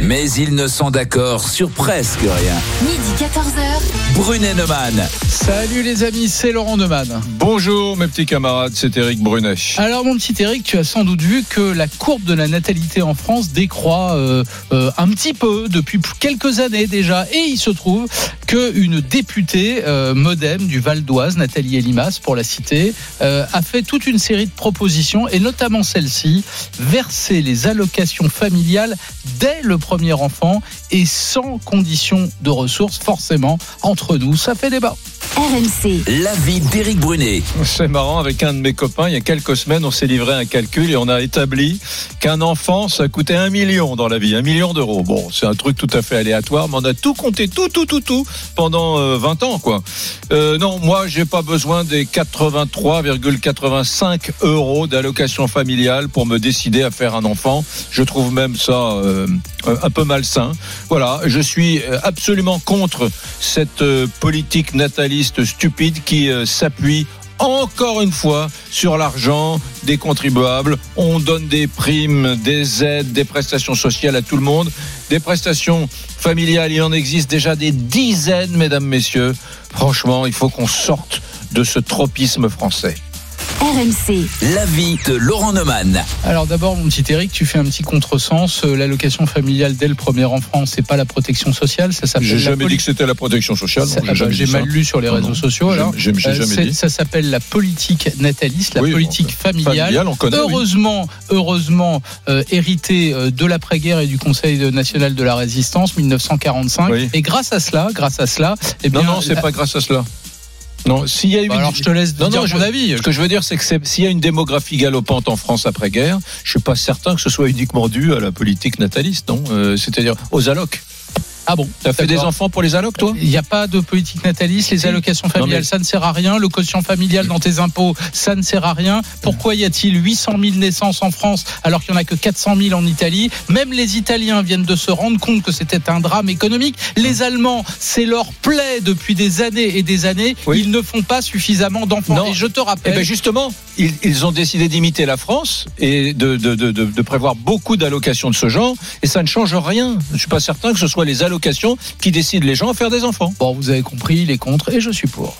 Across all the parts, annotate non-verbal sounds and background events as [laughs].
mais ils ne sont d'accord sur presque rien. Midi 14h. Brunet Neumann. Salut les amis, c'est Laurent Neumann. Bonjour mes petits camarades, c'est Eric Brunet. Alors mon petit Eric, tu as sans doute vu que la courbe de la natalité en France décroît euh, euh, un petit peu depuis quelques années déjà. Et il se trouve qu'une députée euh, modem du Val d'Oise, Nathalie Elimas, pour la citer, a fait toute une série de propositions, et notamment celle-ci, verser les allocations familiales dès le premier enfant et sans condition de ressources, forcément, entre nous, ça fait débat. RMC. L'avis d'Éric Brunet. C'est marrant, avec un de mes copains, il y a quelques semaines, on s'est livré un calcul et on a établi qu'un enfant, ça coûtait un million dans la vie, un million d'euros. Bon, c'est un truc tout à fait aléatoire, mais on a tout compté, tout, tout, tout, tout, pendant 20 euh, ans, quoi. Euh, non, moi, j'ai pas besoin des 83,85 euros d'allocation familiale pour me décider à faire un enfant. Je trouve même ça euh, un peu malsain. Voilà, je suis absolument contre cette politique nataliste stupide qui euh, s'appuie encore une fois sur l'argent des contribuables. On donne des primes, des aides, des prestations sociales à tout le monde. Des prestations familiales, il en existe déjà des dizaines, mesdames, messieurs. Franchement, il faut qu'on sorte de ce tropisme français. RMC. L'avis de Laurent Neumann. Alors d'abord, mon petit Eric, tu fais un petit contresens. Euh, l'allocation familiale dès le premier enfant, c'est pas la protection sociale, ça s'appelle. J'ai jamais dit que c'était la protection sociale. J'ai mal lu sur les réseaux sociaux. Alors, euh, Ça s'appelle la politique nataliste, la politique familiale. on connaît, heureusement, heureusement euh, hérité de l'après-guerre et du Conseil national de la résistance 1945. Et grâce à cela, grâce à cela, eh bien, non, non, c'est pas grâce à cela. Non, s'il y a eu bah alors je te laisse non, dire non, mon avis. Ce que je veux dire, c'est que s'il y a une démographie galopante en France après-guerre, je suis pas certain que ce soit uniquement dû à la politique nataliste, non euh, C'est-à-dire aux allocs. Ah bon T'as fait des enfants pour les allocs, toi Il n'y a pas de politique nataliste. Les allocations familiales, ça ne sert à rien. Le quotient familial dans tes impôts, ça ne sert à rien. Pourquoi y a-t-il 800 000 naissances en France alors qu'il n'y en a que 400 000 en Italie? Même les Italiens viennent de se rendre compte que c'était un drame économique. Les Allemands, c'est leur plaie depuis des années et des années. Ils ne font pas suffisamment d'enfants. Et je te rappelle. Eh ben justement, ils, ont décidé d'imiter la France et de, de, de, de prévoir beaucoup d'allocations de ce genre. Et ça ne change rien. Je ne suis pas certain que ce soit les allocations qui décident les gens à faire des enfants. Bon, vous avez compris, les contre, et je suis pour.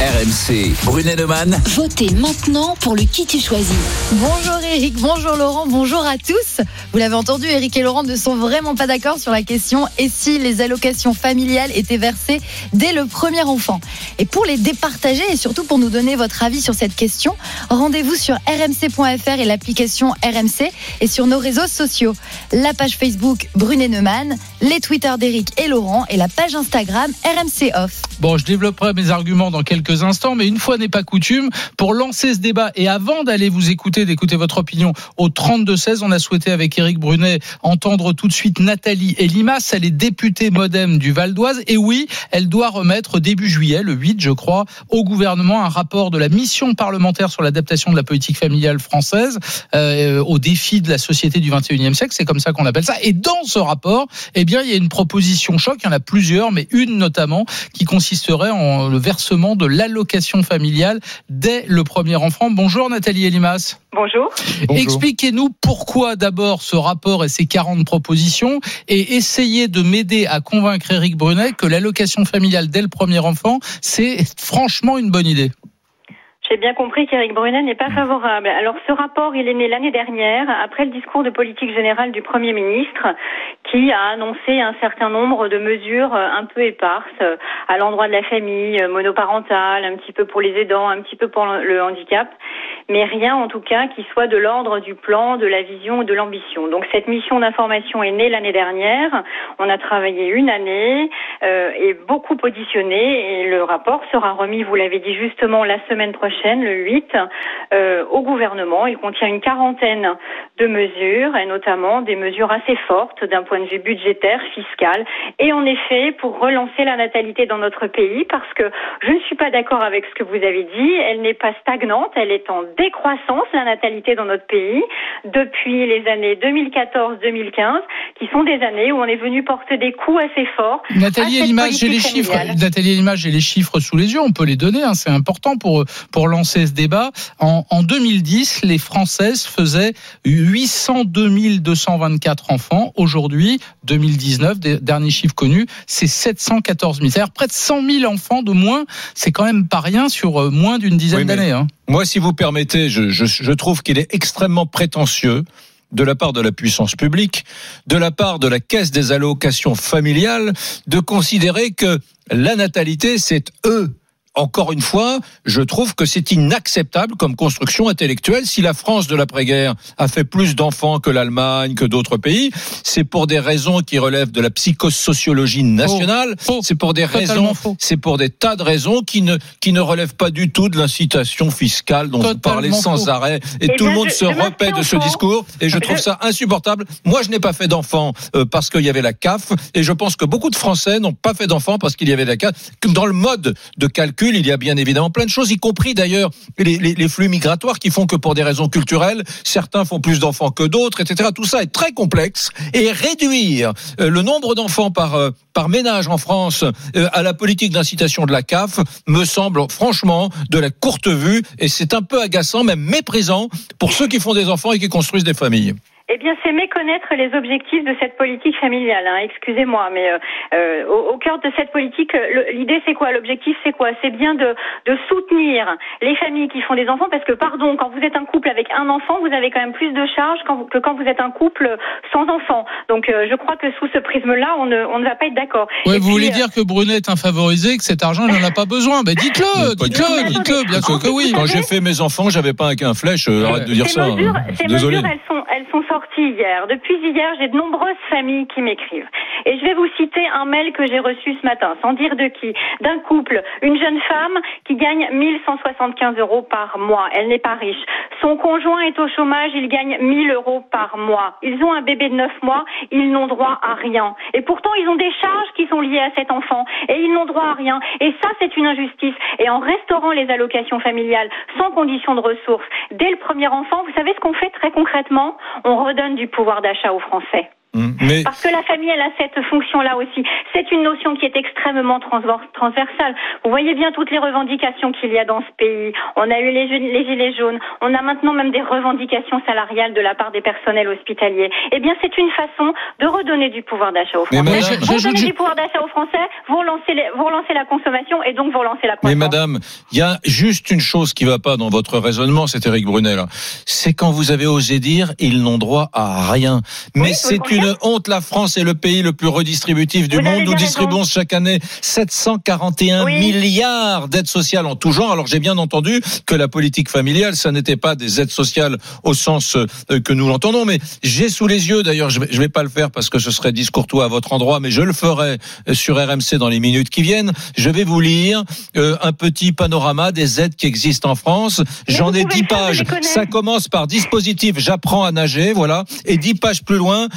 RMC, Brunet Neumann. Votez maintenant pour le qui tu choisis. Bonjour Eric, bonjour Laurent, bonjour à tous. Vous l'avez entendu, Eric et Laurent ne sont vraiment pas d'accord sur la question et si les allocations familiales étaient versées dès le premier enfant? Et pour les départager et surtout pour nous donner votre avis sur cette question, rendez-vous sur rmc.fr et l'application RMC et sur nos réseaux sociaux. La page Facebook Brunet Neumann, les Twitter d'Eric et Laurent et la page Instagram RMC Off. Bon, je développerai mes arguments dans quelques instants, mais une fois n'est pas coutume, pour lancer ce débat et avant d'aller vous écouter, d'écouter votre opinion au 32-16, on a souhaité avec Éric Brunet entendre tout de suite Nathalie Elimas, elle est députée modem du Val d'Oise, et oui, elle doit remettre début juillet, le 8 je crois, au gouvernement un rapport de la mission parlementaire sur l'adaptation de la politique familiale française euh, aux défis de la société du 21e siècle, c'est comme ça qu'on appelle ça, et dans ce rapport, eh bien, il y a une proposition choc, il y en a plusieurs, mais une notamment qui consisterait en le versement de l'allocation familiale dès le premier enfant. Bonjour Nathalie Elimas. Bonjour. Expliquez-nous pourquoi d'abord ce rapport et ses 40 propositions et essayez de m'aider à convaincre Eric Brunet que l'allocation familiale dès le premier enfant, c'est franchement une bonne idée. J'ai bien compris qu'Éric Brunet n'est pas favorable. Alors ce rapport, il est né l'année dernière, après le discours de politique générale du Premier ministre, qui a annoncé un certain nombre de mesures euh, un peu éparses euh, à l'endroit de la famille, euh, monoparentale, un petit peu pour les aidants, un petit peu pour le handicap, mais rien en tout cas qui soit de l'ordre du plan, de la vision ou de l'ambition. Donc cette mission d'information est née l'année dernière. On a travaillé une année euh, et beaucoup auditionné et le rapport sera remis, vous l'avez dit justement, la semaine prochaine, le 8, euh, au gouvernement. Il contient une quarantaine de mesures et notamment des mesures assez fortes d'un point de vue budgétaire, fiscal et en effet pour relancer la natalité dans notre pays parce que je ne suis pas d'accord avec ce que vous avez dit. Elle n'est pas stagnante, elle est en décroissance, la natalité dans notre pays, depuis les années 2014-2015, qui sont des années où on est venu porter des coups assez forts. Nathalie, l'image et les chiffres. Nathalie, l'image et les chiffres sous les yeux, on peut les donner, hein, c'est important pour, pour lancer ce débat. En, en 2010, les Françaises faisaient 802 224 enfants. Aujourd'hui, 2019, dernier chiffre connu, c'est 714 000. C'est-à-dire près de 100 000 enfants de moins. C'est quand même pas rien sur euh, moins d'une dizaine d'années. Hein. Moi, si vous permettez, je, trouve qu'il est extrêmement prétentieux de la part de la puissance publique, de la part de la caisse des allocations familiales, de considérer que la natalité, c'est eux encore une fois, je trouve que c'est inacceptable comme construction intellectuelle. Si la France de l'après-guerre a fait plus d'enfants que l'Allemagne, que d'autres pays, c'est pour des raisons qui relèvent de la psychosociologie nationale. C'est pour des raisons, c'est pour des tas de raisons qui ne qui ne relèvent pas du tout de l'incitation fiscale dont vous parlez sans arrêt. Et, tout le monde se repète de ce discours. Et je trouve ça insupportable. Moi, je n'ai pas fait d'enfants euh, parce qu'il y avait la CAF. Et je pense que beaucoup de Français n'ont pas fait d'enfants parce qu'il y avait la CAF. Dans le mode de calcul il y a bien évidemment plein de choses, y compris d'ailleurs les, flux migratoires qui font que pour des raisons culturelles, certains font plus d'enfants que d'autres, etc. Tout ça est très complexe et réduire euh, le nombre d'enfants par euh, par ménage en France euh, à la politique d'incitation de la CAF me semble franchement de la courte vue et c'est un peu agaçant, même méprisant pour ceux qui font des enfants et qui construisent des familles. Eh bien, c'est méconnaître les objectifs de cette politique familiale. Hein. Excusez-moi, mais euh, euh au, cœur de cette politique, l'idée c'est quoi? L'objectif c'est quoi? C'est bien de, de, soutenir les familles qui font des enfants, parce que pardon, quand vous êtes un couple avec un enfant, vous avez quand même plus de charges que quand vous êtes un couple sans enfant. Donc, euh, je crois que sous ce prisme-là, on ne, on ne va pas être d'accord. Ouais, vous voulez euh, dire que Brunet est un favorisé, que cet argent, il n'en a pas besoin Ben dites-le, dites-le, dites-le, bien sûr que oui. Quand j'ai fait mes enfants, j'avais pas un, un flèche. arrête de dire ça. Hein. ces Désolé. mesures, elles sont, elles sont Depuis hier, j'ai de nombreuses familles qui m'écrivent. Et je vais vous citer un mail que j'ai reçu ce matin, sans dire de qui, d'un couple, une jeune femme qui gagne 1175 euros par mois. Elle n'est pas riche. Son conjoint est au chômage, il gagne 1000 euros par mois. Ils ont un bébé de 9 mois, ils n'ont droit à rien. Et pourtant, ils ont des charges qui sont liées à cet enfant et ils n'ont droit à rien. Et ça, c'est une injustice. Et en restaurant les allocations familiales sans condition de ressources dès le premier enfant, vous savez ce qu'on fait très concrètement? On redonne du pouvoir d'achat aux Français. Mmh. Parce que la famille, elle a cette fonction-là aussi. C'est une notion qui est extrêmement transversale. Vous voyez bien toutes les revendications qu'il y a dans ce pays. On a eu les, les, gilets jaunes. On a maintenant même des revendications salariales de la part des personnels hospitaliers. Eh bien, c'est une façon de redonner du pouvoir d'achat aux Français. vous redonnez du pouvoir d'achat aux Français, vous relancez, vous relancez la consommation et donc vous relancez la croissance. Mais madame, il y a juste une chose qui va pas dans votre raisonnement, c'est Eric Brunel. C'est quand vous avez osé dire ils n'ont droit à rien. Mais c'est une honte. La France est le pays le plus redistributif du monde. Nous distribuons chaque année 741 milliards d'aides sociales en tout genre. Alors j'ai bien entendu que la politique familiale, ça n'était pas des aides sociales au sens euh, que nous l'entendons. Mais j'ai sous les yeux, d'ailleurs, je ne vais pas le faire parce que ce serait discourtois à votre endroit, mais je le ferai euh, sur RMC dans les minutes qui viennent. Je vais vous lire euh, un petit panorama des aides qui existent en France. J'en ai 10 pages. Ça commence par dispositif, j'apprends à nager, voilà. Et 10 pages plus loin,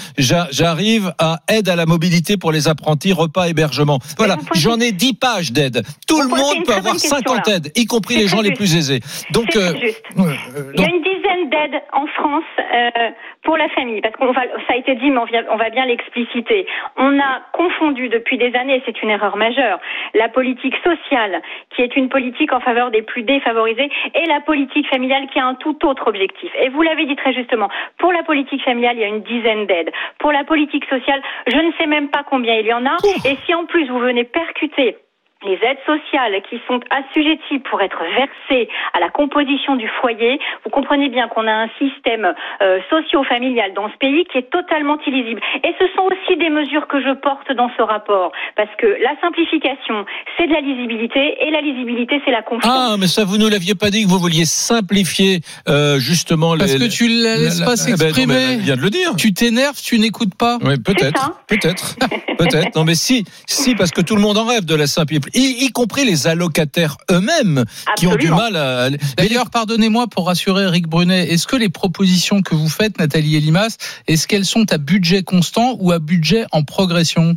j'arrive à aide à la mobilité pour les apprentis, repas, hébergement. Voilà, j'en ai 10 pages d'aide. Tout le monde peut avoir 50 aides, y compris les gens les plus aisés. Donc, euh, il y a une dizaine d'aides en France euh, pour la famille, parce qu'on va, ça a été dit, mais on, on va bien l'expliciter. On a confondu depuis des années, c'est une erreur majeure, la politique sociale, qui est une politique en faveur des plus défavorisés, et la politique familiale, qui a un tout autre objectif. Et vous l'avez dit très justement, pour la politique familiale, il y a une dizaine d'aides. Pour la politique sociale, je ne sais même pas combien il y en a. Et si en plus vous venez percuter les aides sociales qui sont assujetties pour être versées à la composition du foyer, vous comprenez bien qu'on a un système euh, socio-familial dans ce pays qui est totalement illisible. Et ce sont aussi des mesures que je porte dans ce rapport, parce que la simplification, c'est de la lisibilité, et la lisibilité, c'est la confiance. Ah, mais ça, vous nous l'aviez pas dit que vous vouliez simplifier euh, justement Parce les- que tu la laisses la- pas la- eh ben, s'exprimer. elle vient de le dire. Tu t'énerves, tu n'écoutes pas. Oui, peut-être, peut-être, [laughs] peut-être. Non, mais si, si, parce que tout le monde en rêve de la simplification, y, y compris les allocataires eux-mêmes qui ont du mal à. D'ailleurs, pardonnez-moi pour rassurer Eric Brunet, est-ce que les propositions que vous faites, Nathalie Elimas, est-ce qu'elles sont à budget constant ou à budget en progression?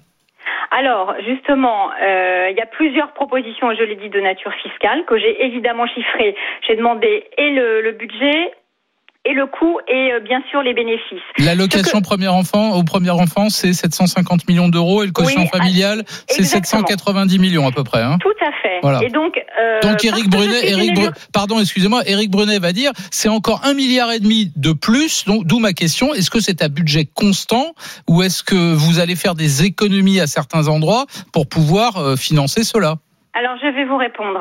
Alors, justement, euh, il y a plusieurs propositions, je l'ai dit, de nature fiscale, que j'ai évidemment chiffrées. J'ai demandé et le, le budget, et le coût, et euh, bien sûr les bénéfices. L'allocation premier enfant au premier enfant, c'est 750 millions d'euros et le quotient Oui, familial, c'est exactement. 790 millions à peu près. Hein. Tout à fait. Voilà. Et donc, euh, Donc je Brunet, pardon, excusez-moi, Brunet va dire, c'est encore un milliard et demi de plus. Donc d'où ma question est-ce que c'est à budget constant ou est-ce que vous allez faire des économies à certains endroits pour pouvoir euh, financer cela? Alors, je vais vous répondre.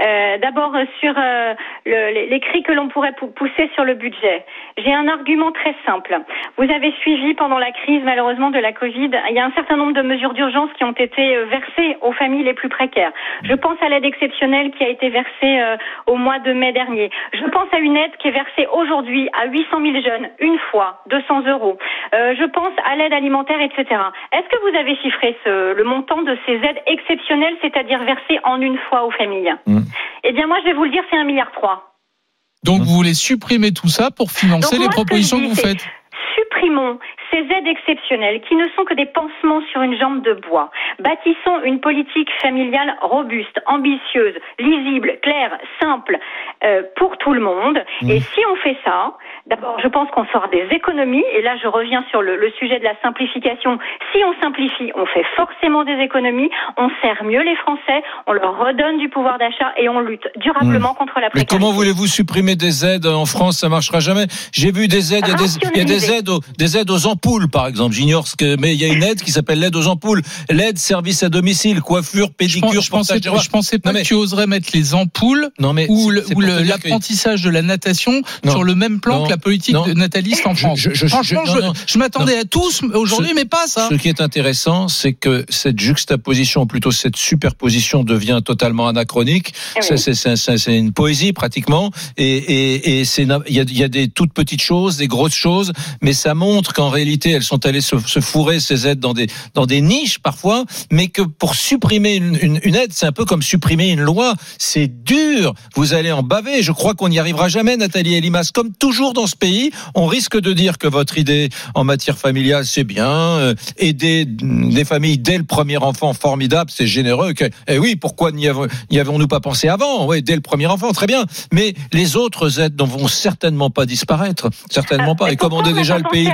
Euh, D'abord, euh, sur euh, le- les, cris que l'on pourrait pou- pousser sur le budget. J'ai un argument très simple. Vous avez suivi pendant la crise, malheureusement, de la Covid, il y a un certain nombre de mesures d'urgence qui ont été euh, versées aux familles les plus précaires. Je pense à l'aide exceptionnelle qui a été versée euh, au mois de mai dernier. Je pense à une aide qui est versée aujourd'hui à 800 000 jeunes, une fois, 200 euros. Euh, je pense à l'aide alimentaire, etc. Est-ce que vous avez chiffré ce, le montant de ces aides exceptionnelles, c'est-à-dire versées en une fois aux familles? Mm. Eh bien, moi, je vais vous le dire, c'est un milliard trois. Donc vous voulez supprimer tout ça pour financer Donc, les moi, ce que propositions que vous faites? Supprimons ces aides exceptionnelles qui ne sont que des pansements sur une jambe de bois. Bâtissons une politique familiale robuste, ambitieuse, lisible, claire, simple euh, pour tout le monde. Mmh. Et si on fait ça, d'abord, je pense qu'on fera des économies. Et là, je reviens sur le, le sujet de la simplification. Si on simplifie, on fait forcément des économies. On sert mieux les Français, on leur redonne du pouvoir d'achat et on lutte durablement contre la Mmh. Mais précarité. comment voulez-vous supprimer des aides en France? Ça marchera jamais. J'ai vu des aides, il y a des, aides, aux, des aides aux ampoules, par exemple. J'ignore ce que, mais il y a une aide qui s'appelle l'aide aux ampoules. L'aide service à domicile, coiffure, je, pédicure, pense- je pensais, rois. je pensais pas Non, mais- que tu oserais mettre les ampoules Non mais ou que- l'apprentissage de la natation Non. sur le même plan Non. que la politique Non. de nataliste en France. je- je- Franchement, je- m'attendais à tous aujourd'hui, mais pas ça. Ce qui est intéressant, c'est que cette juxtaposition, ou plutôt cette superposition, devient totalement anachronique. Eh oui. C'est c'est- c'est- c'est une poésie pratiquement, et, et, et il y a, il y a des toutes petites choses, des grosses choses, mais ça montre qu'en réalité, elles sont allées se, se fourrer ces aides dans des niches parfois, mais que pour supprimer une, aide, c'est un peu comme supprimer une loi. C'est dur. Vous allez en baver. Je crois qu'on n'y arrivera jamais, Nathalie Elimas. Comme toujours dans ce pays, on risque de dire que votre idée en matière familiale, c'est bien. euh, aider des familles dès le premier enfant, formidable, c'est généreux. Que, eh oui, pourquoi n'y avons- n'y avons-nous pas pensé avant? Oui, dès le premier enfant, très bien. Mais les autres aides ne vont certainement pas disparaître. Certainement pas. Et comme on est déjà le pays...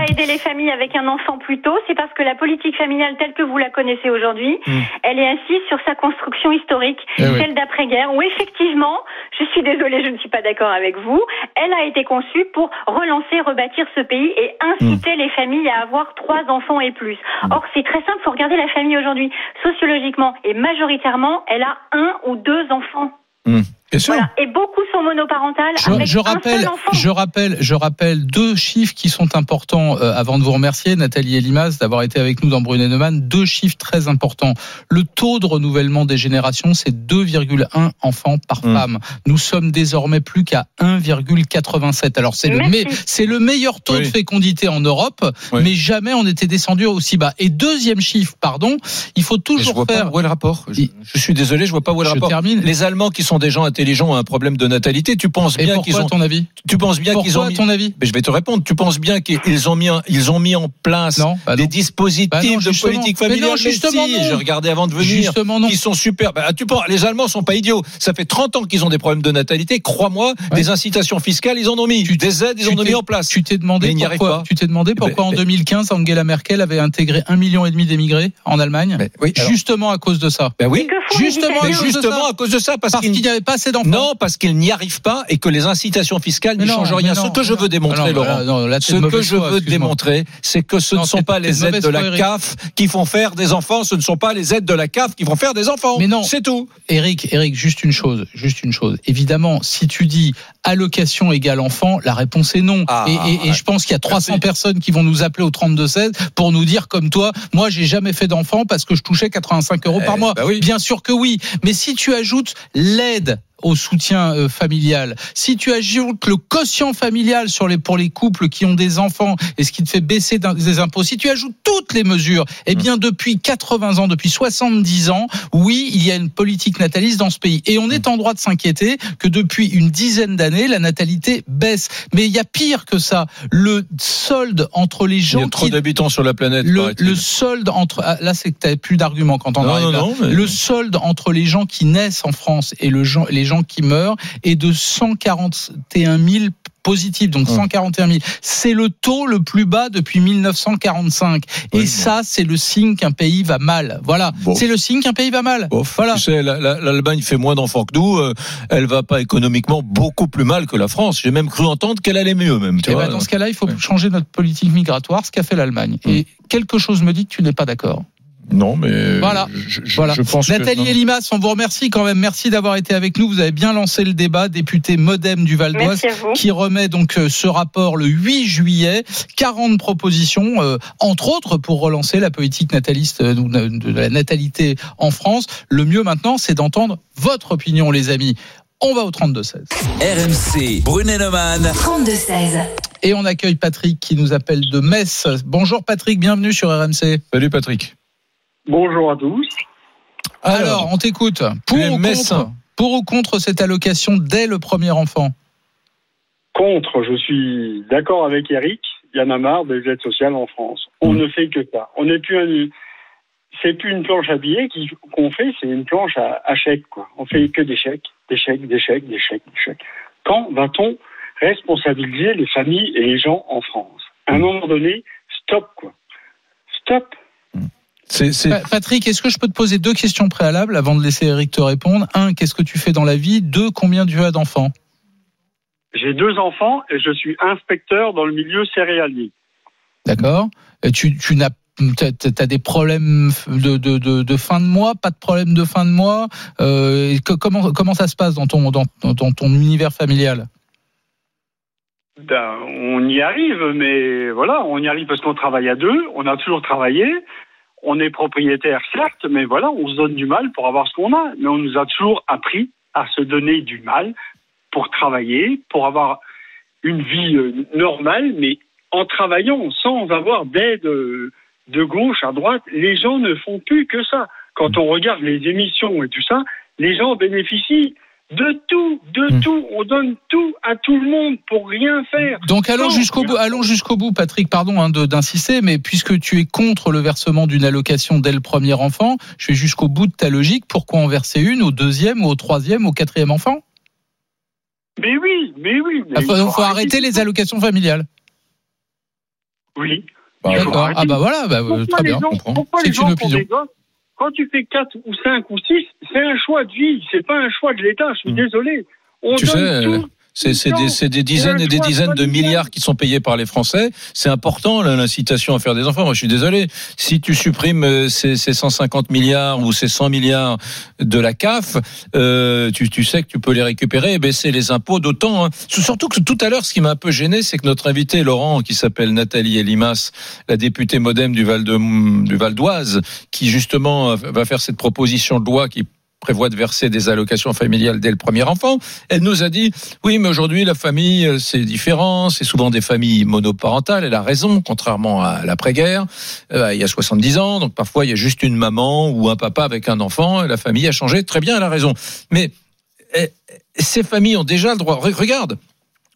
avec un enfant plus tôt, c'est parce que la politique familiale telle que vous la connaissez aujourd'hui, Hmm. elle est assise sur sa construction historique, Eh oui. celle d'après-guerre, où effectivement, je suis désolée, je ne suis pas d'accord avec vous, elle a été conçue pour relancer, rebâtir ce pays et inciter Hmm. les familles à avoir trois enfants et plus. Or, c'est très simple, faut regarder la famille aujourd'hui. Sociologiquement et majoritairement, elle a un ou deux enfants. Hum, Bien sûr. Voilà. Et beaucoup sont monoparentales Je, avec je un rappelle, seul enfant. je rappelle, je rappelle deux chiffres qui sont importants euh, avant de vous remercier, Nathalie Elimas, d'avoir été avec nous dans Brunet Neumann. Deux chiffres très importants. Le taux de renouvellement des générations, c'est 2,1 enfants par Mm. femme. Nous sommes désormais plus qu'à 1,87. Alors c'est le, Merci. me- c'est le meilleur taux Oui. de fécondité en Europe, Oui. mais jamais on était descendu aussi bas. Et deuxième chiffre, pardon, il faut Mais je toujours vois faire. pas où est le rapport. Je, je suis désolé, je vois pas où est le Je rapport. termine. Les Allemands qui sont des gens intelligents ont un problème de natalité. Tu penses Et bien qu'ils ont. ton avis Tu penses bien qu'ils ont. Mis... ton avis Mais je vais te répondre. Tu penses bien qu'ils ont mis, en- ils ont mis en place Non, bah des dispositifs Bah non, de politique Mais non, familiale. Mais justement si, non. j'ai regardé avant de venir. Justement non. Qui sont super. Bah, tu penses, les Allemands sont pas idiots. Ça fait 30 ans qu'ils ont des problèmes de natalité. Crois-moi, Ouais. des incitations fiscales, ils en ont mis. Tu- des aides, ils en ont t'es- mis en place. Tu t'es demandé Mais pourquoi. Tu t'es demandé pourquoi en ben- 2015 Angela Merkel avait intégré un million et demi d'émigrés en Allemagne oui, Justement à cause de ça. Ben oui. Les Justement, à cause de justement ça. à cause de ça, parce, qu'il n'y avait pas assez assez d'enfants. Non, parce qu'ils n'y arrivent pas et que les incitations fiscales n'y changent rien. non, Ce que je veux démontrer, non, Laurent, non, là, t'es ce que je veux démontrer, c'est que ce ne sont pas les de aides de la foi. CAF qui font faire des enfants, ce ne sont pas les aides de la CAF qui vont faire des enfants. Mais non. C'est tout. Eric, Eric, juste une chose, juste une chose. Évidemment, si tu dis allocation égale enfant, la réponse est non. Ah, et, et- et je pense qu'il y a 300 Merci. personnes qui vont nous appeler au 32-16 pour nous dire comme toi, moi j'ai jamais fait d'enfant parce que je touchais 85 euros par Eh, mois. bah oui. Bien sûr que oui. Mais si tu ajoutes l'aide au soutien euh, familial, si tu ajoutes le quotient familial sur les pour les couples qui ont des enfants et ce qui te fait baisser des impôts, si tu ajoutes toutes les mesures, eh bien depuis 80 ans, depuis 70 ans, oui, il y a une politique nataliste dans ce pays et on est en droit de s'inquiéter que depuis une dizaine d'années la natalité baisse. Mais il y a pire que ça, le solde entre les Il y gens a trop qui d'habitants sur la planète. le, solde entre ah, là c'est que plus d'arguments quand on Non, arrive non, là. non, mais- le solde entre les gens qui naissent en France et le les gens qui meurent est de 141 000 positifs, donc Hum. 141 000. C'est le taux le plus bas depuis 1945. Et Oui, ça, c'est le signe qu'un pays va mal. Voilà, Bon. c'est le signe qu'un pays va mal. Voilà. Tu sais, l'Allemagne fait moins d'enfants que nous. euh, elle va pas économiquement beaucoup plus mal que la France. J'ai même cru entendre qu'elle allait mieux, même. Tu Et vois. ben, dans ce cas-là, il faut Ouais. changer notre politique migratoire, ce qu'a fait l'Allemagne. Et quelque chose me dit que tu n'es pas d'accord. Non, mais Voilà. Je, je- Voilà. je pense que- Nathalie non. Elimas, on vous remercie quand même. Merci d'avoir été avec nous. Vous avez bien lancé le débat, député Modem du Val d'Oise, qui remet donc euh, ce rapport le 8 juillet. 40 propositions, euh, entre autres, pour relancer la politique nataliste euh, de la natalité en France. Le mieux maintenant, c'est d'entendre votre opinion, les amis. On va au 32-16. RMC, Brunet-Neumann. 32-16. Et on accueille Patrick qui nous appelle de Metz. Bonjour Patrick, bienvenue sur RMC. Salut Patrick. Bonjour à tous. Alors, on t'écoute. Pour ou, contre, pour ou contre cette allocation dès le premier enfant Contre, je suis d'accord avec Eric. Il y en a marre des aides sociales en France. On Mm. ne fait que ça. On n'est plus un, c'est plus une planche à billets qu'on fait, c'est une planche à, à chèques, quoi. On fait que des chèques, des chèques, des chèques, des chèques, des chèques. Quand va-t-on responsabiliser les familles et les gens en France? À un moment donné, stop, quoi. Stop. Patrick, est-ce que je peux te poser deux questions préalables avant de laisser Eric te répondre? Un, qu'est-ce que tu fais dans la vie? Deux, combien tu as d'enfants? J'ai deux enfants et je suis inspecteur dans le milieu céréalier. D'accord. Et Tu, tu n'as as, des problèmes de, de, de, de fin de mois, pas de problème de fin de mois? Euh, que- comment, comment ça se passe dans ton, dans, dans ton univers familial? Ben, on y arrive, mais voilà, on y arrive parce qu'on travaille à deux, on a toujours travaillé, on est propriétaire certes, mais voilà, on se donne du mal pour avoir ce qu'on a. Mais on nous a toujours appris à se donner du mal pour travailler, pour avoir une vie euh, normale, mais en travaillant sans avoir d'aide euh, de gauche à droite. Les gens ne font plus que ça. Quand on regarde les émissions et tout ça, les gens bénéficient de tout, de Hmm. tout. On donne tout à tout le monde pour rien faire. Donc allons jusqu'au bout, allons jusqu'au bout, Patrick. Pardon hein, de- d'insister, mais puisque tu es contre le versement d'une allocation dès le premier enfant, je vais jusqu'au bout de ta logique. Pourquoi en verser une au deuxième, ou au troisième, au quatrième enfant? Mais oui, mais oui. mais Il faut, il faut arrêter les allocations familiales. Oui. Bah, D'accord. Ah bah voilà, bah, euh, très bien. gens, on comprend. pourquoi les C'est gens une opinion. des gosses Quand tu fais 4 ou 5 ou 6, c'est un choix de vie, c'est pas un choix de l'État, je suis Mm. désolé. On Tu donne sais, tout. C'est des, des dizaines et des dizaines de milliards qui sont payés par les Français. C'est important l'incitation à faire des enfants. Moi, je suis désolé. Si tu supprimes euh, ces, ces 150 milliards ou ces 100 milliards de la CAF, euh, tu, tu sais que tu peux les récupérer et baisser les impôts d'autant. hein. Surtout que tout à l'heure, ce qui m'a un peu gêné, c'est que notre invité Laurent, qui s'appelle Nathalie Elimas, la députée MoDem du Val de, du Val d'Oise, qui justement va faire cette proposition de loi qui prévoit de verser des allocations familiales dès le premier enfant. Elle nous a dit, oui, mais aujourd'hui, la famille, euh, c'est différent, c'est souvent des familles monoparentales. Elle a raison, contrairement à l'après-guerre, euh, il y a 70 ans. Donc parfois, il y a juste une maman ou un papa avec un enfant. La famille a changé. Très bien, elle a raison. Mais eh, ces familles ont déjà le droit. Re- Regarde.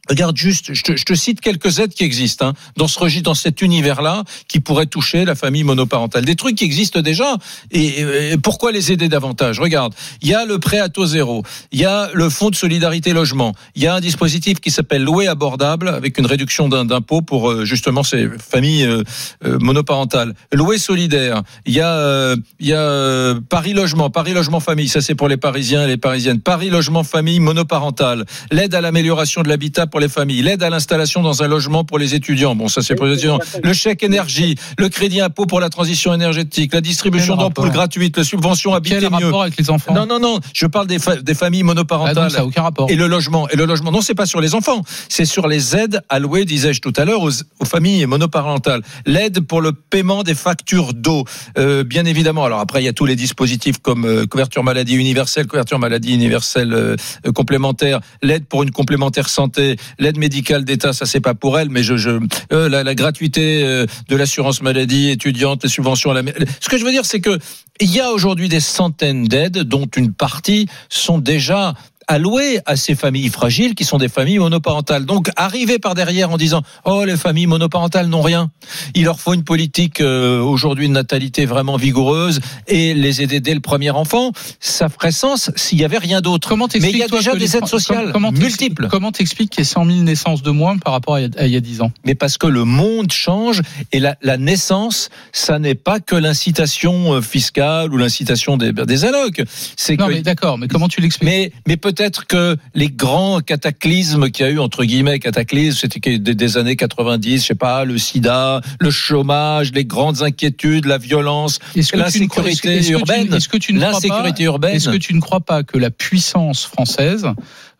Regarde juste, je te, je te, cite quelques aides qui existent hein, dans ce registre, dans cet univers-là, qui pourraient toucher la famille monoparentale. Des trucs qui existent déjà. Et, et, pourquoi les aider davantage? Regarde, il y a le prêt à taux zéro, il y a le fonds de solidarité logement, il y a un dispositif qui s'appelle louer abordable avec une réduction d'impôt pour euh, justement ces familles euh, euh, monoparentales. Louer solidaire, il y a, il y a Paris logement, Paris logement famille, ça c'est pour les Parisiens et les Parisiennes. Paris logement famille monoparentale, l'aide à l'amélioration de l'habitat pour les familles, l'aide à l'installation dans un logement pour les étudiants. Bon, ça c'est pour les étudiants. Le chèque énergie, le crédit impôt pour la transition énergétique, la distribution d'ampoules gratuites, la subvention habiter Quel mieux. rapport avec les enfants Non, non, non. Je parle des, fa des familles monoparentales. Ah non, ça n'a aucun rapport. Et le logement. Et le logement. Non, c'est pas sur les enfants. C'est sur les aides allouées, disais-je tout à l'heure, aux, aux, familles monoparentales. L'aide pour le paiement des factures d'eau, euh, bien évidemment. Alors après, il y a tous les dispositifs comme euh, couverture maladie universelle, couverture maladie universelle euh, complémentaire, l'aide pour une complémentaire santé, l'aide médicale d'État, ça c'est pas pour elle, mais je, je euh, la, la, gratuité euh, de l'assurance maladie étudiante, les subventions à la. Ce que je veux dire, c'est que il y a aujourd'hui des centaines d'aides dont une partie sont déjà alloués à ces familles fragiles qui sont des familles monoparentales. Donc arriver par derrière en disant oh les familles monoparentales n'ont rien, il leur faut une politique euh, aujourd'hui de natalité vraiment vigoureuse et les aider dès le premier enfant, ça ferait sens s'il y avait rien d'autre. Comment Mais il y a déjà des aides sociales comment multiples. Comment t'expliques qu'il y ait 100 000 naissances de moins par rapport à il y a 10 ans? Mais parce que le monde change et la, la naissance, ça n'est pas que l'incitation fiscale ou l'incitation des, des allocs. C'est non que... mais d'accord, mais comment tu l'expliques? Mais mais peut-être que les grands cataclysmes qu'il y a eu entre guillemets cataclysmes, c'était des, des, années 90, je sais pas, le sida, le chômage, les grandes inquiétudes, la violence, l'insécurité urbaine, est-ce que tu ne l'insécurité urbaine. Est-ce que tu ne crois pas que la puissance française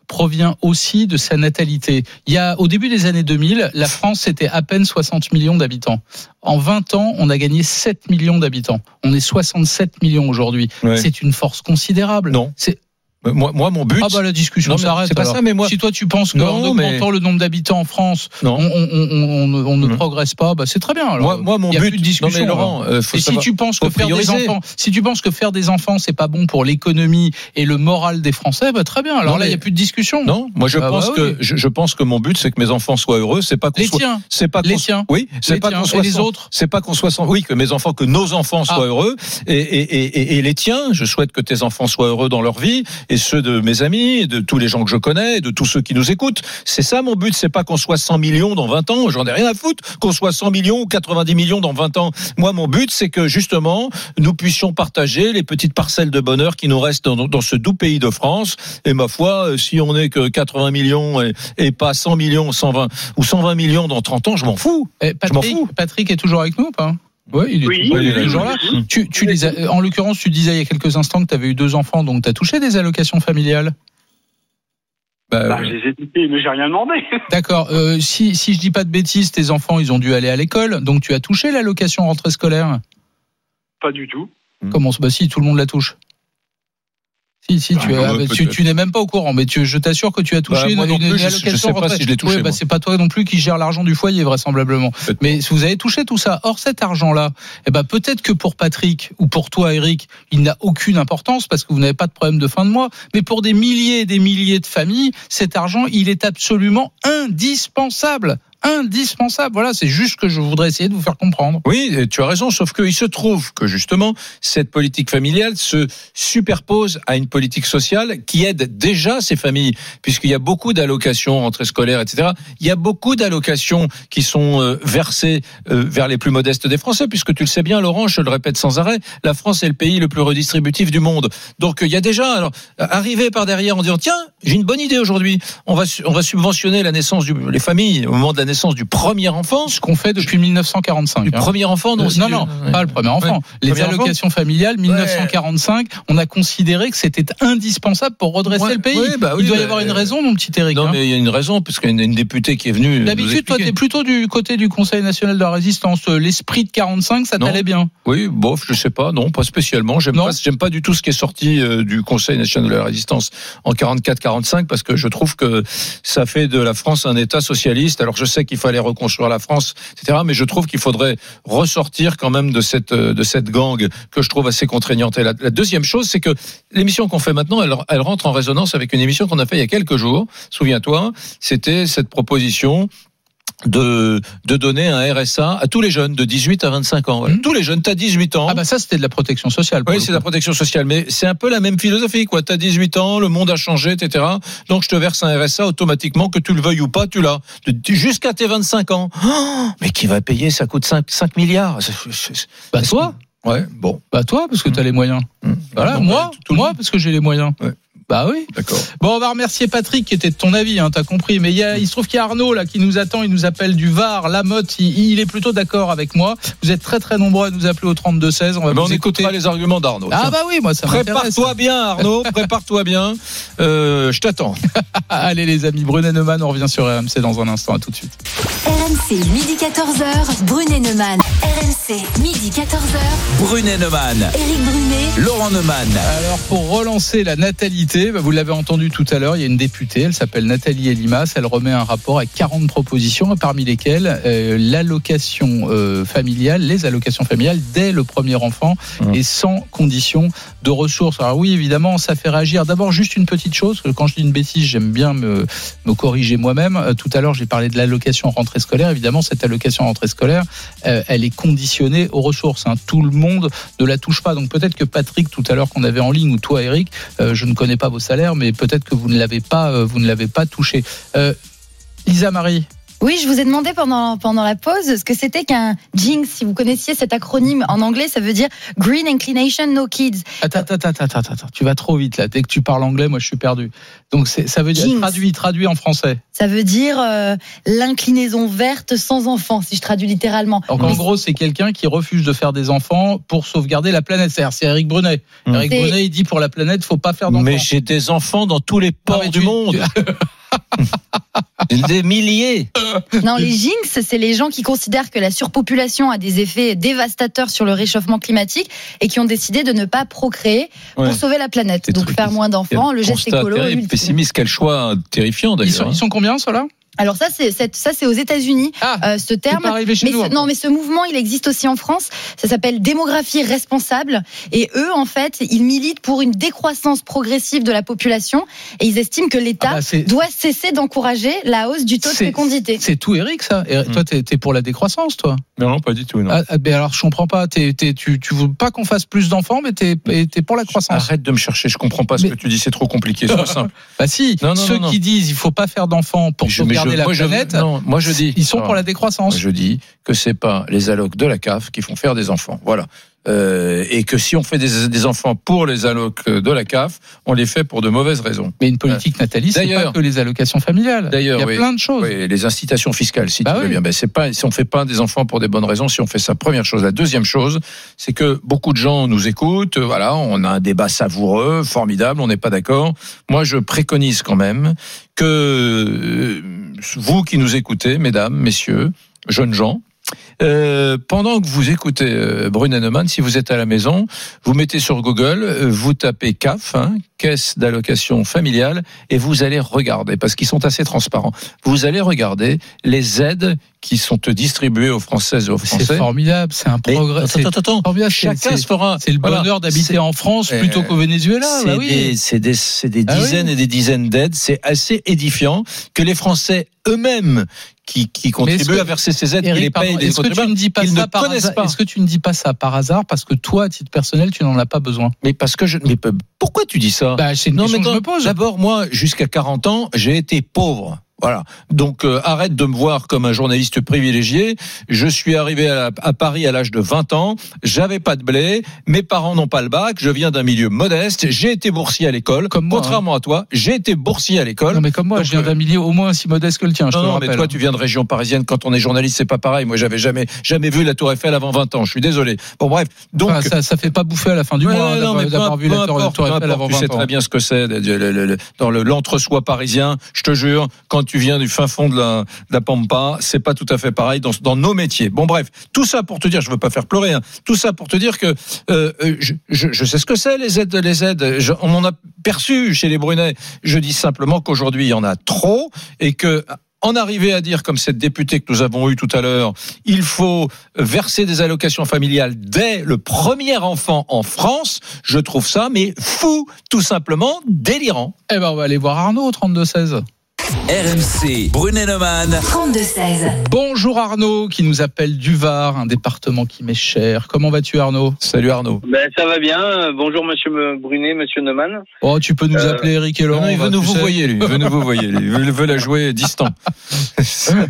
provient aussi de sa natalité? Il y a, au début des années 2000, la France c'était à peine 60 millions d'habitants. En 20 ans, on a gagné 7 millions d'habitants. On est 67 millions aujourd'hui. Ouais. C'est une force considérable. Non. C'est moi, moi, mon but. Ah bah la discussion s'arrête. C'est pas ça, mais moi. Si toi tu penses qu'en augmentant mais... le nombre d'habitants en France, non. on, on, on, on ne mmh. progresse pas, bah c'est très bien. Alors, moi, moi, mon y a but. Plus de discussion. Non, mais Laurent, euh, faut Et savoir, si tu penses que faire prioriser. des enfants, si tu penses que faire des enfants c'est pas bon pour l'économie et le moral des Français, bah très bien. Alors non, là, il y a plus de discussion. Non, moi je ah pense bah, que oui. je, je, pense que mon but c'est que mes enfants soient heureux. C'est pas qu'on les soit. Tiens. C'est pas les tiens. Oui, c'est pas qu'on soit. Les autres. C'est pas qu'on soit. Sans... Oui, que mes enfants, que nos enfants soient Ah. heureux et les tiens. Je souhaite que tes enfants soient heureux dans leur vie et ceux de mes amis, de tous les gens que je connais, de tous ceux qui nous écoutent. C'est ça mon but. C'est pas qu'on soit 100 millions dans 20 ans. J'en ai rien à foutre. Qu'on soit 100 millions ou 90 millions dans 20 ans. Moi, mon but, c'est que justement, nous puissions partager les petites parcelles de bonheur qui nous restent dans, dans ce doux pays de France. Et ma foi, euh, si on n'est que 80 millions et, et, pas 100 millions, 120 ou 120 millions dans 30 ans, je m'en fous. Et Patrick, je m'en fous. Patrick est toujours avec nous ou pas? Oui, il est, oui, toujours, il est oui, toujours là. Tu, tu les as, en l'occurrence, tu disais il y a quelques instants que tu avais eu deux enfants, donc tu as touché des allocations familiales bah, bah, je les ai piqués, mais j'ai rien demandé. [laughs] D'accord. Euh, si, si je dis pas de bêtises, tes enfants, ils ont dû aller à l'école, donc tu as touché l'allocation rentrée scolaire? Pas du tout. Comment Bah si, tout le monde la touche. Si, si, tu, Ah, as, ouais, tu, tu n'es même pas au courant, mais tu, je t'assure que tu as touché Bah, moi une, non une, plus, une je- allocation je sais pas si je l'ai touché, Ouais, bah, c'est pas toi non plus qui gère l'argent du foyer, vraisemblablement. Mais si vous avez touché tout ça, or cet argent-là, eh ben peut-être que pour Patrick ou pour toi, Eric, il n'a aucune importance parce que vous n'avez pas de problème de fin de mois. Mais pour des milliers et des milliers de familles, cet argent, il est absolument indispensable. Indispensable. Voilà, c'est juste que je voudrais essayer de vous faire comprendre. Oui, et tu as raison, sauf qu'il se trouve que justement, cette politique familiale se superpose à une politique sociale qui aide déjà ces familles, puisqu'il y a beaucoup d'allocations, rentrées scolaires, etc. Il y a beaucoup d'allocations qui sont euh, versées euh, vers les plus modestes des Français, puisque tu le sais bien, Laurent, je le répète sans arrêt, la France est le pays le plus redistributif du monde. Donc il y a déjà, alors, arriver par derrière en disant, tiens, j'ai une bonne idée aujourd'hui, on va, on va subventionner la naissance du, les familles au moment de la naissance du premier enfant. Ce qu'on fait depuis 1945. Du hein. premier enfant, non Euh, non, non, ouais. pas le premier enfant. Ouais. Les Premier enfant. allocations familiales, 1945, on a considéré que c'était indispensable pour redresser le pays. bah oui, Il doit y bah, avoir une euh, raison, mon petit Eric. Non, hein. mais il y a une raison, parce qu'il y a une, députée qui est venue. D'habitude, toi, t'es plutôt du côté du Conseil national de la résistance. Euh, L'esprit de 45, ça t'allait bien? Oui, bof, je sais pas, non, pas spécialement. J'aime pas, pas du tout ce qui est sorti euh, du Conseil national de la résistance en 44-45, parce que je trouve que ça fait de la France un État socialiste. Alors je sais qu'il fallait reconstruire la France, etc. Mais je trouve qu'il faudrait ressortir quand même de cette de cette gang que je trouve assez contraignante. Et la, deuxième chose, c'est que l'émission qu'on fait maintenant, elle, rentre en résonance avec une émission qu'on a fait il y a quelques jours. Souviens-toi, c'était cette proposition de, de donner un RSA à tous les jeunes de 18 à 25 ans. Voilà. Mmh. Tous les jeunes, tu as 18 ans. Ah bah ça c'était de la protection sociale. Oui, c'est coup. la protection sociale, mais c'est un peu la même philosophie, quoi. T'as 18 ans, le monde a changé, etc. Donc je te verse un RSA automatiquement, que tu le veuilles ou pas, tu l'as. De- Jusqu'à tes 25 ans. Oh, [gasps] mais qui va payer? Ça coûte 5, 5 milliards. Bah toi, Ouais, bon. bah toi parce que t'as les moyens. Mmh. Voilà, Bon, moi, bah, tout moi parce que j'ai les moyens. Ouais. Bah oui. D'accord. Bon, on va remercier Patrick qui était de ton avis, hein, t'as compris. Mais il, y a, il se trouve qu'il y a Arnaud là qui nous attend, il nous appelle du Var, Lamotte. Il, il est plutôt d'accord avec moi. Vous êtes très très nombreux à nous appeler au 32 16. On va ben, vous on écouter. écoutera les arguments d'Arnaud. Ah Tiens. bah oui, moi ça. Prépare-toi bien, Arnaud. [laughs] Prépare-toi bien. Euh, je t'attends. [laughs] Allez les amis, Brunet Neumann, on revient sur RMC dans un instant. À tout de suite. RMC, midi 14h, Brunet Neumann. RMC, midi 14h, Brunet Neumann, Éric Brunet. Laurent Neumann. Alors pour relancer la natalité, bah, vous l'avez entendu tout à l'heure, il y a une députée, elle s'appelle Nathalie Elimas, elle remet un rapport avec 40 propositions, parmi lesquelles euh, l'allocation euh, familiale, les allocations familiales dès le premier enfant Mmh. et sans condition de ressources. Alors oui, évidemment, ça fait réagir. D'abord, juste une petite chose, quand je dis une bêtise, j'aime bien me, corriger moi-même. Euh, Tout à l'heure, j'ai parlé de l'allocation rentrée scolaire. Évidemment, cette allocation rentrée scolaire, euh, elle est conditionnée aux ressources. hein. Tout le monde ne la touche pas. Donc peut-être que Patrick, tout à l'heure qu'on avait en ligne, ou toi, Eric, euh, je ne connais pas vos salaires, mais peut-être que vous ne l'avez pas, vous ne l'avez pas touché. Lisa Marie, Oui, je vous ai demandé pendant, pendant la pause ce que c'était qu'un JINX. Si vous connaissiez cet acronyme en anglais, ça veut dire Green Inclination No Kids. attends, attends, attends, attends, attends, tu vas trop vite là. Dès que tu parles anglais, moi je suis perdu. Donc ça veut dire Jinx. traduit, traduit en français. Ça veut dire euh, l'inclinaison verte sans enfant, si je traduis littéralement. Donc en gros, c'est quelqu'un qui refuse de faire des enfants pour sauvegarder la planète. C'est-à-dire, c'est Eric Brunet. Mmh. Eric Brunet, il dit pour la planète, faut pas faire d'enfants. Mais j'ai des enfants dans tous les ports du tu- monde. [laughs] [laughs] des milliers. Non, les jinx, c'est les gens qui considèrent que la surpopulation a des effets dévastateurs sur le réchauffement climatique et qui ont décidé de ne pas procréer Ouais. pour sauver la planète. Des Donc faire moins d'enfants, le geste écolo. pessimiste, quel choix terrifiant Ils sont, d'ailleurs. hein. ils sont combien, ceux-là? Alors ça, c'est c'est- ça, c'est aux États-Unis. Ah, euh, ce c'est terme. pas arrivé chez Mais nous. ce, non, mais ce mouvement, il existe aussi en France. Ça s'appelle démographie responsable. Et eux, en fait, ils militent pour une décroissance progressive de la population. Et ils estiment que l'État Ah bah, c'est- doit cesser d'encourager la hausse du taux de C'est- fécondité. C'est tout, Eric, ça. Et Mm. Toi, t'es es pour la décroissance, toi? Non, non, pas du tout. Non. Ah, ah, ben alors, je comprends pas. T'es- t'es- tu, tu veux pas qu'on fasse plus d'enfants, mais t'es es pour la croissance. Arrête de me chercher, je comprends pas ce Mais- que tu dis, c'est trop compliqué, sois [laughs] simple. Bah si. Non, non, Ceux non, non. qui disent il faut pas faire d'enfants pour Je- je- la moi, je- non, moi je dis. ils sont Alors, pour la décroissance. Je dis que c'est pas les allocs de la CAF qui font faire des enfants. Voilà. Euh, et que si on fait des, des enfants pour les allocs de la CAF, on les fait pour de mauvaises raisons. Mais une politique Nathalie, c'est pas que les allocations familiales. D'ailleurs, il y a oui. plein de choses. Oui, les incitations fiscales, si Bah tu veux bien. Ben, c'est pas, si on fait pas des enfants pour des bonnes raisons, si on fait ça, première chose. La deuxième chose, c'est que beaucoup de gens nous écoutent. euh, Voilà, on a un débat savoureux, formidable. On n'est pas d'accord. Moi, je préconise quand même que euh, vous qui nous écoutez, mesdames, messieurs, jeunes gens. Euh, pendant que vous écoutez euh, Neumann, si vous êtes à la maison, vous mettez sur Google, euh, vous tapez CAF, hein, caisse d'allocation familiale, et vous allez regarder, parce qu'ils sont assez transparents, vous allez regarder les aides qui sont distribuées aux Françaises et aux C'est Français. formidable, c'est un Mais progrès. attends, c'est attends, attends, c'est- chacun c'est- se fera. C'est le voilà, bonheur d'habiter c'est- en France Euh, plutôt qu'au Venezuela. C'est bah oui. des, c'est des, c'est des Ah oui. dizaines et des dizaines d'aides. C'est assez édifiant que les Français eux-mêmes qui, qui contribuent à verser ces aides, qui Eric, les pardon, payent est-ce que tu ne dis pas ils ça par hasard. Est-ce que tu ne dis pas ça par hasard parce que toi, à titre personnel, tu n'en as pas besoin? Mais parce que je, mais pourquoi tu dis ça? Bah, c'est une Non, question mais que je me pose. D'abord, moi, jusqu'à 40 ans, j'ai été pauvre. Voilà. Donc euh, arrête de me voir comme un journaliste privilégié. Je suis arrivé à, à Paris à l'âge de 20 ans. J'avais pas de blé. Mes parents n'ont pas le bac. Je viens d'un milieu modeste. J'ai été boursier à l'école. Comme moi, hein. Contrairement à toi, j'ai été boursier à l'école. Non, mais comme moi, Donc, je viens euh, d'un milieu au moins aussi modeste que le tien, je Non, te le non, mais toi, tu viens de région parisienne. Quand on est journaliste, c'est pas pareil. Moi, j'avais jamais, jamais vu la Tour Eiffel avant 20 ans. Je suis désolé. Bon, bref. Donc, Enfin, ça, ça fait pas bouffer à la fin du Ouais, mois hein, d'avoir vu la Tour Eiffel avant Tu sais 20 ans. très bien ce que c'est dans le- l'entre-soi parisien. Je te jure, quand tu viens du fin fond de la, de la Pampa, c'est pas tout à fait pareil dans, nos métiers. Bon, bref, tout ça pour te dire, je veux pas faire pleurer. hein, tout ça pour te dire que euh, euh, je, sais ce que c'est les aides, les aides. On en a perçu chez les Brunets. Je dis simplement qu'aujourd'hui il y en a trop et que en arriver à dire, comme cette députée que nous avons eue tout à l'heure, il faut verser des allocations familiales dès le premier enfant en France, je trouve ça, mais fou, tout simplement délirant. Eh ben, on va aller voir Arnaud au 32-16. RMC, Brunet-Neumann. 32-16. Bonjour Arnaud, qui nous appelle du Var, un département qui m'est cher. Comment vas-tu Arnaud? Salut Arnaud. Ben, ça va bien. Bonjour Monsieur Brunet, Monsieur Neumann. Oh, tu peux nous Euh, appeler Eric et Laurent. Non, il veut nous vous voyez, lui. Il veut nous vous voyez, lui. Il veut, la jouer distant.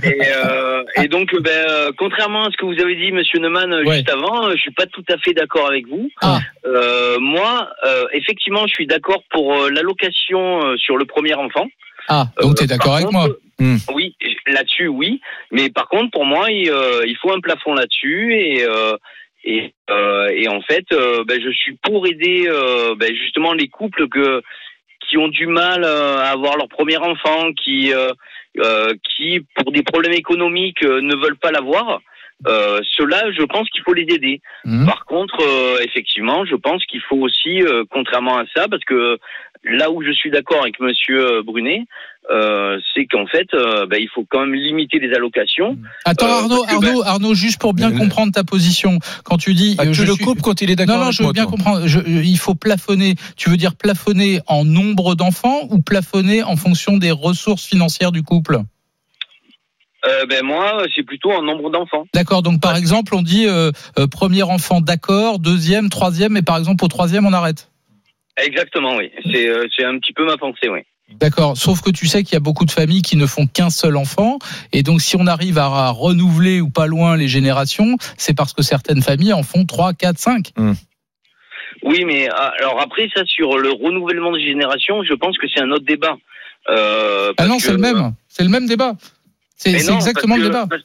Et, euh, et donc, ben, euh, contrairement à ce que vous avez dit, Monsieur Neumann, Ouais. juste avant, euh, je suis pas tout à fait d'accord avec vous. Ah. Euh, moi, euh, effectivement, je suis d'accord pour euh, l'allocation euh, sur le premier enfant. Ah, donc t'es Euh, d'accord avec moi Hmm. Oui, là-dessus, oui. Mais par contre, pour moi, il, euh, il faut un plafond là-dessus et. Euh, et, euh, et en fait, euh, ben, je suis pour aider euh, ben, justement les couples que, qui ont du mal euh, à avoir leur premier enfant, qui, euh, euh, qui pour des problèmes économiques euh, ne veulent pas l'avoir. Euh, Ceux-là, je pense qu'il faut les aider. Hmm. Par contre, euh, effectivement, je pense qu'il faut aussi, euh, contrairement à ça, parce que là où je suis d'accord avec Monsieur Brunet, euh, c'est qu'en fait, euh, ben, il faut quand même limiter les allocations. Attends Euh, Arnaud, parce que, Arnaud, Arnaud, juste pour bien Mais- comprendre ta position, quand tu dis Ah, euh, tu je le suis- coupes quand il est d'accord Non, non, avec je veux moi, bien toi. comprendre. Je- euh, il faut plafonner. Tu veux dire plafonner en nombre d'enfants ou plafonner en fonction des ressources financières du couple? Euh, ben moi, c'est plutôt un nombre d'enfants. D'accord. Donc par exemple, on dit euh, euh, premier enfant, d'accord, deuxième, troisième, et par exemple au troisième, on arrête. Exactement, oui. C'est euh, c'est un petit peu ma pensée, oui. D'accord. Sauf que tu sais qu'il y a beaucoup de familles qui ne font qu'un seul enfant, et donc si on arrive à, à renouveler ou pas loin les générations, c'est parce que certaines familles en font trois, quatre, cinq. Oui, mais ah, alors après ça sur le renouvellement de génération, je pense que c'est un autre débat. Euh, Ah non, que- c'est le même. C'est le même débat. C'est exactement le débat. parce-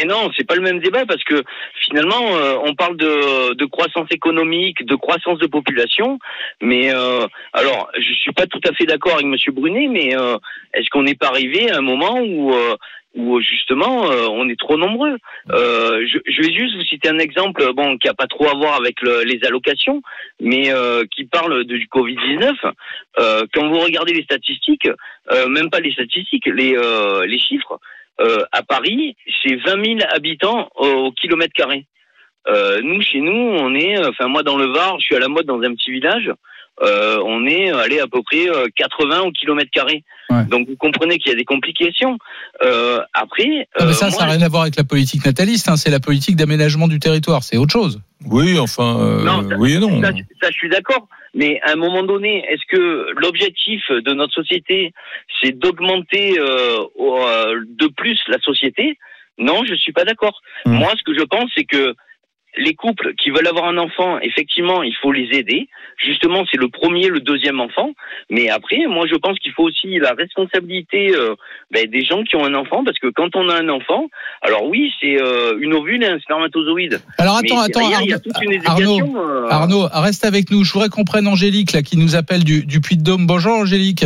Et non, c'est pas le même débat parce que finalement, euh, on parle de, de croissance économique, de croissance de population, mais euh, alors je suis pas tout à fait d'accord avec Monsieur Brunet, mais euh, est-ce qu'on n'est pas arrivé à un moment où euh, où justement euh, on est trop nombreux? Euh, je, je vais juste vous citer un exemple, bon, qui a pas trop à voir avec le- les allocations, mais euh, qui parle de- du Covid 19. Euh, quand vous regardez les statistiques, euh, même pas les statistiques, les euh, les chiffres. Euh, à Paris, c'est 20 000 habitants au, kilomètre carré. Euh, nous, chez nous, on est, enfin moi dans le Var, je suis à la mode dans un petit village. Euh, on est allé à peu près euh, 80 au kilomètre carré. Ouais. Donc vous comprenez qu'il y a des complications. Euh, après, mais euh, ça, moi, ça n'a rien à voir avec la politique nataliste. hein. C'est la politique d'aménagement du territoire. C'est autre chose. Oui, enfin, euh, Non, ça- oui et non. Ça, ça, je suis d'accord. Mais à un moment donné, est-ce que l'objectif de notre société, c'est d'augmenter euh, au- euh, de plus la société? Non, je suis pas d'accord. Hmm. Moi, ce que je pense, c'est que les couples qui veulent avoir un enfant, effectivement, il faut les aider. Justement, c'est le premier, le deuxième enfant. Mais après, moi, je pense qu'il faut aussi la responsabilité euh, ben, des gens qui ont un enfant, parce que quand on a un enfant, alors oui, c'est euh, une ovule et un spermatozoïde. Alors Mais attends, attends, derrière, il y a Arnaud, toute une Arnaud, éducation. euh, Arnaud, reste avec nous. Je voudrais qu'on prenne Angélique là, qui nous appelle du, du Puy-de-Dôme. Bonjour Angélique.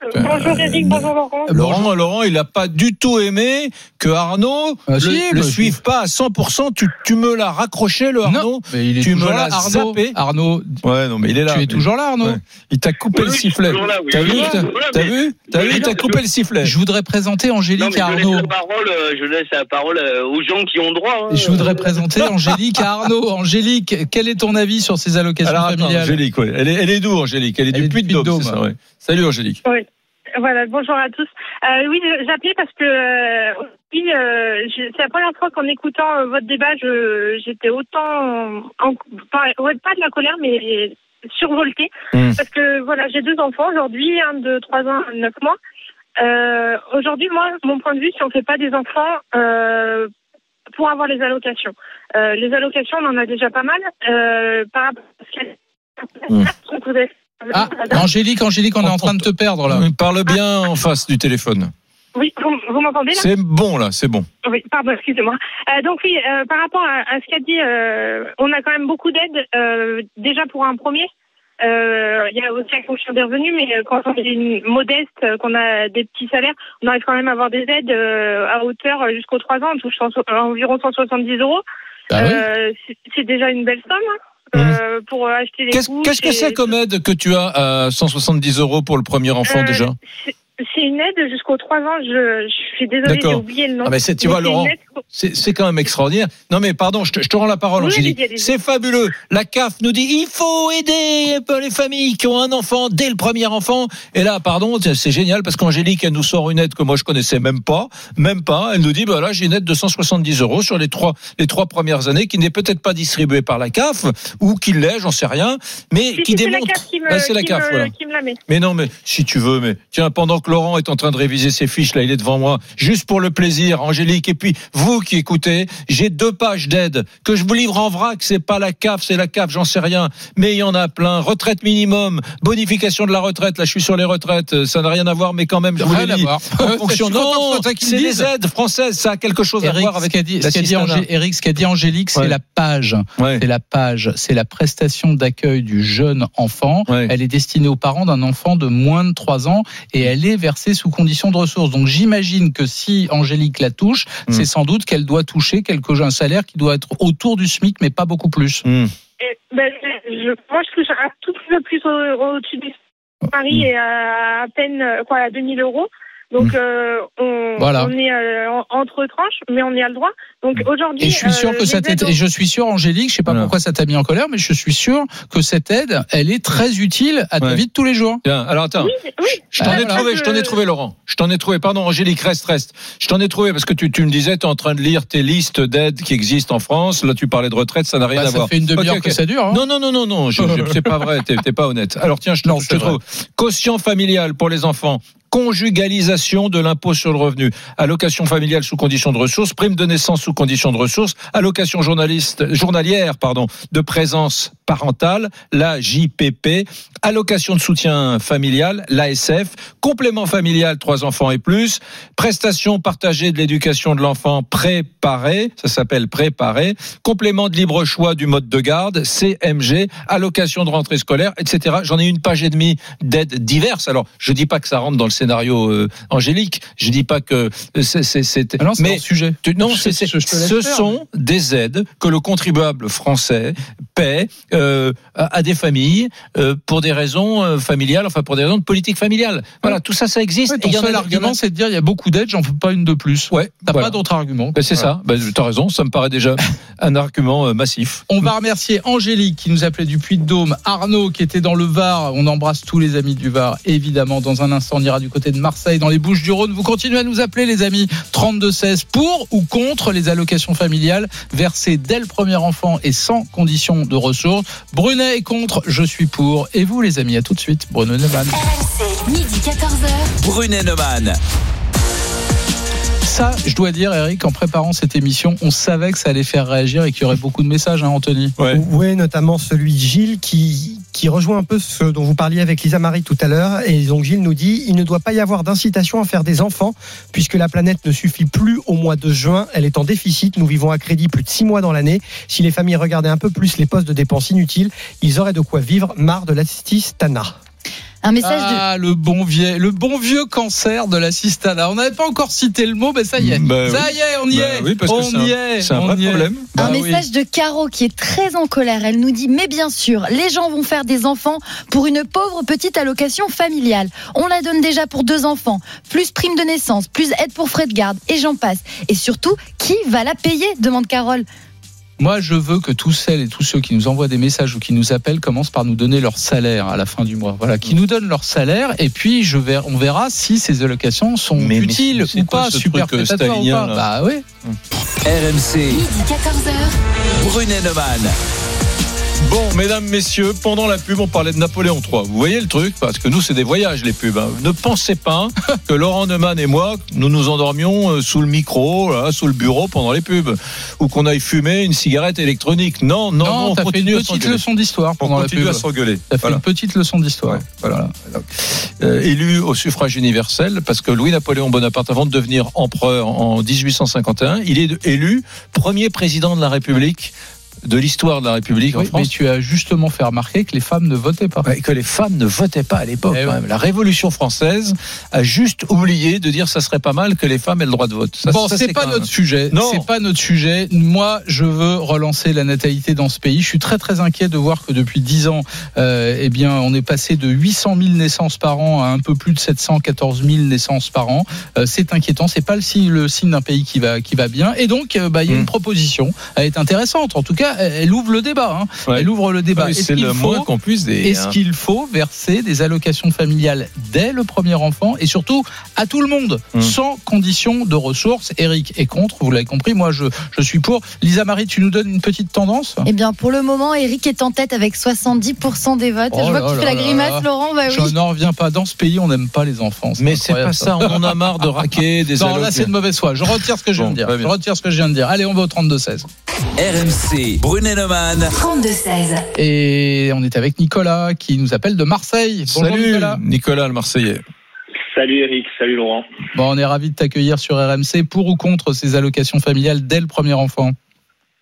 Hmm. Bonjour Eric, bonjour Laurent. Laurent, Laurent, il n'a pas du tout aimé que Arnaud Ah, le, si, le bah, suive pas à 100%. Tu, tu me l'as raccroché, le Arnaud Non, mais il est tu me l'as Arnaud. zappé. Arnaud, Ouais, non, mais il est là. tu es toujours là, Arnaud. Ouais. Il t'a coupé Oui, le sifflet. là, oui. T'as vu T'as mais- vu T'as vu Il t'a je- coupé le sifflet. Je voudrais présenter Non, Angélique à je laisse Arnaud. la parole, euh, je laisse la parole euh, aux gens qui ont droit. hein. Je voudrais présenter Angélique à Arnaud. Angélique, quel est ton avis sur ces allocations Alors attends, familiales? Angélique, ouais. elle, est, elle est d'où, Angélique? Elle est du Puy-de-Dôme. Salut, Angélique. Voilà, bonjour à tous. Euh, oui, j'appelais parce que euh, oui, euh, c'est la première fois qu'en écoutant euh, votre débat, je, j'étais autant, en, pas, pas de la colère, mais survoltée. Mm. Parce que voilà, j'ai deux enfants aujourd'hui, un de 3 ans, un de 9 mois. Euh, aujourd'hui, moi, mon point de vue, si on fait pas des enfants euh, pour avoir les allocations, euh, les allocations, on en a déjà pas mal. Euh, par rapport à ce Mm. Avez- Ah, [laughs] Angélique, Angélique, on est en train de te perdre là. Parle bien en face du téléphone. Oui, vous, vous m'entendez là? C'est bon, là, c'est bon. Oui, pardon, excusez-moi. Euh, donc oui, euh, par rapport à, à ce qu'a dit, euh, on a quand même beaucoup d'aides euh, déjà pour un premier. Euh, Il y a aussi la fonction des revenus, mais quand on est une modeste, qu'on a des petits salaires, on arrive quand même à avoir des aides euh, à hauteur jusqu'aux 3 ans, on touche cent- environ 170 euros. Bah oui. Euh, c'est- c'est déjà une belle somme hein, euh, pour acheter les Qu'est-ce que et- c'est comme aide que tu as à 170 euros pour le premier enfant Euh, déjà? C'est- une aide jusqu'aux 3 ans. Je, je suis désolée, j'ai oublié le nom. Ah, tu Mais vois, Laurent, C'est quand même extraordinaire. Non mais pardon, je te, je te rends la parole, Oui, Angélique. C'est fabuleux. La CAF nous dit il faut aider les familles qui ont un enfant dès le premier enfant. Et là, pardon, c'est- génial parce qu'Angélique, elle nous sort une aide que moi je connaissais même pas, même pas. Elle nous dit bah là j'ai une aide de 170 euros sur les trois les trois premières années qui n'est peut-être pas distribuée par la CAF ou qui l'est, j'en sais rien, mais Si, qui si, c'est la démontre. CAF qui me, Ah, la qui CAF, me- voilà. qui me la met. Mais non, mais si tu veux, mais tiens, pendant que Laurent est en train de réviser ses fiches, là, il est devant moi, juste pour le plaisir, Angélique, et puis vous qui écoutez, j'ai deux pages d'aide que je vous livre en vrac, c'est pas la CAF, c'est la CAF, j'en sais rien, mais il y en a plein. Retraite minimum, bonification de la retraite, là, je suis sur les retraites, euh, ça n'a rien à voir, mais quand même, je vous les. En suis fonction, ce non, c'est des aides françaises, ça a quelque chose à voir ce avec qu'a dit, ce qu'a dit. Angé- Eric, ce qu'a dit Angélique, c'est Ouais. la page. Ouais. C'est la page, c'est la prestation d'accueil du jeune enfant. Ouais. Elle est destinée aux parents d'un enfant de moins de 3 ans et elle est versée sous condition de ressources. Donc j'imagine que si Angélique la touche, Hmm. c'est sans doute qu'elle doit toucher quelque un salaire qui doit être autour du SMIC, mais pas beaucoup plus. Hmm. Et, ben, je, moi, je touche un tout petit peu plus au- au-dessus du Paris et à, à peine euh, quoi, à 2000 euros. Donc, euh, on, Voilà. on est euh, en- entre tranches, mais on y a le droit. Donc, aujourd'hui. Et je suis sûr euh, que cette les aide, et je suis sûr, Angélique, je sais pas Voilà. pourquoi ça t'a mis en colère, mais je suis sûr que cette aide, elle est très utile à ta Ouais. vie de tous les jours. Tiens, alors attends. Oui, oui. Je t'en ai voilà. trouvé, je t'en ai trouvé, Laurent. Je t'en ai trouvé. Pardon, Angélique, reste, reste. Je t'en ai trouvé parce que tu, tu me disais, tu es en train de lire tes listes d'aides qui existent en France. Là, tu parlais de retraite, ça n'a rien Bah, à ça voir. fait une demi-heure Ok, ok. que ça dure. hein. Non, non, non, non, non, je- je- c'est pas vrai, [laughs] t'es t'es pas honnête. Alors tiens, je te, Non, je te c'est vrai. trouve. Quotient familial pour les enfants. Conjugalisation de l'impôt sur le revenu, allocation familiale sous condition de ressources, prime de naissance sous condition de ressources, allocation journaliste, journalière de présence parentale, la JPP, allocation de soutien familial, l'ASF, complément familial trois enfants et plus, prestation partagée de l'éducation de l'enfant préparé, ça s'appelle préparé, complément de libre choix du mode de garde, CMG, allocation de rentrée scolaire, etc. J'en ai une page et demie d'aides diverses. Alors, je dis pas que ça rentre dans le scénario euh, angélique, je dis pas que c'est c'est Ah c'est mais hors sujet. tu- non, Je- je- je ce faire. sont des aides que le contribuable français paie euh, à, à des familles euh, pour des raisons euh, familiales, enfin pour des raisons de politique familiale. Voilà, tout ça, ça existe. Ouais, Et ton a- seul argument, c'est de dire il y a beaucoup d'aides, j'en veux pas une de plus. Ouais, T'as voilà. pas d'autre argument. Ben, c'est ça. Ben, tu as raison. Ça me paraît déjà [laughs] un argument massif. On va remercier Angélique qui nous appelait du Puy-de-Dôme, Arnaud qui était dans le Var. On embrasse tous les amis du Var, évidemment. Dans un instant, on ira du côté de Marseille, dans les Bouches-du-Rhône. Vous continuez à nous appeler, les amis. 32-16 pour ou contre les allocations familiales versées dès le premier enfant et sans condition de ressources. Brunet est contre, je suis pour. Et vous, les amis, à tout de suite. Bruno Neumann. RMC, midi 14h. Brunet Neumann. Ça, je dois dire, Eric, en préparant cette émission, on savait que ça allait faire réagir et qu'il y aurait beaucoup de messages, hein, Anthony. Oui, notamment celui de Gilles qui, qui rejoint un peu ce dont vous parliez avec Lisa Marie tout à l'heure. Et donc Gilles nous dit il ne doit pas y avoir d'incitation à faire des enfants puisque la planète ne suffit plus au mois de juin. Elle est en déficit. Nous vivons à crédit plus de six mois dans l'année. Si les familles regardaient un peu plus les postes de dépenses inutiles, ils auraient de quoi vivre. Marre de l'assistana. Un message Ah, le bon vieux, le bon vieux cancer de la cistana. On n'avait pas encore cité le mot, mais ça y est. Bah ça oui. y est, on y Bah est. oui, parce que on c'est un- y est. c'est un vrai problème. de, Bah un oui. message de Caro qui est très en colère. Elle nous dit Mais bien sûr, les gens vont faire des enfants pour une pauvre petite allocation familiale. On la donne déjà pour deux enfants, plus prime de naissance, plus aide pour frais de garde, et j'en passe. Et surtout, qui va la payer? demande Carole. Moi, je veux que tous celles et tous ceux qui nous envoient des messages ou qui nous appellent commencent par nous donner leur salaire à la fin du mois. Voilà, qui nous donnent leur salaire et puis je on verra si ces allocations sont Mais- utiles c'est ou quoi pas, ce superfétatoires truc, euh, ou pas. Bah oui. RMC, Midi 14h. Brunet Neumann. Bon, mesdames, messieurs, pendant la pub, on parlait de Napoléon III. Vous voyez le truc? Parce que nous, c'est des voyages, les pubs. hein. Ne pensez pas [laughs] que Laurent Neumann et moi, nous nous endormions euh, sous le micro, là, sous le bureau pendant les pubs. Ou qu'on aille fumer une cigarette électronique. Non, non, non, Non, on t'as fait une continue petite leçon d'histoire On pendant la continue pub. à s'engueuler. T'as fait Voilà. une petite leçon d'histoire. Ouais, voilà. Euh, élu au suffrage universel, parce que Louis-Napoléon Bonaparte, avant de devenir empereur en 1851, il est élu premier président de la République de l'histoire de la République en Oui, mais France. tu as justement fait remarquer que les femmes ne votaient pas. Ouais, que les femmes ne votaient pas à l'époque. Eh quand ouais. même. La Révolution française a juste oublié de dire ça serait pas mal que les femmes aient le droit de vote. Ça, bon, c'est pas notre sujet. Non. C'est pas notre sujet. Moi, je veux relancer la natalité dans ce pays. Je suis très très inquiet de voir que depuis 10 ans, euh, eh bien, on est passé de 800 000 naissances par an à un peu plus de 714 000 naissances par an. Euh, c'est inquiétant. C'est pas le signe, le signe d'un pays qui va qui va bien. Et donc, euh, bah, il y a une proposition. Elle est intéressante. En tout cas, elle, elle ouvre le débat. hein. Ouais. Elle ouvre le débat. Oui, Est-ce c'est qu'il le faut- moins qu'on puisse dire. est-ce qu'il faut verser des allocations familiales dès le premier enfant et surtout à tout le monde, Hum. sans condition de ressources? Eric est contre, vous l'avez compris, moi je, je suis pour. Lisa Marie, tu nous donnes une petite tendance? Eh bien, pour le moment, Eric est en tête avec 70% des votes. Oh Je vois que tu fais la grimace, là. Laurent. Bah Je n'en reviens pas. Dans ce pays, on n'aime pas les enfants. Mais c'est pas ça, on en a marre de raquer [laughs] des Non, là c'est de mauvaise foi. Je retire ce que je viens de dire. Je retire ce que je viens de dire. Allez, on va au 32-16. RMC, Brunet-Neumann. 32-16. Et on est avec Nicolas qui nous appelle de Marseille. Bonjour Salut Nicolas. Nicolas le Marseillais. Salut Eric, salut Laurent. Bon, on est ravi de t'accueillir sur RMC. Pour ou contre ces allocations familiales dès le premier enfant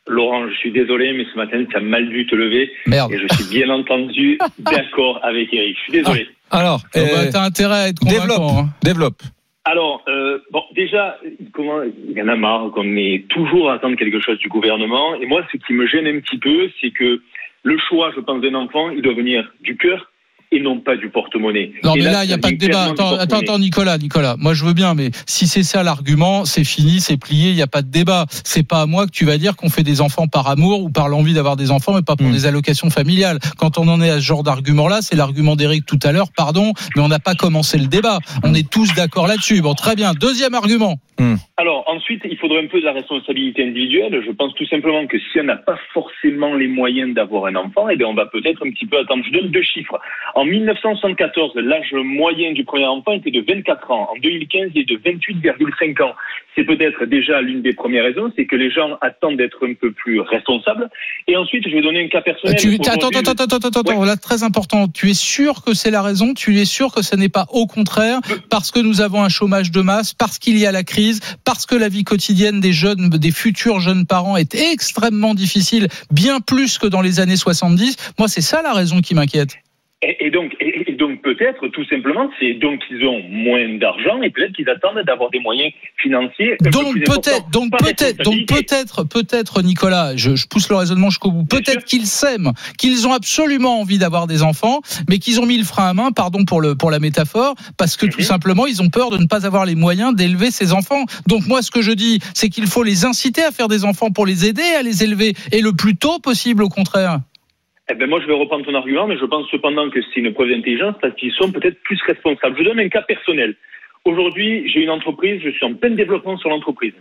Laurent, je suis désolé, mais ce matin, tu as mal dû te lever. Merde. Et je suis bien entendu [laughs] d'accord avec Eric. Je suis désolé. Alors, Ah bah, euh, T'as intérêt à être développe, convaincant. hein. développe. Alors, euh, bon, déjà, comment, il y en a marre qu'on ait toujours à attendre quelque chose du gouvernement. Et moi, ce qui me gêne un petit peu, c'est que le choix, je pense, d'un enfant, il doit venir du cœur et non pas du porte-monnaie. Non, Et mais là, il n'y a pas de débat. Attends, attends, Nicolas, Nicolas. Moi, je veux bien, mais si c'est ça l'argument, c'est fini, c'est plié, il n'y a pas de débat. C'est pas à moi que tu vas dire qu'on fait des enfants par amour ou par l'envie d'avoir des enfants, mais pas pour Hmm. des allocations familiales. Quand on en est à ce genre d'argument-là, c'est l'argument d'Éric tout à l'heure, pardon, mais on n'a pas commencé le débat. On est tous d'accord là-dessus. Bon, très bien. Deuxième argument. Alors ensuite, il faudrait un peu de la responsabilité individuelle. Je pense tout simplement que si on n'a pas forcément les moyens d'avoir un enfant, eh bien on va peut-être un petit peu attendre. Je donne deux chiffres. En 1974, l'âge moyen du premier enfant était de 24 ans. En 2015, il est de 28,5 ans. C'est peut-être déjà l'une des premières raisons, c'est que les gens attendent d'être un peu plus responsables. Et ensuite, je vais donner un cas personnel. Tu, attends, attends, attends, attends, attends, là, très important. Tu es sûr que c'est la raison? Tu es sûr que ce n'est pas au contraire parce que nous avons un chômage de masse, parce qu'il y a la crise, parce que la vie quotidienne des jeunes, des futurs jeunes parents est extrêmement difficile, bien plus que dans les années 70. Moi, c'est ça la raison qui m'inquiète. Et, et donc, et, et donc peut-être, tout simplement, c'est donc qu'ils ont moins d'argent et peut-être qu'ils attendent d'avoir des moyens financiers. peu Donc peut-être, donc peut-être, donc peut-être, peut-être, Nicolas, je, je pousse le raisonnement jusqu'au bout. Peut-être qu'ils s'aiment, qu'ils ont absolument envie d'avoir des enfants, mais qu'ils ont mis le frein à main, pardon pour le pour la métaphore, parce que tout Mhm. simplement ils ont peur de ne pas avoir les moyens d'élever ces enfants. Donc moi, ce que je dis, c'est qu'il faut les inciter à faire des enfants pour les aider à les élever, et le plus tôt possible, au contraire. Eh ben moi, je vais reprendre ton argument, mais je pense cependant que c'est une preuve d'intelligence parce qu'ils sont peut-être plus responsables. Je donne un cas personnel. Aujourd'hui, j'ai une entreprise, je suis en plein développement sur l'entreprise.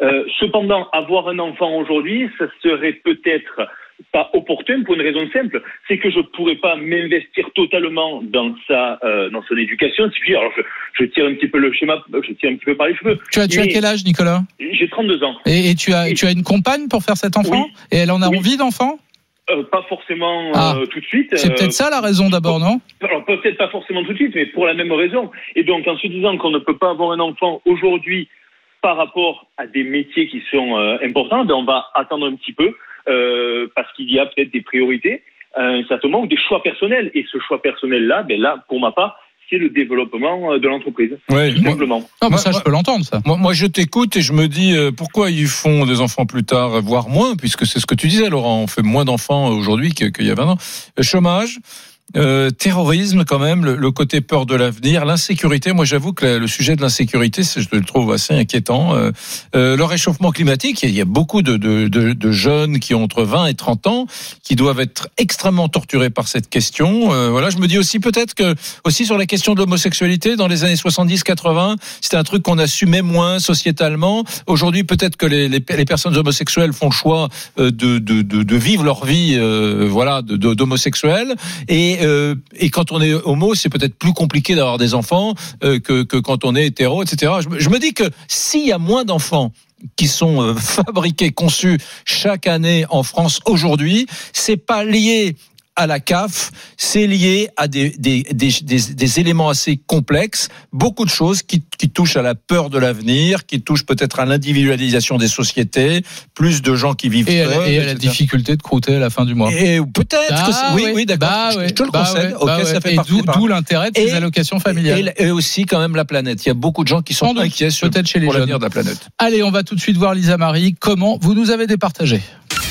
Euh, cependant, avoir un enfant aujourd'hui, ça serait peut-être pas opportun pour une raison simple, c'est que je pourrais pas m'investir totalement dans sa euh, dans son éducation. Si puis, alors je, je tire un petit peu le schéma, je tire un petit peu par les cheveux. Tu as, tu as Mais quel âge, Nicolas? J'ai 32 ans. et, et tu as, tu as une compagne pour faire cet enfant? Oui. Et elle en a Oui. envie d'enfant? Euh, pas forcément euh, Ah. tout de suite. C'est euh, peut-être ça la raison d'abord, non? Alors peut-être pas forcément tout de suite, mais pour la même raison. Et donc en se disant qu'on ne peut pas avoir un enfant aujourd'hui par rapport à des métiers qui sont euh, importants, ben on va attendre un petit peu euh, parce qu'il y a peut-être des priorités à un certain moment ou des choix personnels. Et ce choix personnel-là, ben là, pour ma part, c'est le développement euh, de l'entreprise, Ouais, tout moi- simplement. Ah, bah, Moi- Ça, je peux l'entendre, ça. Moi, moi, je t'écoute et je me dis euh, pourquoi ils font des enfants plus tard, voire moins, puisque c'est ce que tu disais, Laurent. On fait moins d'enfants aujourd'hui que- qu'il y a 20 ans. Euh, Chômage. Euh, terrorisme quand même, le, le côté peur de l'avenir, l'insécurité. Moi, j'avoue que la- le sujet de l'insécurité, je le trouve assez inquiétant. Euh, euh, le réchauffement climatique, il y a beaucoup de, de, de, de jeunes qui ont entre 20 et 30 ans qui doivent être extrêmement torturés par cette question. Euh, voilà, je me dis aussi peut-être que aussi sur la question de l'homosexualité dans les années 70-80, c'était un truc qu'on assumait moins sociétalement. Aujourd'hui, peut-être que les, les, les personnes homosexuelles font le choix euh, de, de, vivre leur vie, voilà, d'homosexuels. Et, euh, et quand on est homo, c'est peut-être plus compliqué d'avoir des enfants euh, que, quand on est hétéro, etc. Je, me- je me dis que s'il y a moins d'enfants qui sont euh, [laughs] fabriqués, conçus chaque année en France aujourd'hui, c'est pas lié à la CAF, c'est lié à des, des, des, des, des éléments assez complexes, beaucoup de choses qui, qui touchent à la peur de l'avenir, qui touchent peut-être à l'individualisation des sociétés, plus de gens qui vivent Et à, la- et à la difficulté de croûter à la fin du mois. Et peut-être Ah oui, ouais, oui, d'accord. bah je, te le bah concède. bah ça ouais. fait Et partie d'où- l'intérêt de ces allocations familiales. Et, et aussi quand même la planète. Il y a beaucoup de gens qui sont inquiets peut-être chez les pour l'avenir de la planète. Allez, on va tout de suite voir Lisa Marie. Comment vous nous avez départagé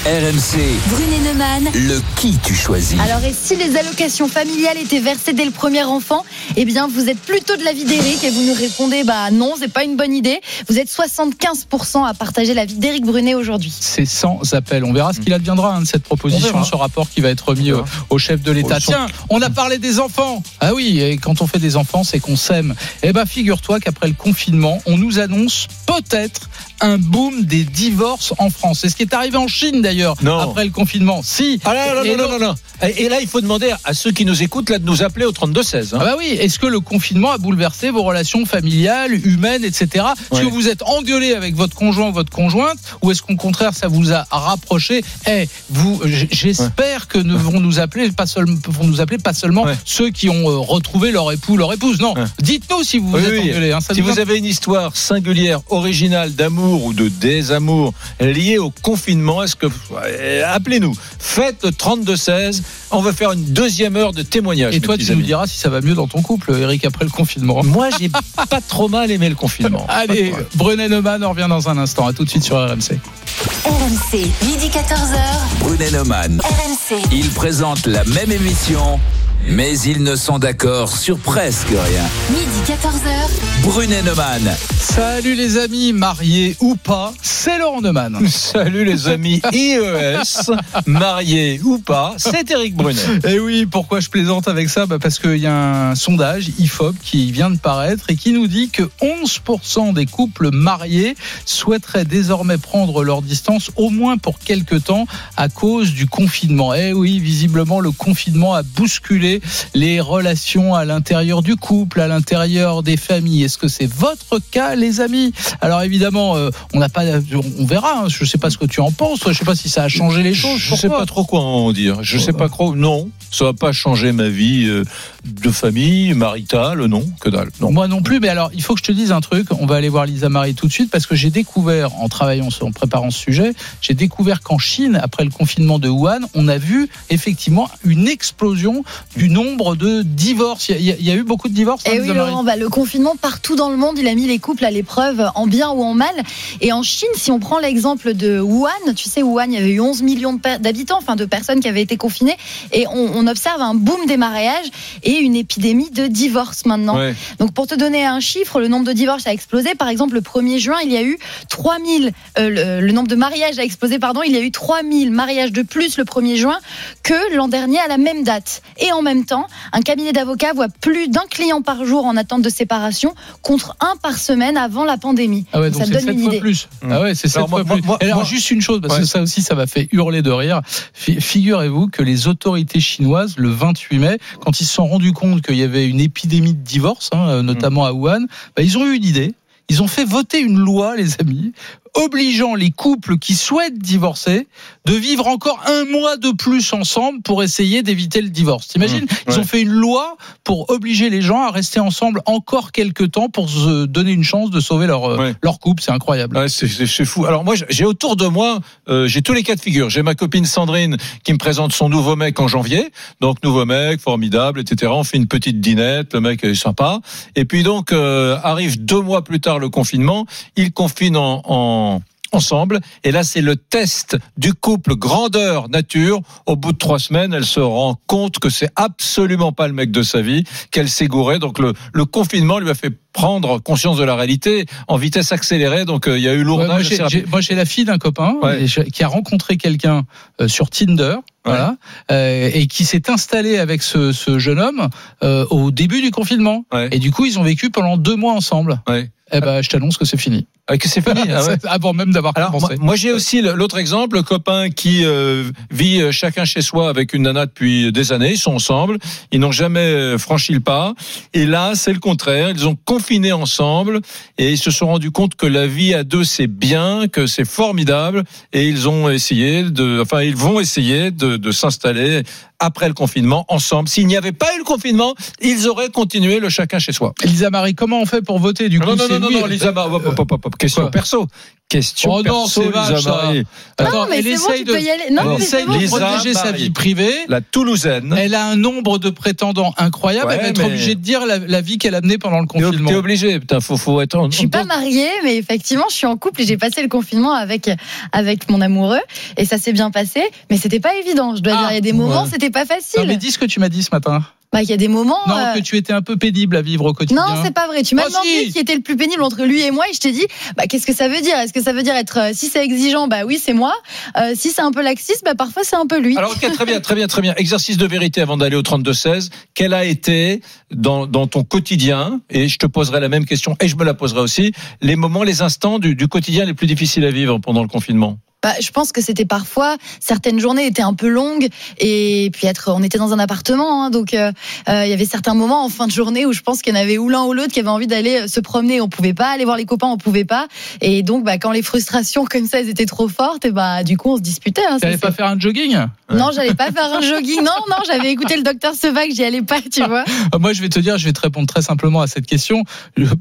RMC, Brunet Neumann. le qui tu choisis. Alors, et si les allocations familiales étaient versées dès le premier enfant, eh bien, vous êtes plutôt de l'avis d'Éric et vous nous répondez, bah non, c'est pas une bonne idée. Vous êtes 75% à partager l'avis d'Éric Brunet aujourd'hui. C'est sans appel. On verra ce qu'il adviendra hein, de cette On proposition, ce rapport qui va être remis au, chef de l'État. Tiens, on a parlé des enfants. Ah oui, et quand on fait des enfants, c'est qu'on s'aime. Eh ben, figure-toi qu'après le confinement, on nous annonce peut-être un boom des divorces en France. C'est ce qui est arrivé en Chine d'ailleurs Non. après le confinement. Si. Ah là, Et non, non, donc- non, non. Et et là, il faut demander à ceux qui nous écoutent là de nous appeler au 32-16. hein. Ah bah oui, est-ce que le confinement a bouleversé vos relations familiales, humaines, etc. Est-ce Ouais. que vous êtes engueulé avec votre conjoint votre conjointe ou est-ce qu'au contraire ça vous a rapproché? Eh, vous, j'espère que ne vont nous appeler pas seulement vont nous appeler pas seulement Ouais. ceux qui ont euh, retrouvé leur époux, leur épouse. Non, dites-nous si vous vous Oui, êtes oui. engueulé. hein, si vous avez une histoire singulière, originale d'amour ou de désamour liée au confinement, est-ce que appelez-nous. Faites le 32-16. On va faire une deuxième heure de témoignage. Et toi, tu nous diras si ça va mieux dans ton couple, Eric, après le confinement. Moi, j'ai [laughs] pas trop mal aimé le confinement. [laughs] Allez. Brunet Neumann, on revient dans un instant. À tout de suite sur RMC. RMC, midi 14h. Brunet Neumann. RMC. Ils présentent la même émission, mais ils ne sont d'accord sur presque rien. Midi 14h. Brunet Neumann. Salut les amis, mariés ou pas, c'est Laurent Neumann. [laughs] Salut les amis IES, mariés ou pas, c'est Eric Brunet. Et Eh oui, pourquoi je plaisante avec ça? Bah Parce qu'il y a un sondage IFOP qui vient de paraître et qui nous dit que 11% des couples mariés souhaiteraient désormais prendre leur distance au moins pour quelques temps à cause du confinement. Eh oui, visiblement, le confinement a bousculé les relations à l'intérieur du couple, à l'intérieur des familles. Est-ce que c'est votre cas, les amis? Alors évidemment, euh, on n'a pas, on verra. hein. Je ne sais pas ce que tu en penses. Je sais pas si ça a changé les choses. Je pour sais pas trop quoi en dire. Je sais pas trop. Non, ça va pas changer ma vie euh, de famille, maritale, non, que dalle. Non. Moi non plus, mais alors il faut que je te dise un truc. On va aller voir Lisa Marie tout de suite parce que j'ai découvert en travaillant, en préparant ce sujet, j'ai découvert qu'en Chine, après le confinement de Wuhan, on a vu effectivement une explosion du nombre de divorces. Il y a, il y a eu beaucoup de divorces. hein, Et Eh oui, Laurent, bah, le confinement partout dans le monde, il a mis les couples à l'épreuve, en bien ou en mal. Et en Chine, si on prend l'exemple de Wuhan, tu sais, Wuhan, il y avait eu 11 millions d'habitants, enfin de personnes qui avaient été confinées, et on, on observe un boom des mariages et une épidémie de divorce maintenant. Ouais. Donc pour te donner un chiffre, le nombre de divorces a explosé. Par exemple, le 1er juin, il y a eu 3000, euh, le, le nombre de mariages a explosé, pardon, il y a eu 3000 mariages de plus le 1er juin que l'an dernier à la même date. Et en même temps, un cabinet d'avocats voit plus d'un client par jour en attente de séparation contre un par semaine avant la pandémie. Ah ouais, donc ça donne une fois idée. plus. Ah ouais, c'est fois moi- plus. moi- alors moi- juste une chose, parce que ça aussi, ça m'a fait hurler de rire. Fi- Figurez-vous que les autorités chinoises, le 28 mai, quand ils se sont rendus compte qu'il y avait une épidémie de divorce, hein, euh, notamment à Wuhan, bah, ils ont eu une idée. Ils ont fait voter une loi, les amis, obligeant les couples qui souhaitent divorcer de vivre encore un mois de plus ensemble pour essayer d'éviter le divorce. T'imagines Mmh, Ils ont fait une loi pour obliger les gens à rester ensemble encore quelques temps pour se donner une chance de sauver leur, euh, Ouais. leur couple. C'est incroyable. Ouais, c'est- fou. Alors moi, j'ai autour de moi, euh, j'ai tous les cas de figure. J'ai ma copine Sandrine qui me présente son nouveau mec en janvier. Donc nouveau mec, formidable, etc. On fait une petite dînette, le mec est sympa. Et puis donc euh, arrive deux mois plus tard le confinement. Il confine en, en ensemble. Et là, c'est le test du couple grandeur nature. Au bout de trois semaines, elle se rend compte que c'est absolument pas le mec de sa vie, qu'elle s'est gourée. Donc le, le confinement lui a fait prendre conscience de la réalité en vitesse accélérée. Donc euh, il y a eu lourdage. moi, j'ai la fille d'un copain Ouais. qui a rencontré quelqu'un euh, sur Tinder. Voilà, euh, et qui s'est installé avec ce, ce jeune homme au début du confinement. Et du coup, ils ont vécu pendant deux mois ensemble. Eh ben, je t'annonce que c'est fini. Ah, que c'est fini. [laughs] ah ouais. Avant même d'avoir Alors moi, commencé. moi, j'ai aussi l'autre exemple, le copain qui euh, vit euh, chacun chez soi avec une nana depuis des années, ils sont ensemble, ils n'ont jamais euh, franchi le pas. Et là, c'est le contraire, ils ont confiné ensemble et ils se sont rendus compte que la vie à deux c'est bien, que c'est formidable et ils ont essayé de, enfin ils vont essayer de, de s'installer après le confinement, ensemble. S'il n'y avait pas eu le confinement, ils auraient continué le chacun chez soi. Lisa Marie, comment on fait pour voter du coup Non, non, non, non, non, Lisa Marie, question perso. Question Oh non, perso, c'est vache, Lisa. Marie. Attends, Non, mais elle c'est bon, essaye tu de, peux y aller. Non, elle mais essaye c'est bon. de Lisa protéger sa Marie. vie privée. La Toulousaine. Elle a un nombre de prétendants incroyable. Ouais, elle va être mais- obligée de dire la, la vie qu'elle a menée pendant le confinement. t'es obligé, putain, faut, faut être en. Je suis pas mariée, mais effectivement, je suis en couple et j'ai passé le confinement avec avec mon amoureux et ça s'est bien passé. Mais c'était pas évident. Je dois Ah, dire, il y a des moments, ouais. c'était pas Non, facile. mais dis ce que tu m'as dit ce matin. Bah, il y a des moments. Non, euh, que tu étais un peu pénible à vivre au quotidien. Non, c'est pas vrai. Tu m'as Oh, demandé si. qui était le plus pénible entre lui et moi et je t'ai dit, bah, qu'est-ce que ça veut dire? Est-ce que ça veut dire être, euh, si c'est exigeant, bah oui, c'est moi. Euh, si c'est un peu laxiste, bah parfois c'est un peu lui. Alors, ok, très bien, très bien, très bien. Exercice de vérité avant d'aller au 32-16. Quel a été dans, dans ton quotidien, et je te poserai la même question, et je me la poserai aussi, les moments, les instants du, du quotidien les plus difficiles à vivre pendant le confinement? Bah, je pense que c'était parfois certaines journées étaient un peu longues et puis être, on était dans un appartement, hein, donc euh, euh, il y avait certains moments en fin de journée où je pense qu'il y en avait ou l'un ou l'autre qui avait envie d'aller euh, se promener, on pouvait pas aller voir les copains, on pouvait pas, et donc bah, quand les frustrations [laughs] comme ça elles étaient trop fortes, et bah du coup on se disputait. Hein, T'allais pas faire un jogging? Non, j'allais pas faire un jogging. Non, non, j'avais écouté le docteur Sevac, j'y allais pas, tu vois. [laughs] Ah, Moi, je vais te dire, je vais te répondre très simplement à cette question.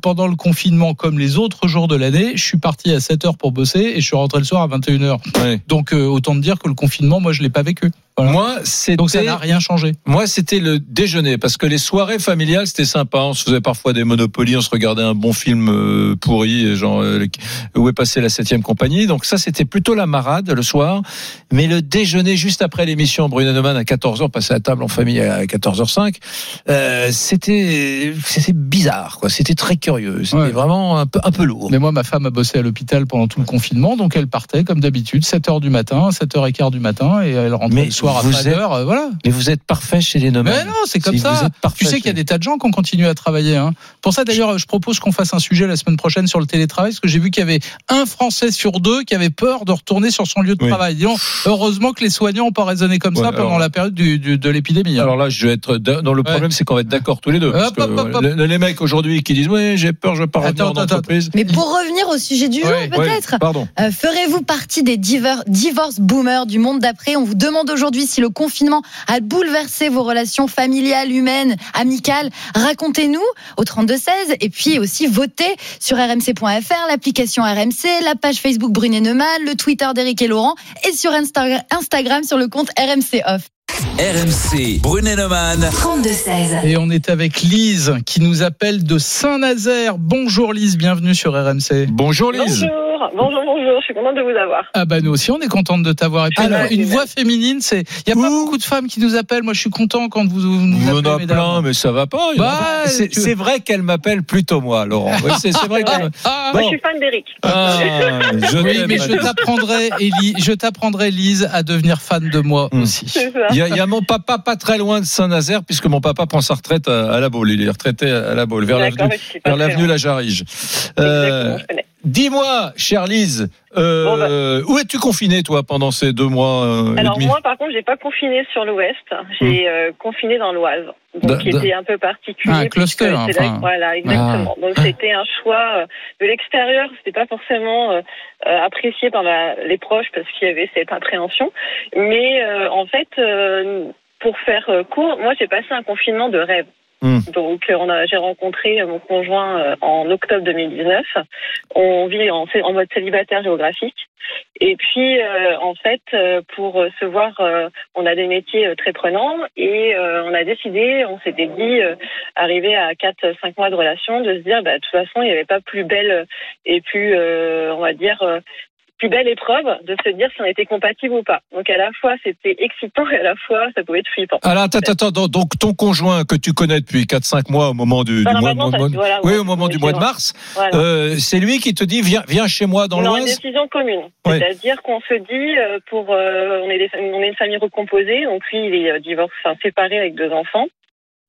Pendant le confinement, comme les autres jours de l'année, je suis parti à 7 heures pour bosser et je suis rentré le soir à 21 Ouais. Donc, euh, autant te dire que le confinement, moi, je l'ai pas vécu. Voilà. Moi, c'était. Donc, ça n'a rien changé. Moi, c'était le déjeuner parce que les soirées familiales, c'était sympa. On se faisait parfois des monopolies, on se regardait un bon film euh, pourri, genre euh, où est passée la septième compagnie. Donc ça, c'était plutôt la marade le soir. Mais le déjeuner juste après l'émission Bruno Neumann à 14h, passer à table en famille à 14h05, euh, c'était c'était bizarre, quoi. C'était très curieux. C'était Ouais. vraiment un peu un peu lourd. Mais moi, ma femme a bossé à l'hôpital pendant tout le confinement, donc elle partait comme d'habitude, 7 heures du matin, 7 heures et quart du matin, et elle rentrait Mais le soir à vous pas d'heure, euh, voilà. Mais vous êtes parfait chez les Neumann. Mais non, c'est comme Si ça. Tu sais qu'il y a des tas de gens qui ont continué à travailler. Hein. Pour ça, d'ailleurs, je propose qu'on fasse un sujet la semaine prochaine sur le télétravail, parce que j'ai vu qu'il y avait un Français sur deux qui avait peur de retourner sur son lieu de Oui. travail. Disons, heureusement que les soignants n'ont pas raisonné comme Ouais, ça pendant alors- la période du, du- de l'épidémie. hein. Alors là, je vais être. Dans le problème, c'est qu'on va être d'accord tous les deux. parce Hop, hop, que, hop, hop. Les, les mecs aujourd'hui qui disent oui, j'ai peur, je vais pas revenir Attends, en attends, entreprise. Mais pour revenir au sujet du jour, Ouais, peut-être. Ouais, pardon. Euh, Ferez-vous partie des divorce boomers du monde d'après? On vous demande aujourd'hui si le confinement a bouleversé vos relations familiales, humaines, amicales. Racontez-nous au 3216 et puis aussi votez sur rmc.fr, l'application RMC, la page Facebook Brunet Neumann, le Twitter d'Éric et Laurent et sur Insta- Instagram sur le compte RMC Off. RMC, Brunet-Neumann. 32-16. Et on est avec Lise qui nous appelle de Saint-Nazaire. Bonjour Lise, bienvenue sur RMC. Bonjour Lise. Bonjour, bonjour, bonjour, je suis contente de vous avoir. Ah bah nous aussi on est contente de t'avoir. Et puis Alors, une voix féminine, c'est il y a pas beaucoup de femmes qui nous appellent. Moi je suis content quand vous, vous nous Il y en appelez, a mesdames. plein, mais ça va pas. Bah, pas. c'est tu- vrai qu'elle m'appelle plutôt moi, Laurent. Oui, c'est vrai qu'elle. Ah, Moi, Bon. je suis fan d'Eric. Ah, je oui, mais je Lise. t'apprendrai, Élie, je t'apprendrai, Lise, à devenir fan de moi Hmm. aussi. Il y, a, il y a mon papa pas très loin de Saint-Nazaire, puisque mon papa prend sa retraite à, à la Baule. Il est retraité à la Baule, vers l'avenue. La Jarige. Euh. Dis-moi, chère Lise, euh, Bon, bah. où es-tu confiné toi pendant ces deux mois euh, et Alors demi moi, par contre, j'ai pas confiné sur l'Ouest, j'ai euh, confiné dans l'Oise, donc qui était un peu particulier. Ah, un cluster, puisque c'est là- enfin. Voilà, exactement. Donc c'était un choix euh, de l'extérieur, c'était pas forcément apprécié par la- les proches parce qu'il y avait cette appréhension, mais euh, en fait. euh, pour faire court, moi j'ai passé un confinement de rêve. Hmm. Donc euh, j'ai rencontré euh, mon conjoint euh, en octobre 2019. On vit en, en mode célibataire géographique. Et puis euh, en fait, pour se voir, euh, on a des métiers très prenants et euh, on a décidé, on s'était dit, arrivé à 4-5 mois de relation, de se dire, bah, de toute façon, il n'y avait pas plus belle et plus, on va dire, plus belle épreuve de se dire si on était compatible ou pas. Donc à la fois c'était excitant et à la fois ça pouvait être flippant. Alors attends, attends, attends, donc ton conjoint que tu connais depuis 4-5 mois au moment du, mois, voilà, oui, ouais, au moment du mois de mars, Voilà. euh, c'est lui qui te dit viens, viens chez moi dans Non, une l'Oise. décision commune. Ouais. C'est-à-dire qu'on se dit, euh, pour, euh, on, est des- on est une famille recomposée, donc lui, il est divorcé, enfin, séparé avec deux enfants.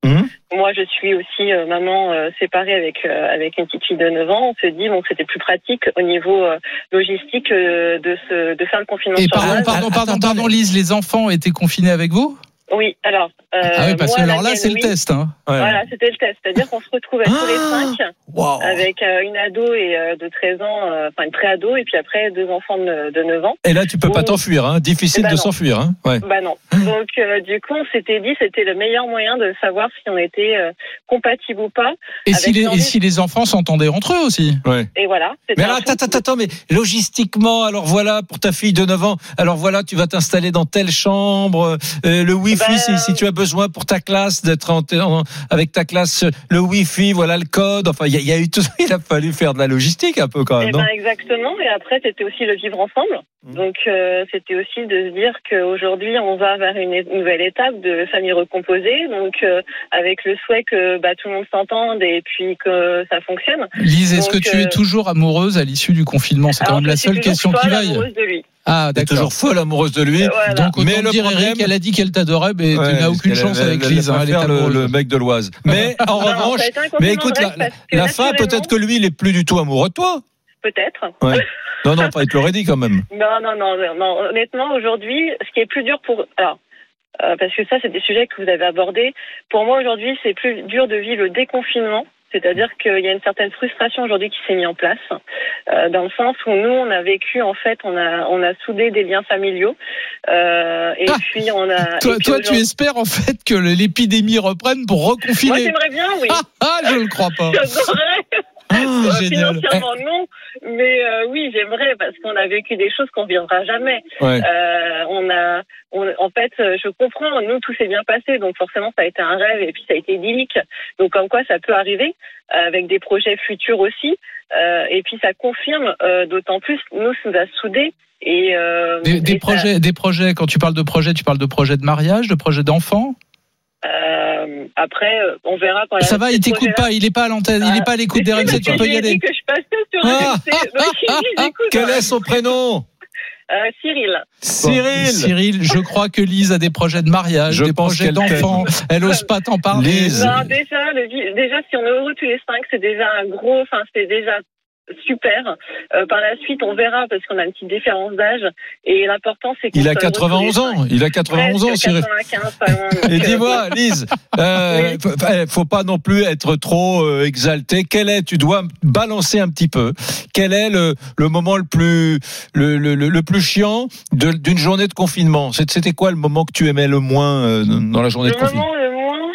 Mhm. Moi, je suis aussi euh, maman euh, séparée avec euh, avec une petite fille de 9 ans. On se dit, bon, c'était plus pratique au niveau euh, logistique euh, de se de faire le confinement Et sur pardon, pardon, pardon, pardon, Lise, les enfants étaient confinés avec vous? Oui, alors, ah oui, parce moi, que alors là, c'est le test. Hein. Voilà, c'était le test. C'est-à-dire qu'on se retrouvait tous les cinq Wow. avec euh, une ado et euh, de 13 ans, euh, enfin une pré-ado, et puis après deux enfants de, de 9 ans. Et là, tu peux pas t'enfuir, hein. Difficile Eh ben de s'enfuir, hein. Ouais. Bah non. [laughs] Donc euh, du coup, on s'était dit c'était le meilleur moyen de savoir si on était euh, compatible ou pas. Et, Avec si les, et si les enfants s'entendaient entre eux aussi Ouais. Et voilà. Mais alors, attends, attends, attends, mais logistiquement, alors voilà, pour ta fille de 9 ans, alors voilà, tu vas t'installer dans telle chambre, euh, le Wi-Fi, Ben, si, si tu as besoin pour ta classe, d'être avec ta classe, le Wi-Fi, voilà le code, enfin, il y, a- il y a eu tout ça, [laughs] il a fallu faire de la logistique un peu quand Eh même, non? ben exactement. Et après, c'était aussi le vivre ensemble. Mmh. Donc, euh, c'était aussi de se dire qu'aujourd'hui, on va vers une nouvelle étape de famille recomposée. Donc, euh, avec le souhait que bah, tout le monde s'entende et puis que ça fonctionne. Lise, est-ce que tu es euh, toujours amoureuse à l'issue du confinement? C'est quand même la seule question qui vaille. de lui. Ah, T'es d'accord. toujours folle amoureuse de lui. Voilà. Donc, Mais le dire, problème- Eric, elle a dit qu'elle t'adorait, mais Ouais, tu n'as aucune elle- chance elle- avec elle Lise. hein, elle est préfère le, amoureuse. le mec de l'Oise. [laughs] Mais en Non, revanche, mais écoute, la, la fin, peut-être que lui, il est plus du tout amoureux de toi. Peut-être. Ouais. [laughs] Non, non, pas, il te l'aurait dit quand même. Non, non, non, non, non. Honnêtement, aujourd'hui, ce qui est plus dur pour. Alors, euh, parce que ça, c'est des sujets que vous avez abordés. Pour moi, aujourd'hui, c'est plus dur de vivre le déconfinement. C'est-à-dire qu'il y a une certaine frustration aujourd'hui qui s'est mise en place, euh, dans le sens où nous, on a vécu, en fait, on a, on a soudé des liens familiaux, euh, et Ah, puis on a. Toi, toi, tu espères en fait que l'épidémie reprenne pour Moi, reconfiner. j'aimerais bien, oui. Ah, ah, je le crois pas. [laughs] [laughs] Génial. Financièrement, non. Mais euh, oui, j'aimerais parce qu'on a vécu des choses qu'on ne vivra jamais. Ouais. Euh, on a, on, en fait, je comprends. Nous, tout s'est bien passé, donc forcément, ça a été un rêve et puis ça a été idyllique. Donc, comme quoi, ça peut arriver avec des projets futurs aussi. Euh, et puis, ça confirme euh, d'autant plus. Nous, ça nous a soudés. Et, euh, Des, des ça- projets, des projets. Quand tu parles de projets, tu parles de projets de mariage, de projets d'enfants? Euh, après, euh, on verra quand Ça va, il t'écoute pas, il est pas à l'antenne, il est pas à l'écoute si, d'RMC, parce tu que peux y aller. dit que je passais sur Ah, RMC. Dit, j'écoute. Quel est son prénom Euh, Cyril. Bon, Cyril. Cyril, je crois que Lise a des projets de mariage, Je des projets d'enfants. Elle ose pas t'en parler. Lise. Non, déjà, le, déjà, si on est heureux tous les cinq, c'est déjà un gros, enfin, c'est déjà super. Euh, par la suite, on verra parce qu'on a une petite différence d'âge et l'important, c'est qu'on Il a soit heureux tous les 91 ans. Il a 91 ans, Cyril. 95, pas loin. Donc, [laughs] Et euh, dis-moi, [laughs] Lise, euh, Oui. faut, eh, faut pas non plus être trop euh, exalté. Quel est, tu dois balancer un petit peu. Quel est le, le moment le plus le, le, le- le plus chiant d'une journée de confinement? C'était quoi le moment que tu aimais le moins euh, dans la journée Le de confinement moment, le moins.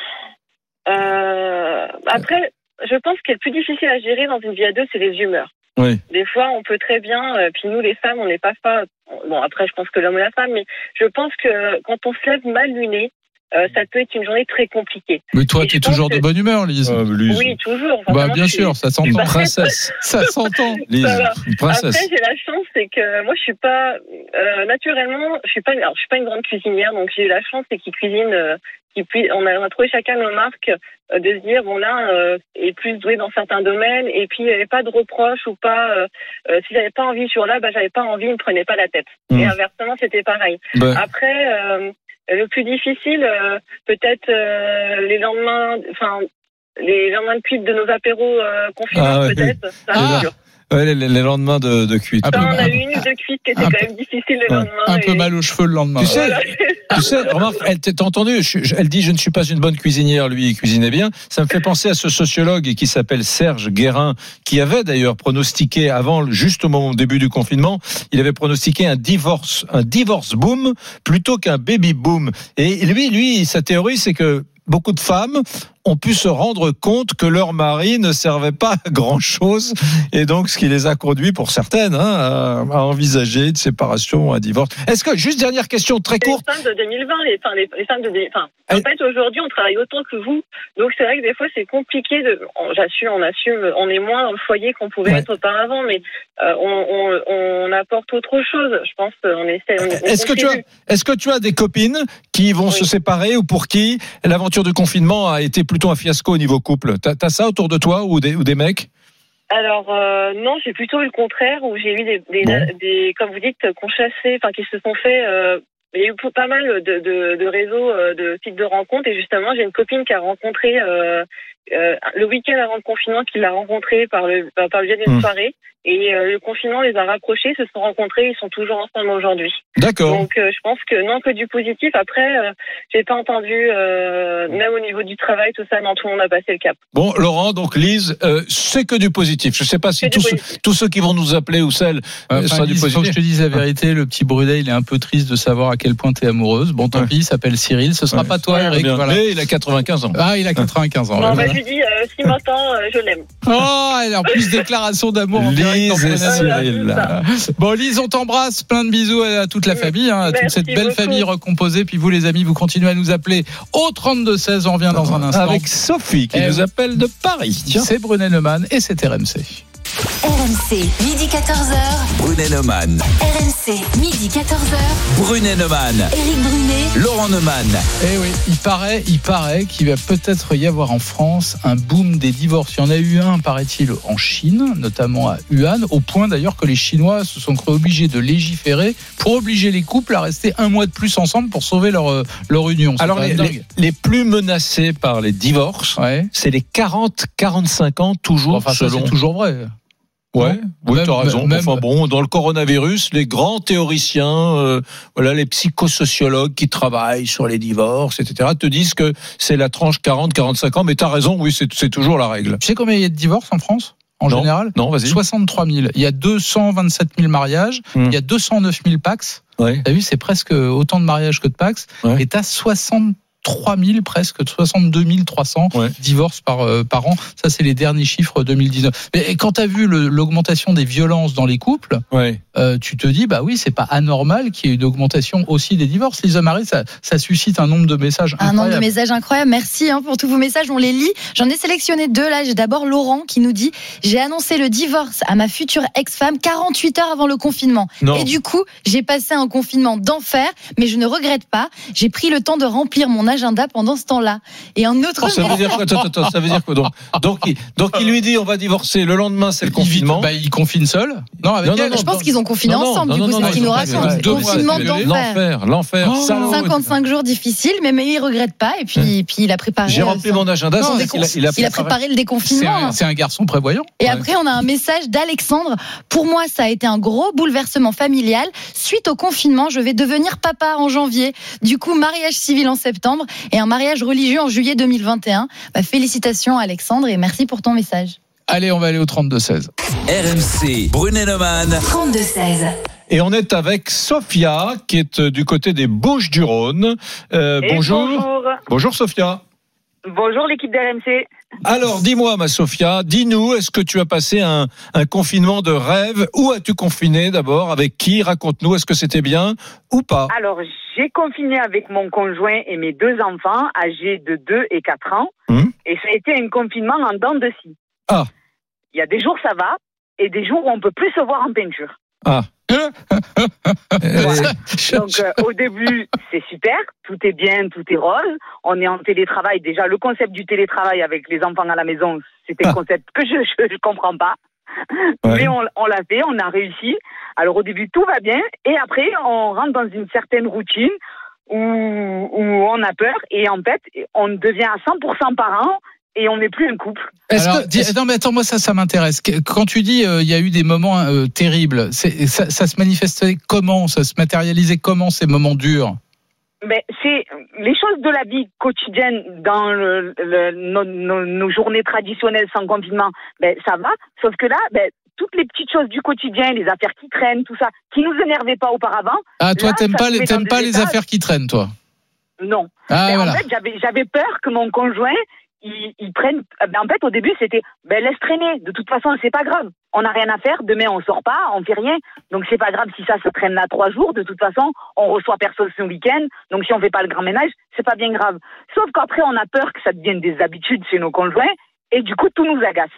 Euh, après, je pense que le plus difficile à gérer dans une vie à deux, c'est les humeurs. Oui. Des fois, on peut très bien, euh, puis nous les femmes, on n'est pas pas. Bon, après, je pense que l'homme et la femme, mais je pense que quand on se lève mal luné, euh, ça peut être une journée très compliquée. Mais toi, tu es toujours de bonne humeur, Lise. Euh, Lise, Oui, toujours. Enfin, Bah, vraiment, bien suis- sûr, ça une s'entend. princesse. [laughs] Ça s'entend. Lise, une princesse. Après, j'ai la chance, c'est que moi, je suis pas euh, naturellement, je suis pas, alors, je suis pas une grande cuisinière, donc j'ai eu la chance, c'est qu'ils cuisinent, qu'ils puis- on a, on a trouvé chacun nos marques euh, de se dire bon là euh, est plus doué dans certains domaines, et puis il n'y avait pas de reproches ou pas. Euh, euh, si j'avais pas envie sur là, bah j'avais pas envie, il me prenait pas la tête. Et inversement, c'était pareil. Après, euh, le plus difficile, euh, peut-être euh, les lendemains, enfin. Les lendemains de cuite de nos apéros euh, confinés, Ah peut-être. Ça, Ah. Ouais, les, les lendemains de, de cuite. Un peu Ça, on a mal. eu une ou deux cuites qui étaient Un quand peu- même difficiles le lendemain. Un peu mal aux cheveux le lendemain. Tu sais, Voilà. Tu sais, remarque, elle t'a entendu, je- elle dit je ne suis pas une bonne cuisinière, lui il cuisinait bien. Ça me fait penser à ce sociologue qui s'appelle Serge Guérin, qui avait d'ailleurs pronostiqué avant, juste au moment au début du confinement, il avait pronostiqué un divorce, un divorce boom plutôt qu'un baby boom. Et lui, lui, sa théorie, c'est que beaucoup de femmes ont pu se rendre compte que leur mari ne servait pas à grand chose et donc ce qui les a conduits pour certaines hein, à, envisager une séparation, un divorce. Est-ce que juste dernière question très Les courte femmes de 2020, les, enfin, les, les femmes de, enfin, en Elle- fait, aujourd'hui, on travaille autant que vous. Donc, c'est vrai que des fois, c'est compliqué de, j'assume, on assume, on est moins dans le foyer qu'on pouvait Ouais. être auparavant, mais euh, on, on, on apporte autre chose. Je pense qu'on essaie, Est-ce que tu as, contribue. est-ce que tu as des copines qui vont Oui. se séparer ou pour qui l'aventure du confinement a été plutôt un fiasco au niveau couple T'as as ça autour de toi ou des, ou des mecs? Alors euh, non, j'ai plutôt eu le contraire où j'ai eu des, des, Bon. des- comme vous dites, qu'on chassait, enfin qui se sont fait. euh, il y a eu pas mal de, de, de réseaux, euh, de sites de rencontres et justement j'ai une copine qui a rencontré, euh, euh, le week-end avant le confinement qu'il a rencontré par le, par par le biais d'une Hmm. soirée. Et euh, le confinement les a rapprochés, se sont rencontrés, ils sont toujours ensemble aujourd'hui. D'accord. Donc euh, je pense que non que du positif. Après, euh, j'ai pas entendu, euh, même au niveau du travail, tout ça, non, tout le monde a passé le cap. Bon, Laurent, donc Lise, euh, c'est que du positif. Je ne sais pas si tous ceux, positif. tous ceux qui vont nous appeler ou celles, euh, Enfin, sera du Lise, faut que je positif. te dise la vérité, le petit Brunet, il est un peu triste de savoir à quel point tu es amoureuse. Bon, tant Ouais. pis, il s'appelle Cyril. Ce sera Ouais. pas toi, Eric. Voilà. Mais il a 95 ans. Ah, il a 95 ans. non, ouais, bah. Je lui dis, euh, s'il m'entend, euh, je l'aime. Oh, elle est en plus déclaration d'amour en direct Lise et Brunet. Cyril. Bon, Lise, on t'embrasse. Plein de bisous à toute la famille, hein, à toute cette belle beaucoup. famille recomposée. Puis vous, les amis, vous continuez à nous appeler au 32-16. On revient dans un instant. Avec Sophie qui Eh nous appelle de Paris. Tiens. C'est Brunet Neumann et c'est RMC. RMC, midi 14h. Brunet Neumann. RMC, midi 14h. Brunet Neumann. Éric Brunet. Laurent Neumann. Eh oui, il paraît, il paraît qu'il va peut-être y avoir en France un boom des divorces. Il y en a eu un, paraît-il, en Chine, notamment à Wuhan, au point d'ailleurs que les Chinois se sont cru obligés de légiférer pour obliger les couples à rester un mois de plus ensemble pour sauver leur, euh, leur union. Alors, les, plus menacés par les divorces, Ouais. c'est les 40-45 ans, toujours Enfin, selon. c'est toujours vrai. Ouais, oui, Même- tu as raison. même- Enfin bon, dans le coronavirus, les grands théoriciens, euh, voilà, les psychosociologues qui travaillent sur les divorces, etc., te disent que c'est la tranche 40-45 ans. Mais tu as raison, oui, c'est toujours la règle. Tu sais combien il y a de divorces en France en Non. général? Non, vas-y. 63 000. Il y a 227 000 mariages, Hmm. il y a 209 000 Pax. Ouais. T'as vu, c'est presque autant de mariages que de Pax. Ouais. Et t'as 63 000, presque 62 300 Ouais. divorces par, euh, par an. Ça, c'est les derniers chiffres 2019. Mais quand t'as vu le- l'augmentation des violences dans les couples, Ouais. euh, tu te dis, bah oui, c'est pas anormal qu'il y ait une augmentation aussi des divorces. Lisa Marie, ça, ça suscite un nombre de messages Un nombre de messages incroyables. Merci hein, pour tous vos messages. On les lit. J'en ai sélectionné deux là. J'ai d'abord Laurent qui nous dit J'ai annoncé le divorce à ma future ex-femme 48 heures avant le confinement. Non. Et du coup, j'ai passé un confinement d'enfer, mais je ne regrette pas. J'ai pris le temps de remplir mon agenda pendant ce temps-là. Et un autre. Oh, ça veut dire quoi Attends, attends, ça veut dire quoi donc, donc, il, donc il lui dit on va divorcer. Le lendemain, c'est le Il vit- confinement. bah, il confine seul. Non, avec Non, non, elle. non, Je pense qu'ils ont confiné ensemble. non, du coup, c'est ce qu'il nous ont raconte. Confinement d'enfer. L'enfer, l'enfer. Oh. salaud. 55 jours difficiles, mais, mais il regrette pas. Et puis, puis il a préparé. J'ai rempli mon agenda. il a il a préparé- le C'est déconfinement. un, c'est un garçon prévoyant. Et après, on a un message d'Alexandre. Pour moi, ça a été un gros bouleversement familial. Suite au confinement, je vais devenir papa en janvier. Du coup, mariage civil en septembre et un mariage religieux en juillet 2021. Bah, félicitations, Alexandre, et merci pour ton message. Allez, on va aller au 32-16. RMC. Brunet Neumann. 32-16. Et on est avec Sophia, qui est euh, du côté des Bouches-du-Rhône. Euh, bonjour. bonjour. Bonjour Sophia. Bonjour l'équipe d'RMC. Alors, dis-moi, ma Sophia, dis-nous, est-ce que tu as passé un, un confinement de rêve? Où as-tu confiné d'abord? Avec qui? Raconte-nous, est-ce que c'était bien ou pas? Alors, j'ai confiné avec mon conjoint et mes deux enfants âgés de 2 et 4 ans. Hum. Et ça a été un confinement en dents de scie. Ah. Il y a des jours, ça va. Et des jours où on peut plus se voir en peinture. Ah. [laughs] Donc, euh, au début, c'est super. Tout est bien, tout est rose. On est en télétravail. Déjà, le concept du télétravail avec les enfants à la maison, c'était Ah. un concept que je je comprends pas. Ouais. Mais on, on l'a fait, on a réussi. Alors, au début, tout va bien. Et après, on rentre dans une certaine routine où, où on a peur. Et en fait, on devient à 100% parents et on n'est plus un couple. Est-ce Alors, que- dis- non, mais attends, moi, ça, ça m'intéresse. Quand tu dis euh, il y a eu des moments euh, terribles, c'est- ça, ça se manifestait comment? Ça se matérialisait comment ces moments durs? Mais c'est les choses de la vie quotidienne dans le, le- nos, nos- nos journées traditionnelles sans confinement. Ben ça va, sauf que là, ben toutes les petites choses du quotidien, les affaires qui traînent, tout ça, qui nous énervaient pas auparavant. Ah, toi, Là, t'aimes pas, t'aimes pas les affaires qui traînent, toi? Non. Ah, Ben, voilà. En fait, j'avais j'avais peur que mon conjoint il, il prenne. ben, en fait, au début, c'était ben laisse traîner. De toute façon, c'est pas grave. On n'a rien à faire. Demain, on sort pas, on fait rien. Donc c'est pas grave si ça se traîne là trois jours. De toute façon, on reçoit personne ce week-end. Donc si on fait pas le grand ménage, c'est pas bien grave. Sauf qu'après, on a peur que ça devienne des habitudes chez nos conjoints. Et du coup, tout nous agace.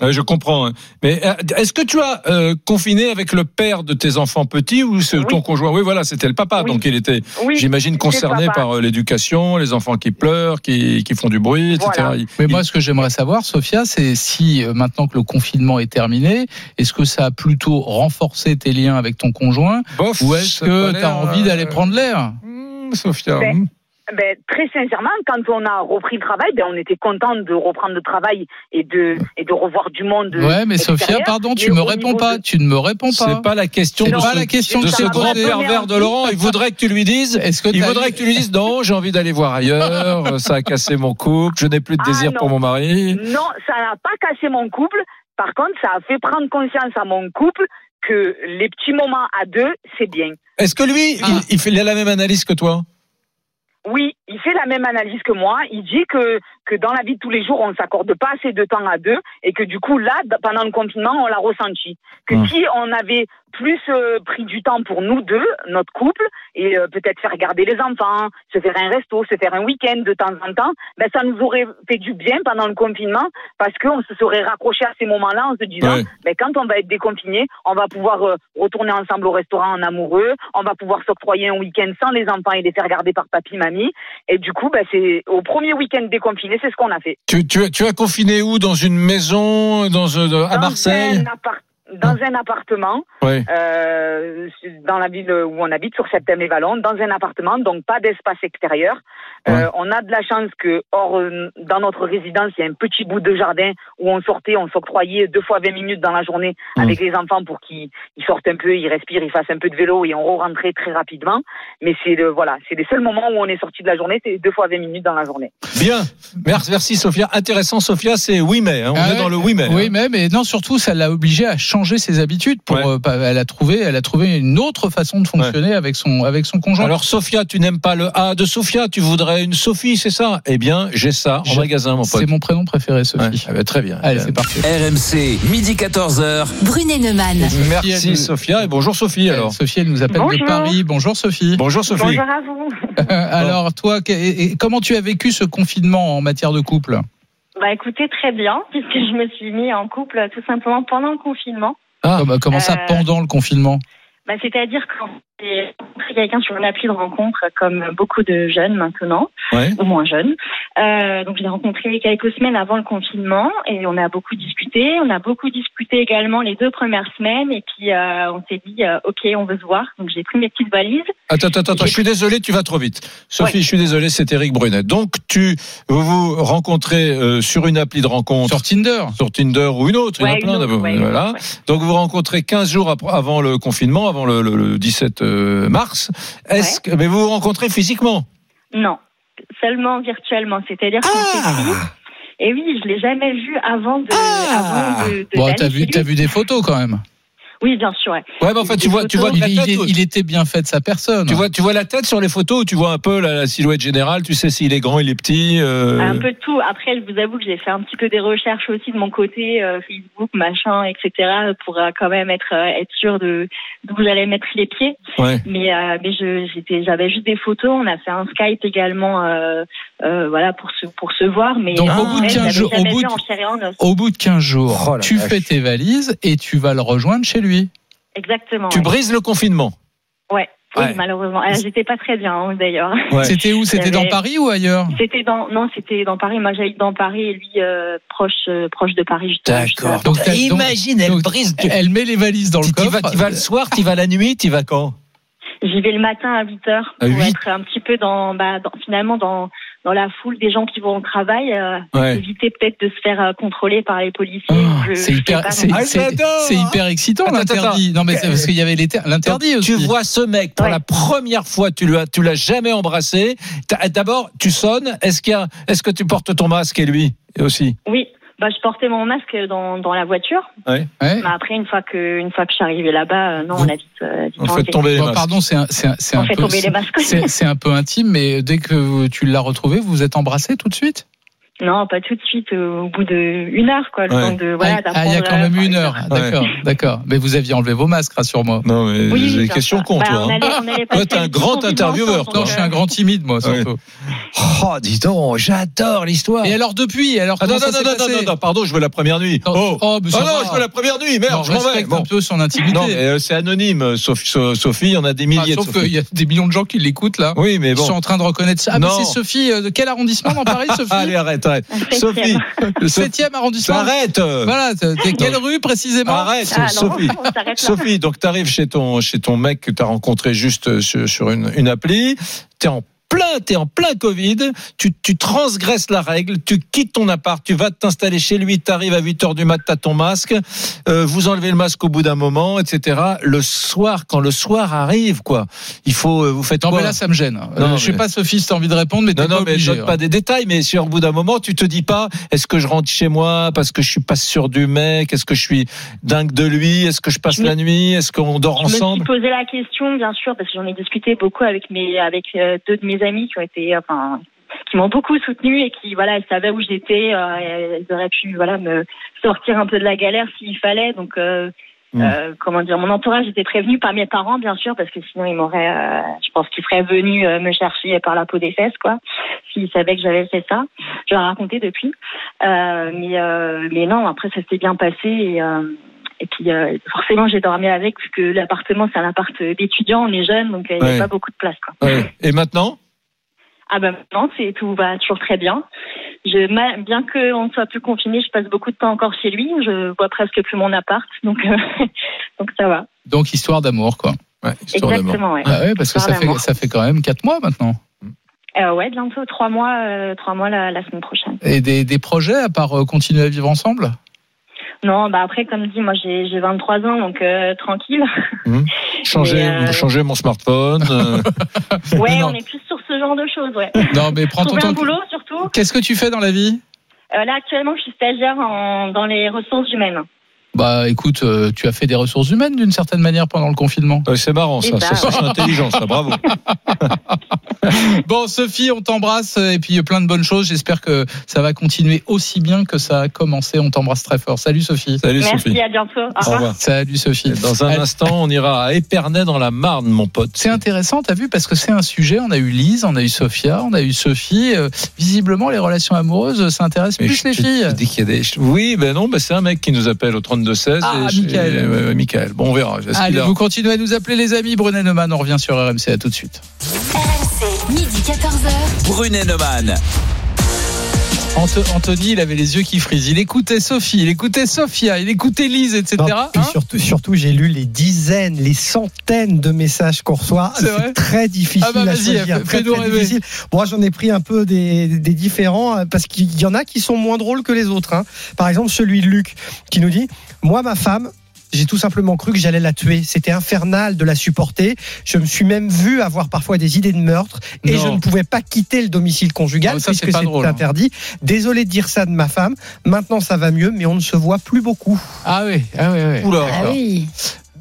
Ouais, je comprends. hein. Mais euh, est-ce que tu as euh, confiné avec le père de tes enfants petits ou c'est Oui. ton conjoint? Oui, voilà, c'était le papa. Oui. Donc il était, Oui. j'imagine, concerné par euh, l'éducation, les enfants qui pleurent, qui, qui font du bruit, etc. Voilà. Il- Mais il- moi, ce que j'aimerais savoir, Sophia, c'est si euh, maintenant que le confinement est terminé, est-ce que ça a plutôt renforcé tes liens avec ton conjoint? Bof, ou est-ce que tu as l'air, envie d'aller prendre l'air? hmm, Sophia. Ben, hmm. Ben, très sincèrement, quand on a repris le travail, ben, on était content de reprendre le travail et de, et de revoir du monde. Ouais, mais extérieur. Sophia, pardon, tu me réponds pas. de- Tu ne me réponds pas. C'est pas la question de pas ce, la question de ce grand pervers de Laurent. Il voudrait que tu lui dises. Est-ce que Il voudrait que tu lui dises non, j'ai envie d'aller voir ailleurs. [laughs] Ça a cassé mon couple. Je n'ai plus de Ah, désir non. pour mon mari. Non, ça n'a pas cassé mon couple. Par contre, ça a fait prendre conscience à mon couple que les petits moments à deux, c'est bien. Est-ce que lui, Ah. il, il fait il a la même analyse que toi? Oui, il fait la même analyse que moi. Il dit que, que dans la vie de tous les jours, on ne s'accorde pas assez de temps à deux et que du coup, là, pendant le confinement, on l'a ressenti. Que Hum. si on avait plus euh, pris du temps pour nous deux, notre couple, et euh, peut-être faire regarder les enfants, se faire un resto, se faire un week-end de temps en temps, ben, ça nous aurait fait du bien pendant le confinement parce qu'on se serait raccroché à ces moments-là en se disant, Ouais. ben, quand on va être déconfiné, on va pouvoir euh, retourner ensemble au restaurant en amoureux, on va pouvoir s'octroyer un week-end sans les enfants et les faire garder par papy, mamie. Et du coup, ben, c'est au premier week-end déconfiné, c'est ce qu'on a fait. tu, tu, as- tu as confiné où? Dans une maison? Dans, euh, À Dans Marseille? un appart- dans un appartement, euh, dans la ville où on habite, sur Septembre-et-Vallon, dans un appartement, donc pas d'espace extérieur. Euh, on a de la chance que, hors, euh, dans notre résidence, il y a un petit bout de jardin où on sortait, on s'octroyait deux fois 20 minutes dans la journée Mmh. avec les enfants pour qu'ils ils sortent un peu, ils respirent, ils fassent un peu de vélo et on rentrait très rapidement. Mais c'est le, voilà, c'est les seuls moments où on est sorti de la journée, c'est deux fois 20 minutes dans la journée. Bien. Merci, merci Sophia. Intéressant, Sophia, c'est oui mais. hein. On Ah est dans le oui mais. Oui, hein. mais, mais non, surtout, ça l'a obligé à changer ses habitudes. Pour, Ouais. euh, pas- elle a trouvé, elle a trouvé une autre façon de fonctionner avec son, avec son conjoint. Alors Sophia, tu n'aimes pas le A de Sophia, tu voudrais une Sophie, c'est ça? Eh bien, j'ai ça en magasin, mon pote. c'est mon prénom préféré, Sophie. Ouais, ah bah, très bien. Allez, c'est parti. RMC, midi 14h. Brunet Neumann. Merci elle- Sophia et bonjour Sophie alors. Sophie, elle nous appelle de Bonjour. Paris. Bonjour, Sophie. Bonjour Sophie. Bonjour à vous. [laughs] Alors, toi, et comment tu as vécu ce confinement en matière de couple? Bah écoutez, très bien, [laughs] puisque je me suis mis en couple tout simplement pendant le confinement. Ah. Comment, comment ça, Euh, pendant le confinement? Bah, C'est-à-dire quand j'ai rencontré quelqu'un sur une appli de rencontre, comme beaucoup de jeunes maintenant, Ouais. ou moins jeunes. Euh, donc je l'ai rencontré quelques semaines avant le confinement et on a beaucoup discuté. On a beaucoup discuté également les deux premières semaines et puis euh, on s'est dit euh, ok on veut se voir. Donc j'ai pris mes petites valises. Attends, attends, attends, je suis désolé, tu vas trop vite. Sophie, Ouais. je suis désolé, c'est Eric Brunet. Donc, tu vous vous rencontrez euh, sur une appli de rencontre, Sur Tinder sur Tinder ou une autre, il y en a plein d'abord. voilà. Donc, vous vous rencontrez 15 jours avant le confinement, avant le, le- le 17 euh, mars. Est-ce que, mais vous vous rencontrez physiquement? Non, seulement virtuellement. C'est-à-dire qu'on Ah. s'est dit. Et oui, je l'ai jamais vu avant de. avant de, de Bon, t'as vu, t'as vu des photos quand même. Oui, bien sûr. Ouais. Ouais, mais enfin, tu vois, tu vois, Il, était bien fait de sa personne. tu vois, tu vois la tête sur les photos ou tu vois un peu la, la silhouette générale. Tu sais s'il est grand, il est petit. euh, Un peu de tout. Après, je vous avoue que j'ai fait un petit peu des recherches aussi de mon côté, euh, Facebook, machin, etc., pour euh, quand même être euh, être sûr de d'où j'allais mettre les pieds. Ouais. Mais euh, mais je j'étais j'avais juste des photos. On a fait un Skype également, euh, voilà pour se pour se voir. Mais Donc, au bout de je 15 l'avais jours- au bout de- en chair et en os. Au bout de 15 jours, Oh tu vache. fais tes valises et tu vas le rejoindre chez lui. Exactement. Tu ouais. brises le confinement. Ouais. Oui, Ouais. malheureusement. Ah, J'étais pas très bien hein, d'ailleurs. Ouais. [laughs] C'était où? C'était dans Paris ou ailleurs? C'était dans non, c'était dans Paris. Moi, j'habite dans Paris et lui euh, proche euh, proche de Paris. À- Donc, Imagine, elle donc, brise. Elle met les valises dans le tu coffre. vas, tu vas le soir, tu vas la nuit, tu vas quand? J'y vais le matin à 8 heures À pour 8? être un petit peu dans, bah, dans- finalement dans dans la foule des gens qui vont au travail, euh, Ouais. éviter peut-être de se faire euh, contrôler par les policiers. Oh, c'est hyper. Ah, hyper excitant l'interdit. Non mais c'est parce qu'il y avait l'interdit aussi. Tu vois ce mec pour Ouais. la première fois, tu l'as, tu l'as jamais embrassé. D'abord, tu sonnes. Est-ce qu'il y a, est-ce que tu portes ton masque et lui aussi? Oui, bah, je portais mon masque dans, dans la voiture. Ouais. Ouais. Mais après, une fois que une fois que je suis arrivée là-bas, euh, non, on a vite, euh, vite On fait tomber les masques. pardon, c'est un, c'est un, c'est On un fait peu, tomber les masques. c'est, c'est un peu intime, mais dès que tu l'as retrouvé, vous vous êtes embrassés tout de suite? Non, pas tout de suite. euh, au bout de une heure, quoi, le Ouais. temps de voilà. ah, ah, il y a quand même euh, une heure. enfin, D'accord, d'accord. Mais vous aviez enlevé vos masques, rassure-moi. Non, mais Oui, j'ai des questions con, Bah, toi. hein. allait- on allait Toi, t'es un grand intervieweur, Non, je suis un grand timide, moi, surtout. Oh, dis donc, j'adore l'histoire. Et alors depuis, alors Ah, non, non, ça non, non, passé non, non, pardon, je veux la première nuit. Non, Oh, oh, mais Ah non, je veux la première nuit, merde, Non, je m'en vais. un peu son intimité. Non, mais euh, c'est anonyme, Sophie, So- Sophie, on a des Ah, milliers de sauf qu'il y a des millions de gens qui l'écoutent là. Oui, mais Ils bon. sont en train de reconnaître ça. Ah, mais Non. c'est Sophie. De quel arrondissement dans Paris, [laughs] Sophie? Allez, arrête, [laughs] Sophie, septième. Le 7 arrondissement. arrête. Voilà, t'es t'es quelle rue précisément Arrête, Ah, Sophie. Sophie, donc tu arrives chez ton, chez ton mec que tu as rencontré juste euh, sur, sur une, une appli. Tu es en plein, t'es en plein Covid, tu, tu transgresses la règle, tu quittes ton appart, tu vas t'installer chez lui, t'arrives à 8 heures du mat, t'as ton masque, euh, vous enlevez le masque au bout d'un moment, etc. Le soir, quand le soir arrive, quoi, il faut, euh, vous faites Non, quoi mais là, ça me gêne. Non, Euh, je sais mais- pas, Sophie, si t'as envie de répondre, mais t'es non, pas non, mais obligé. je donne pas hein. des détails, mais sur au bout d'un moment, tu te dis pas, est-ce que je rentre chez moi parce que je suis pas sûr du mec, est-ce que je suis dingue de lui, est-ce que je passe Je me- la nuit, est-ce qu'on dort Je me suis ensemble? posé la question, bien sûr, parce que j'en ai discuté beaucoup avec mes, avec euh, deux de mes amis qui ont été, enfin, qui m'ont beaucoup soutenu et qui, voilà, elles savaient où j'étais, euh, elles auraient pu, voilà, me sortir un peu de la galère s'il fallait. Donc, euh, Mm. euh, comment dire, mon entourage était prévenu par mes parents, bien sûr, parce que sinon ils m'auraient, euh, je pense qu'ils seraient venus euh, me chercher par la peau des fesses, quoi, s'ils savaient que j'avais fait ça. Je leur ai raconté depuis, mais, mais non, après ça s'est bien passé et. Et puis forcément j'ai dormi avec parce que l'appartement c'est un appart d'étudiants, on est jeunes donc il n'y a Ouais. pas beaucoup de place quoi. Ouais. Et maintenant? Ah ben maintenant c'est tout va toujours très bien. Je, bien qu'on ne soit plus confiné, je passe beaucoup de temps encore chez lui. Je vois presque plus mon appart donc euh, [laughs] donc ça va. Donc, histoire d'amour, quoi. Ouais, Exactement ouais. Ah ouais, parce que ça fait, ça fait quand même 4 mois maintenant. Euh, ouais bientôt trois mois euh, trois mois la, la semaine prochaine. Et des, des projets à part euh, continuer à vivre ensemble? Non bah après comme dit moi j'ai j'ai 23 ans donc euh, tranquille. [laughs] changer, Mais, euh, changer mon smartphone. euh, [laughs] Ouais Non. on est plus sur ce genre de choses ouais. Non, mais prends ton temps. boulot surtout. Qu'est-ce que tu fais dans la vie? Euh, là actuellement je suis stagiaire en, dans les ressources humaines. Bah écoute, euh, tu as fait des ressources humaines d'une certaine manière pendant le confinement. ouais, c'est marrant ça, Eh ben, ça, ça, c'est intelligent, ça, bravo. [laughs] [laughs] Bon Sophie, on t'embrasse et puis euh, plein de bonnes choses. J'espère que ça va continuer aussi bien que ça a commencé. On t'embrasse très fort. Salut Sophie. Salut Merci Sophie. à bientôt. Au Au revoir. Salut Sophie. Et Dans un Allez. instant, on ira à Épernay dans la Marne, mon pote. C'est intéressant, t'as vu, parce que c'est un sujet. On a eu Lise, on a eu Sophia, on a eu Sophie. Euh, visiblement, les relations amoureuses, ça intéresse Mais plus je les filles. dis qu'il y a des... Oui, ben non, ben c'est un mec qui nous appelle au 32-16. Ah, et Michael. et- ouais, ouais, Michael. Bon, on verra. Allez, a- vous continuez à nous appeler les amis. Brunet Neumann, on revient sur RMC. À tout de suite. RMC, midi 14h. Brunet Neumann. Anthony, il avait les yeux qui frisent. Il écoutait Sophie, il écoutait Sophia, il écoutait Lise, etc. Non, puis Hein surtout, surtout j'ai lu les dizaines, les centaines de messages qu'on reçoit. C'est très difficile Ah bah à choisir. très, très difficile. Moi, j'en ai pris un peu des, des différents euh, parce qu'il y en a qui sont moins drôles que les autres. hein. Par exemple, celui de Luc qui nous dit Moi, ma femme. J'ai tout simplement cru que j'allais la tuer. C'était infernal de la supporter. Je me suis même vu avoir parfois des idées de meurtre et Non. je ne pouvais pas quitter le domicile conjugal Ah, ça, c'est puisque pas c'est drôle, hein. interdit. Désolé de dire ça de ma femme. Maintenant, ça va mieux, mais on ne se voit plus beaucoup. Ah oui, ah oui, oui. Oula. Ah oui.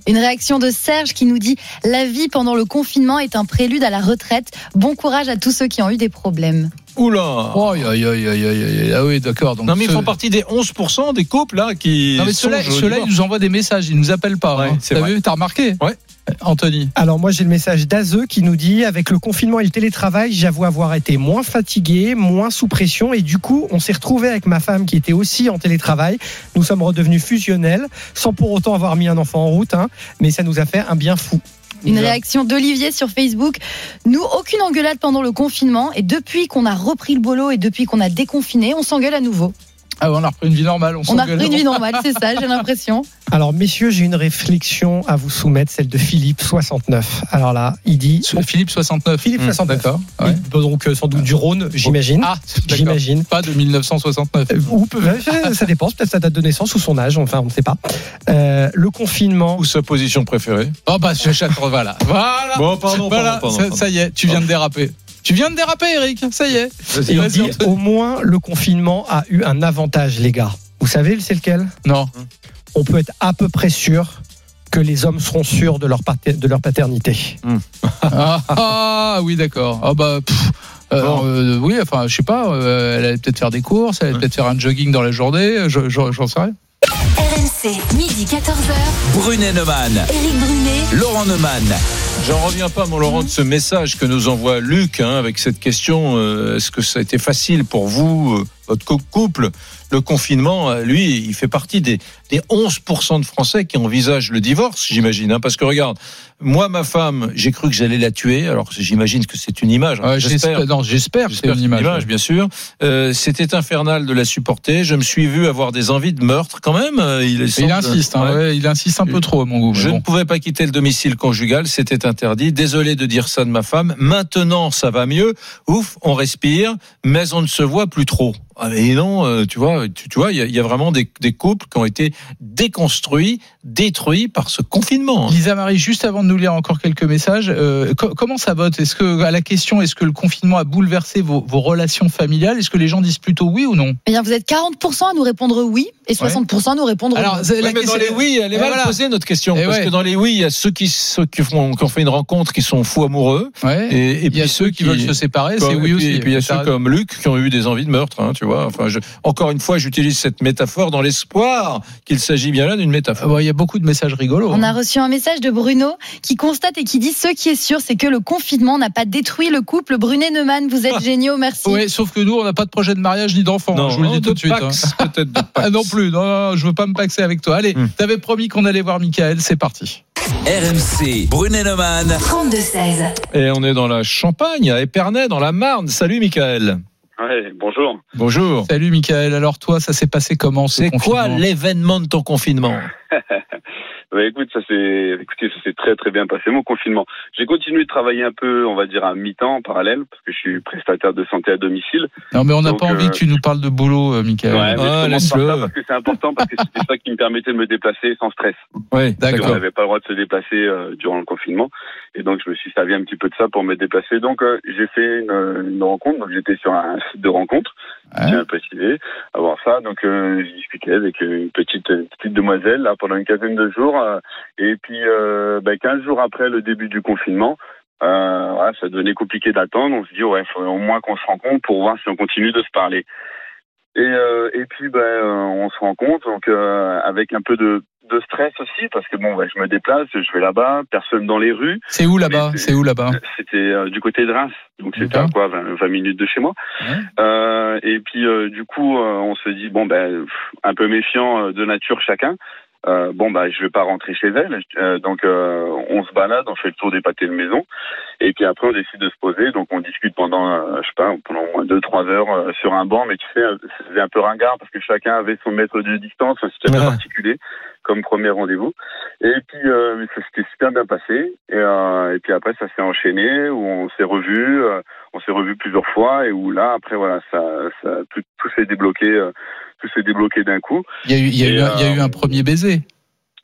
Une réaction de Serge qui nous dit La vie pendant le confinement est un prélude à la retraite. Bon courage à tous ceux qui ont eu des problèmes. Oula. Oh, aïe, aïe, aïe, aïe, aïe, aïe. Ah oui, d'accord. Donc Non, mais ils ceux- font partie des 11% des couples là qui. Non, mais ceux-là, ils nous envoient des messages, ils nous appellent pas. Ouais, hein. T'as vu, t'as remarqué Ouais. Anthony. Alors moi j'ai le message d'Azeux qui nous dit avec le confinement et le télétravail, j'avoue avoir été moins fatigué, moins sous pression et du coup on s'est retrouvé avec ma femme qui était aussi en télétravail. Nous sommes redevenus fusionnels sans pour autant avoir mis un enfant en route, hein, mais ça nous a fait un bien fou. Une réaction d'Olivier sur Facebook. Nous, aucune engueulade pendant le confinement. Et depuis qu'on a repris le boulot et depuis qu'on a déconfiné, on s'engueule à nouveau. Ah, on a repris une vie normale. On, On a repris une vie normale, c'est ça, j'ai l'impression. [laughs] Alors messieurs, j'ai une réflexion à vous soumettre, celle de Philippe 69. Alors là, il dit Philippe 69. Philippe Mmh, 69. D'accord. Il- Ouais. donc euh, sans doute du Rhône, j'imagine. Ah, d'accord. J'imagine. Pas de 1969. Euh, Ou [laughs] ça dépend, peut-être sa date de naissance ou son âge, enfin on ne sait pas. Euh, le confinement, Ou sa position préférée. Oh bah je voilà. Voilà. Bon, pardon, voilà, pardon, pardon, ça, pardon. ça y est, tu viens de déraper. Tu viens de déraper, Eric. Ça y est. Vas-y, dit au moins le confinement a eu un avantage, les gars. Vous savez, c'est lequel? Non. On peut être à peu près sûr que les hommes seront sûrs de leur, pater- de leur paternité. [laughs] Ah, ah, oui, d'accord. Ah bah. pff, euh, euh, oui, enfin, je sais pas. euh, elle allait peut-être faire des courses, elle allait peut-être faire un jogging dans la journée. je- je- J'en sais rien. RMC, midi 14h. Brunet Neumann. Éric Brunet. Laurent Neumann. J'en reviens pas, mon Laurent, de ce message que nous envoie Luc hein, avec cette question euh, est-ce que ça a été facile pour vous euh, votre cou- couple, le confinement, euh, lui, il fait partie des, des 11% de Français qui envisagent le divorce, j'imagine. hein, parce que regarde, moi, ma femme, j'ai cru que j'allais la tuer. Alors j'imagine que c'est une image. hein, Ouais, j'espère- non, j'espère que c'est une image, ouais. bien sûr. Euh, C'était infernal de la supporter. Je me suis vu avoir des envies de meurtre quand même. Il insiste, hein, Ouais. ouais, il insiste un peu trop à mon goût. Je bon. ne pouvais pas quitter le domicile conjugal, c'était interdit. Désolé de dire ça de ma femme. Maintenant, ça va mieux. Ouf, on respire, mais on ne se voit plus trop. Ah mais non, euh, tu vois, tu, tu vois, il y, a- il y a vraiment des, des couples qui ont été déconstruits, détruits par ce confinement. Lisa Marie, juste avant de nous lire encore quelques messages, euh, co- comment ça vote? Est-ce que à la question, est-ce que le confinement a bouleversé vos, vos relations familiales? Est-ce que les gens disent plutôt oui ou non? Eh bien, vous êtes 40% à nous répondre oui et 60% à nous répondre Alors, non. Ouais, mais dans les oui, elle est Et mal voilà. posée notre question. Et parce ouais. que dans les oui, il y a ceux qui, ceux qui, font, qui ont fait une rencontre qui sont fous amoureux. Ouais. Et, et Il y a puis ceux qui veulent se séparer, c'est oui et puis- aussi. Et puis il y a ceux comme Luc qui ont eu des envies de meurtre, hein, tu vois. Enfin, je, encore une fois, j'utilise cette métaphore dans l'espoir qu'il s'agit bien là d'une métaphore. Ah bon, Il y a beaucoup de messages rigolos. On hein. a reçu un message de Bruno qui constate et qui dit ce qui est sûr, c'est que le confinement n'a pas détruit le couple. Brunet Neumann, vous êtes [laughs] géniaux, merci. Ouais, sauf que nous, on n'a pas de projet de mariage ni d'enfant. hein, je vous le dis tout de suite. Pax, hein. peut-être de [laughs] Ah non plus, non, non, je veux pas me paxer avec toi. Allez, Hmm. t'avais promis qu'on allait voir Michael, c'est parti. RMC, Brunet-Neumann. 32-16. Et on est dans la Champagne, à Épernay, dans la Marne. Salut, Michael. Ouais, bonjour. Bonjour. Salut Michael, alors toi, ça s'est passé comment ce C'est quoi l'événement de ton confinement? [laughs] Bah, écoute, ça s'est, écoutez, ça s'est très très bien passé mon confinement. J'ai continué de travailler un peu, on va dire à mi-temps, en parallèle, parce que je suis prestataire de santé à domicile. Non mais on n'a pas envie euh, que tu nous parles de boulot, euh, Michael. Ouais, mais Ah, je commence par laisse-le. ça parce que c'est important, parce que c'était ça qui me permettait de me déplacer sans stress. Oui, Parce d'accord. n'avait pas le droit de se déplacer euh, durant le confinement. Et donc, je me suis servi un petit peu de ça pour me déplacer. Donc, euh, j'ai fait une, une rencontre. Donc, j'étais sur un site de rencontre. Ouais. J'ai un précisé avoir ça. Donc, euh, j'ai discuté avec une petite, petite demoiselle là, pendant une quinzaine de jours. euh, et puis, euh, ben, 15 jours après le début du confinement, euh, voilà, ça devenait compliqué d'attendre. On se dit, ouais, faudrait au moins qu'on se rencontre pour voir si on continue de se parler. Et, euh, et puis, ben, on se rencontre donc avec un peu de, de stress aussi parce que bon, ben, je me déplace, je vais là-bas, personne dans les rues. C'est où là-bas C'est où là-bas C'était euh, du côté de Reims, donc c'était à quoi 20, 20 minutes de chez moi. Ouais. Euh, et puis euh, du coup, euh, on se dit bon ben un peu méfiant euh, de nature chacun. Euh, bon bah je vais pas rentrer chez elle, Euh, donc euh, on se balade, on fait le tour des pâtés de maison, et puis après on décide de se poser, donc on discute pendant euh, je sais pas pendant au moins deux trois heures euh, sur un banc, mais tu sais euh, c'était un peu ringard parce que chacun avait son mètre de distance, c'était Ouais. particulier comme premier rendez-vous. Et puis euh, ça s'était super bien passé, et, euh, et puis après ça s'est enchaîné où on s'est revu, euh, on s'est revu plusieurs fois et où là après voilà ça, ça tout, tout s'est débloqué, euh, tout s'est débloqué d'un coup. Il y a eu, il y a eu, il y a eu euh, un premier baiser.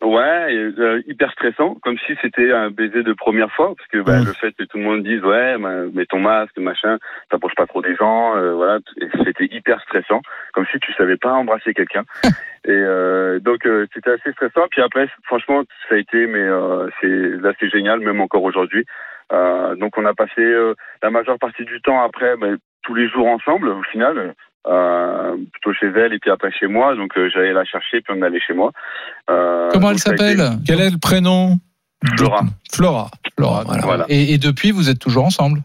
Ouais, euh, hyper stressant, comme si c'était un baiser de première fois, parce que bah, Mm. le fait que tout le monde dise ouais, bah, mets ton masque, machin, t'approches pas trop des gens, euh, voilà, c'était hyper stressant, comme si tu savais pas embrasser quelqu'un. [laughs] et euh, donc euh, c'était assez stressant. Puis après, franchement, ça a été, mais euh, c'est là c'est génial, même encore aujourd'hui. Euh, donc on a passé euh, la majeure partie du temps après, bah, tous les jours ensemble, au final. Euh, plutôt chez elle et puis après chez moi donc euh, j'allais la chercher puis on allait chez moi Euh, Comment elle été- s'appelle? Quel est le prénom? Flora. Flora. Flora. Voilà. Voilà. Et, et depuis, vous êtes toujours ensemble?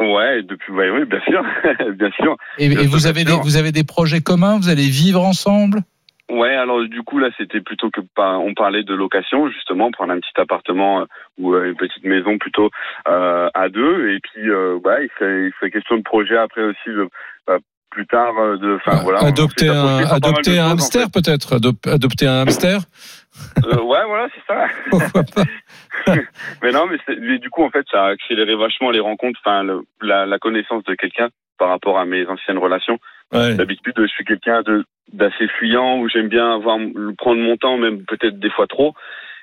Ouais, depuis, ouais, oui, bien sûr, [laughs] bien sûr. Et, Bien et sûr, vous avez des, vous avez des projets communs? Vous allez vivre ensemble? Ouais, alors du coup là, c'était plutôt que pas, on parlait de location justement, prendre un petit appartement euh, ou euh, une petite maison plutôt euh, à deux. Et puis, euh, ouais, il serait, il serait question de projet après aussi de, bah, plus tard euh, de, enfin voilà. adopter un, par adopter un choses, en hamster peut-être Adop- Adopter un hamster. Euh, ouais, voilà, c'est ça. [laughs] Pourquoi pas [laughs] mais non, mais, c'est- mais du coup, en fait, ça a accéléré vachement les rencontres, enfin, le- la, la connaissance de quelqu'un par rapport à mes anciennes relations. Ouais. D'habitude, je suis quelqu'un de d'assez fuyant où j'aime bien avoir prendre mon temps, même peut-être des fois trop.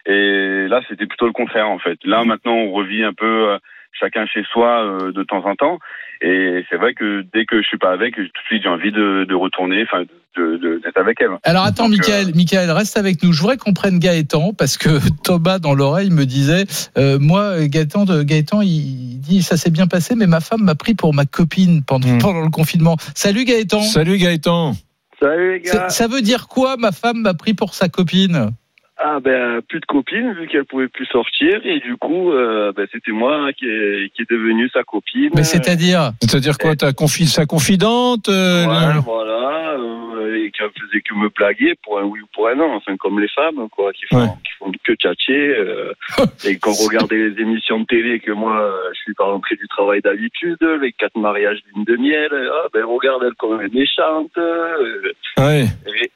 Et là, c'était plutôt le contraire en fait. Là, maintenant, on revit un peu euh, chacun chez soi euh, de temps en temps. Et c'est vrai que dès que je suis pas avec, tout de suite, j'ai envie de, de retourner, enfin, de- de- d'être avec elle. Alors attends, Donc, Michael, euh, Michael, reste avec nous. Je voudrais qu'on prenne Gaëtan parce que [laughs] Thomas dans l'oreille me disait, euh, moi Gaëtan, de, Gaëtan, il dit ça s'est bien passé, mais ma femme m'a pris pour ma copine pendant, Hmm. pendant le confinement. Salut Gaëtan. Salut Gaëtan. Salut les Ça, ça veut dire quoi Ma femme m'a pris pour sa copine? Ah ben plus de copine vu qu'elle pouvait plus sortir et du coup euh, ben, c'était moi qui est, qui est devenu sa copine. Mais c'est-à-dire C'est-à-dire quoi Ta confi sa confidente euh, Ouais, le- voilà, euh, et qu'elle faisait que me blaguer pour un oui ou pour un non, enfin comme les femmes quoi, qui font, Ouais. qui font que tchatcher euh, [laughs] et qu'on regardait les émissions de télé que moi euh, je suis pas rentré du travail d'habitude, les quatre mariages d'une de miel, ah ben regarde elle comme elle est méchante, euh, Ouais.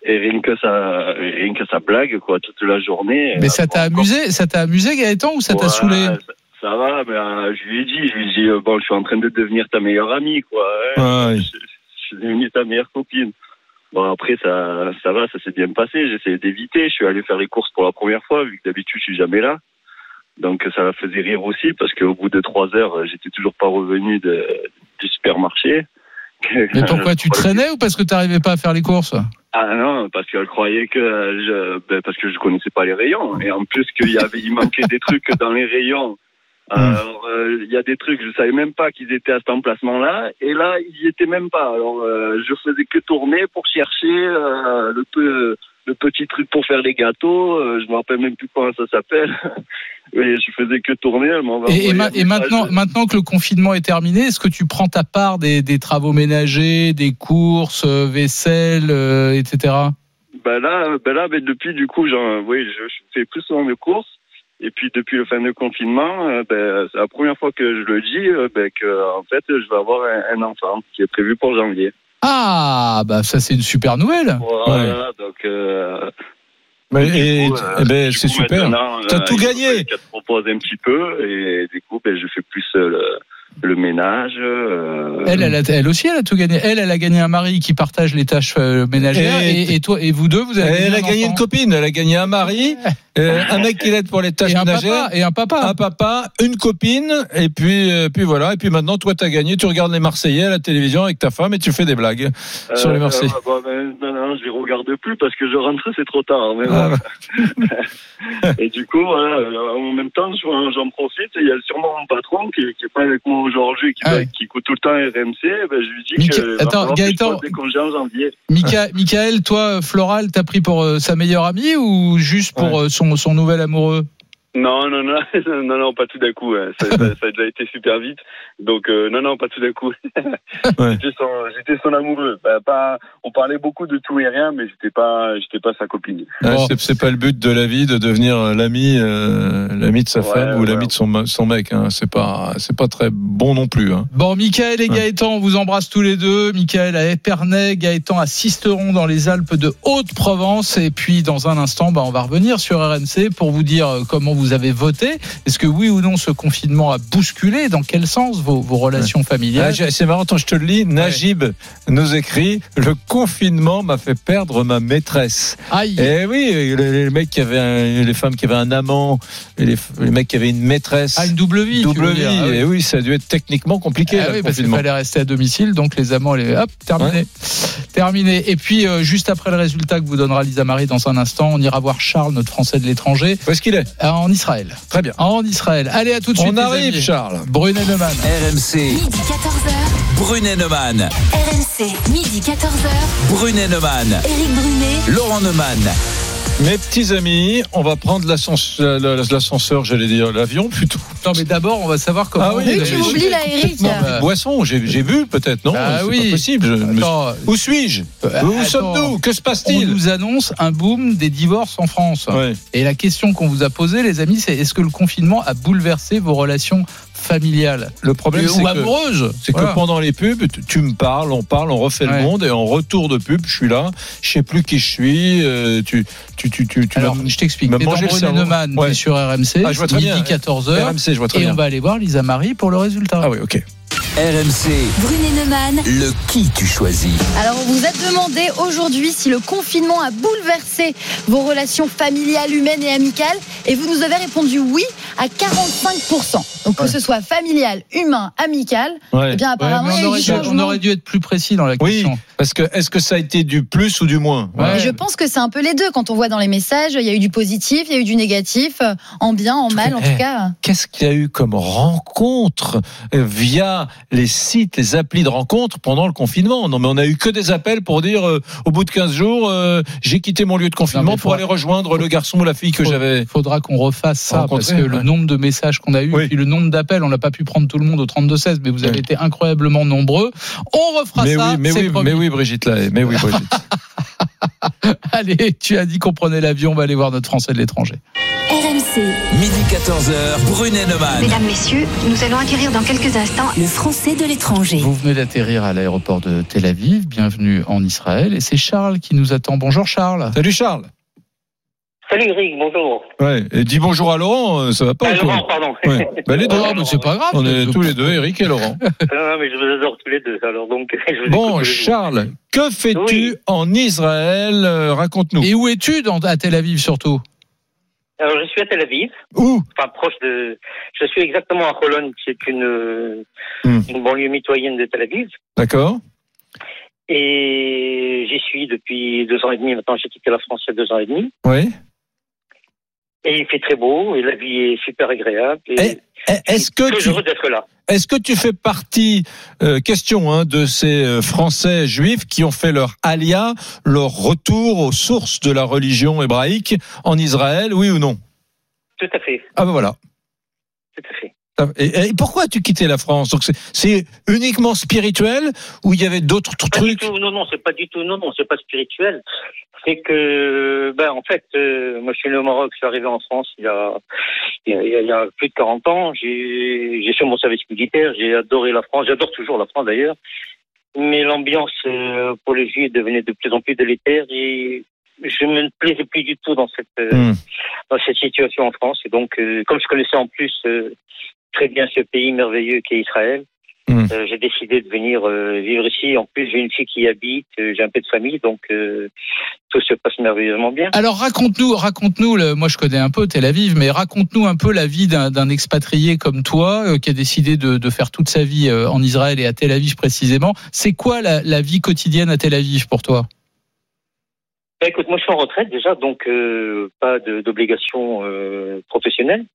et, et rien que ça, rien que ça blague quoi toute la journée. Mais Euh, ça t'a amusé, ça t'a amusé Gaëtan ou ça t'a Ouais, saoulé? ça, ça va, mais euh, je lui ai dit, je lui ai dit, euh, bon, je suis en train de devenir ta meilleure amie, quoi. hein. Ouais. Je, je suis devenu ta meilleure copine. Bon, après, ça, ça va, ça s'est bien passé. Essayé d'éviter. Je suis allé faire les courses pour la première fois, vu que d'habitude, je suis jamais là. Donc, ça la faisait rire aussi, parce qu'au bout de trois heures, j'étais toujours pas revenu de, du supermarché. Mais pourquoi tu [laughs] traînais ou parce que t'arrivais pas à faire les courses? Ah non, parce qu'elle croyait que je, ben, parce que je connaissais pas les rayons et en plus qu'il y avait, il manquait des trucs dans les rayons. Alors euh, il y a des trucs, je savais même pas qu'ils étaient à cet emplacement-là et là ils y étaient même pas. Alors euh, je faisais que tourner pour chercher euh, le peu, le petit truc pour faire les gâteaux. Euh, je me rappelle même plus comment ça s'appelle. [laughs] Mais je faisais que tourner. Et, et ma- et maintenant, maintenant que le confinement est terminé, est-ce que tu prends ta part des, des travaux ménagers, des courses, euh, vaisselle, euh, etc. Ben là, ben là, ben depuis du coup, genre, oui, je, je fais plus souvent de courses. Et puis depuis le fin de confinement, euh, ben, c'est la première fois que je le dis, euh, ben, que en fait, je vais avoir un, un enfant qui est prévu pour janvier. Ah, bah ça c'est une super nouvelle. Voilà, donc. Euh, Mais, et, coup, eh ben, du c'est super. maintenant, T'as euh, tout gagné. qu'elle te propose un petit peu et du coup, ben, je fais plus euh, le, le ménage. euh, Elle, elle, a- elle aussi, elle a tout gagné. Elle, elle a gagné un mari qui partage les tâches euh, ménagères. Et- Et, et toi, et vous deux, vous avez Elle gagné a un gagné enfant. une copine, elle a gagné un mari, euh, un mec qui l'aide pour les tâches Et un ménagères, papa, et un papa. un papa, une copine, et puis, euh, puis voilà. Et puis maintenant, toi, t'as gagné. Tu regardes les Marseillais à la télévision avec ta femme et tu fais des blagues sur les Euh, Marseillais. euh, ben, non, non, je les regarde plus parce que je rentre, c'est trop tard. Mais Ah, [laughs] et du coup, voilà, euh, en même temps, j'en profite. Il y a sûrement mon patron qui, qui est pas avec moi aujourd'hui, qui, Ah ouais. qui écoute tout le temps RMC. Ben, je lui dis Mica- que Attends, que Gaëtan- prenne des congés en janvier. Mica- Michael, toi, Floral, t'as pris pour euh, sa meilleure amie ou juste pour euh, son, son nouvel amoureux Non, non, [laughs] non, non, non, pas tout d'un coup. hein. Ça, ça- ça a déjà été super vite. Donc, euh, non, non, pas tout d'un coup. [laughs] J'étais son, j'étais son amoureux. Bah, pas, on parlait beaucoup de tout et rien, mais j'étais pas, j'étais pas sa copine. Ouais, c'est- C'est pas le but de la vie de devenir euh, l'ami, euh, l'ami de sa femme ou l'ami de son, son mec. Hein. C'est pas, c'est pas très bon non plus. Hein. Bon, Michael et Gaëtan, on vous embrasse tous les deux. Michael à Épernay, Gaëtan à Sisteron dans les Alpes de Haute-Provence. Et puis, dans un instant, bah, on va revenir sur RMC pour vous dire euh, comment vous avez voté. Est-ce que oui ou non ce confinement a bousculé Dans quel sens vos, vos relations Ah, familiales j'ai- c'est marrant, je te le lis. Najib nous écrit Le confinement m'a fait perdre ma maîtresse. Aïe. Et oui, les, mecs qui avaient un- les femmes qui avaient un amant, et les, les mecs qui avaient une maîtresse. Ah, une double vie. Double vie. Ah oui. Et oui, ça a dû être techniquement compliqué. Ah là, oui, parce qu'il fallait rester à domicile, donc les amants, les hop, terminé. Terminé. Et puis, euh, juste après le résultat que vous donnera Lisa Marie dans un instant, on ira voir Charles, notre Français de l'étranger. Où est-ce qu'il est? En Israël. Très bien. En Israël. Allez, à tout de suite. On les arrive, amis. Charles. Brunet Neumann. RMC, Midi 14h. Brunet Neumann. RMC. Midi 14h. Brunet Neumann. Éric Brunet. Laurent Neumann. Mes petits amis, on va prendre l'ascenseur, j'allais dire l'avion plutôt. Non, mais d'abord, on va savoir comment. Ah oui, mais tu Eric. Non, mais boisson, j'ai bu peut-être, non? Ah C'est oui. pas possible. je me- Attends. Où suis-je? Euh, Où sommes-nous? Que se On passe-t-il nous annonce un boom des divorces en France. Ouais. Et la question qu'on vous a posée, les amis, c'est est-ce que le confinement a bouleversé vos relations familiales? Le problème, Et- c'est que, amoureuses? c'est Voilà. que pendant les pubs, tu, tu me parles, on parle, on refait Ouais. le monde, et en retour de pub, je suis là, je sais plus qui je suis. euh, tu, tu, tu, tu, tu Alors, je t'explique. mangé le. Neumann, Ouais. sur RMC, Ah, je vois très bien. midi 14h. RMC, je vois très Et bien. on va aller voir Lisa Marie pour le résultat. Ah oui, ok. RMC, Brunet Neumann. le qui tu choisis. Alors, on vous a demandé aujourd'hui si le confinement a bouleversé vos relations familiales, humaines et amicales. Et vous nous avez répondu oui à 45%. Donc, que ce soit familial, humain, amical, Ouais. eh bien, Ouais, apparemment, y on, a aurait eu dû, on aurait dû être plus précis dans la Oui, question. Parce que est-ce que ça a été du plus ou du moins Ouais. Je pense que c'est un peu les deux. Quand on voit dans les messages, il y a eu du positif, il y a eu du négatif, euh, en bien, en mal, en tout cas. Qu'est-ce qu'il y a eu comme rencontre euh, via les sites, les applis de rencontres pendant le confinement? Non, mais on a eu que des appels pour dire euh, au bout de 15 jours, euh, j'ai quitté mon lieu de confinement pour aller rejoindre le garçon ou la fille que j'avais. Faudra qu'on refasse ça parce que le nombre de messages qu'on a eu et puis le nombre d'appels, on n'a pas pu prendre tout le monde au 32 16, mais vous avez été incroyablement nombreux. On refera Mais ça. oui, mais oui, promis. mais oui, Brigitte Lahaye, mais oui, Brigitte. [laughs] Allez, tu as dit qu'on prenait l'avion, on va aller voir notre Français de l'étranger. RMC. Midi 14h, Brunet Neumann. Mesdames, messieurs, nous allons acquérir dans quelques instants le français de l'étranger. Vous venez d'atterrir à l'aéroport de Tel Aviv, bienvenue en Israël, et c'est Charles qui nous attend. Bonjour Charles. Salut Charles. Salut Eric, bonjour. Ouais, et dis bonjour à Laurent, euh, ça va pas Ah, ou quoi Laurent, pardon. Ouais. [laughs] Bah, les deux. Oh, mais c'est pas grave. On est tous les deux, Eric et Laurent. [laughs] non, non, mais je vous adore tous les deux. Alors donc, [laughs] je vous écoute Bon, Charles, que fais-tu Oui. en Israël Euh, Raconte-nous. Et où es-tu dans- à Tel Aviv surtout? Alors, je suis à Tel Aviv. Où? Enfin, proche de. Je suis exactement à Holon, qui est une, euh, une banlieue mitoyenne de Tel Aviv. D'accord. Et j'y suis depuis deux ans et demi. Maintenant, j'ai quitté la France il y a deux ans et demi. Oui. Et il fait très beau, et la vie est super agréable. Et Est-ce que tu, heureux d'être là. est-ce que tu fais partie, euh, question, hein, de ces euh, Français juifs qui ont fait leur alia, leur retour aux sources de la religion hébraïque en Israël, oui ou non? Tout à fait. Ah ben voilà. Tout à fait. Et, et pourquoi as-tu quitté la France? Donc c'est- uniquement spirituel ou il y avait d'autres trucs? tout, non, non, c'est pas du tout, non, non, c'est pas spirituel. C'est que, ben, en fait, euh, moi, je suis né au Maroc, je suis arrivé en France il y a, il y a, il y a- il y a plus de 40 ans. J'ai, fait mon service militaire, j'ai adoré la France, j'adore toujours la France d'ailleurs. Mais l'ambiance euh, pour les Juifs devenait de plus en plus délétère et je me plaisais plus du tout dans cette, euh, dans cette situation en France. Et donc, euh, comme je connaissais en plus très bien ce pays merveilleux qu'est Israël, euh, j'ai décidé de venir euh, vivre ici. En plus, j'ai une fille qui y habite, euh, j'ai un peu de famille, donc tout se passe merveilleusement bien. Alors raconte-nous, raconte-nous. Moi, je connais un peu Tel Aviv, mais raconte-nous un peu la vie d'un expatrié comme toi qui a décidé de, de faire toute sa vie en Israël et à Tel Aviv précisément. C'est quoi la, la vie quotidienne à Tel Aviv pour toi? Bah, écoute, moi je suis en retraite déjà, donc pas d'obligation professionnelle.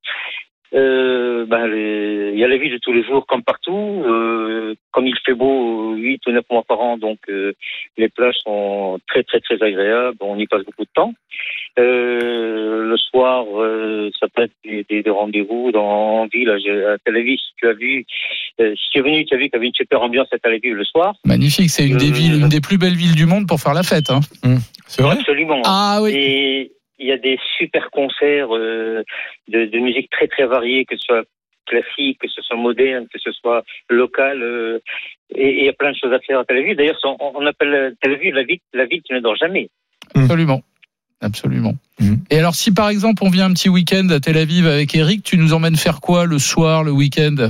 Euh, ben, les- il y a la vie de tous les jours comme partout. Euh, comme il fait beau 8 ou 9 mois par an, donc euh, les plages sont très très très agréables. On y passe beaucoup de temps. Euh, le soir, euh, ça peut être des, des- des rendez-vous dans en ville. À, Tel Aviv, si tu as vu, euh, si tu es venu, tu as vu qu'il y avait une super ambiance à Tel Aviv le soir. Magnifique, c'est une des villes, une des plus belles villes du monde pour faire la fête. Hein. C'est vrai? Absolument. Ah oui. Et il y a des super concerts euh, de, de musique très très variée, que ce soit classique, que ce soit moderne, que ce soit local. euh, et et il y a plein de choses à faire à Tel Aviv. D'ailleurs, on, on appelle Tel Aviv la ville, la ville qui ne dort jamais. Absolument. Absolument. Et alors, si par exemple on vient un petit week-end à Tel Aviv avec Eric, tu nous emmènes faire quoi le soir, le week-end?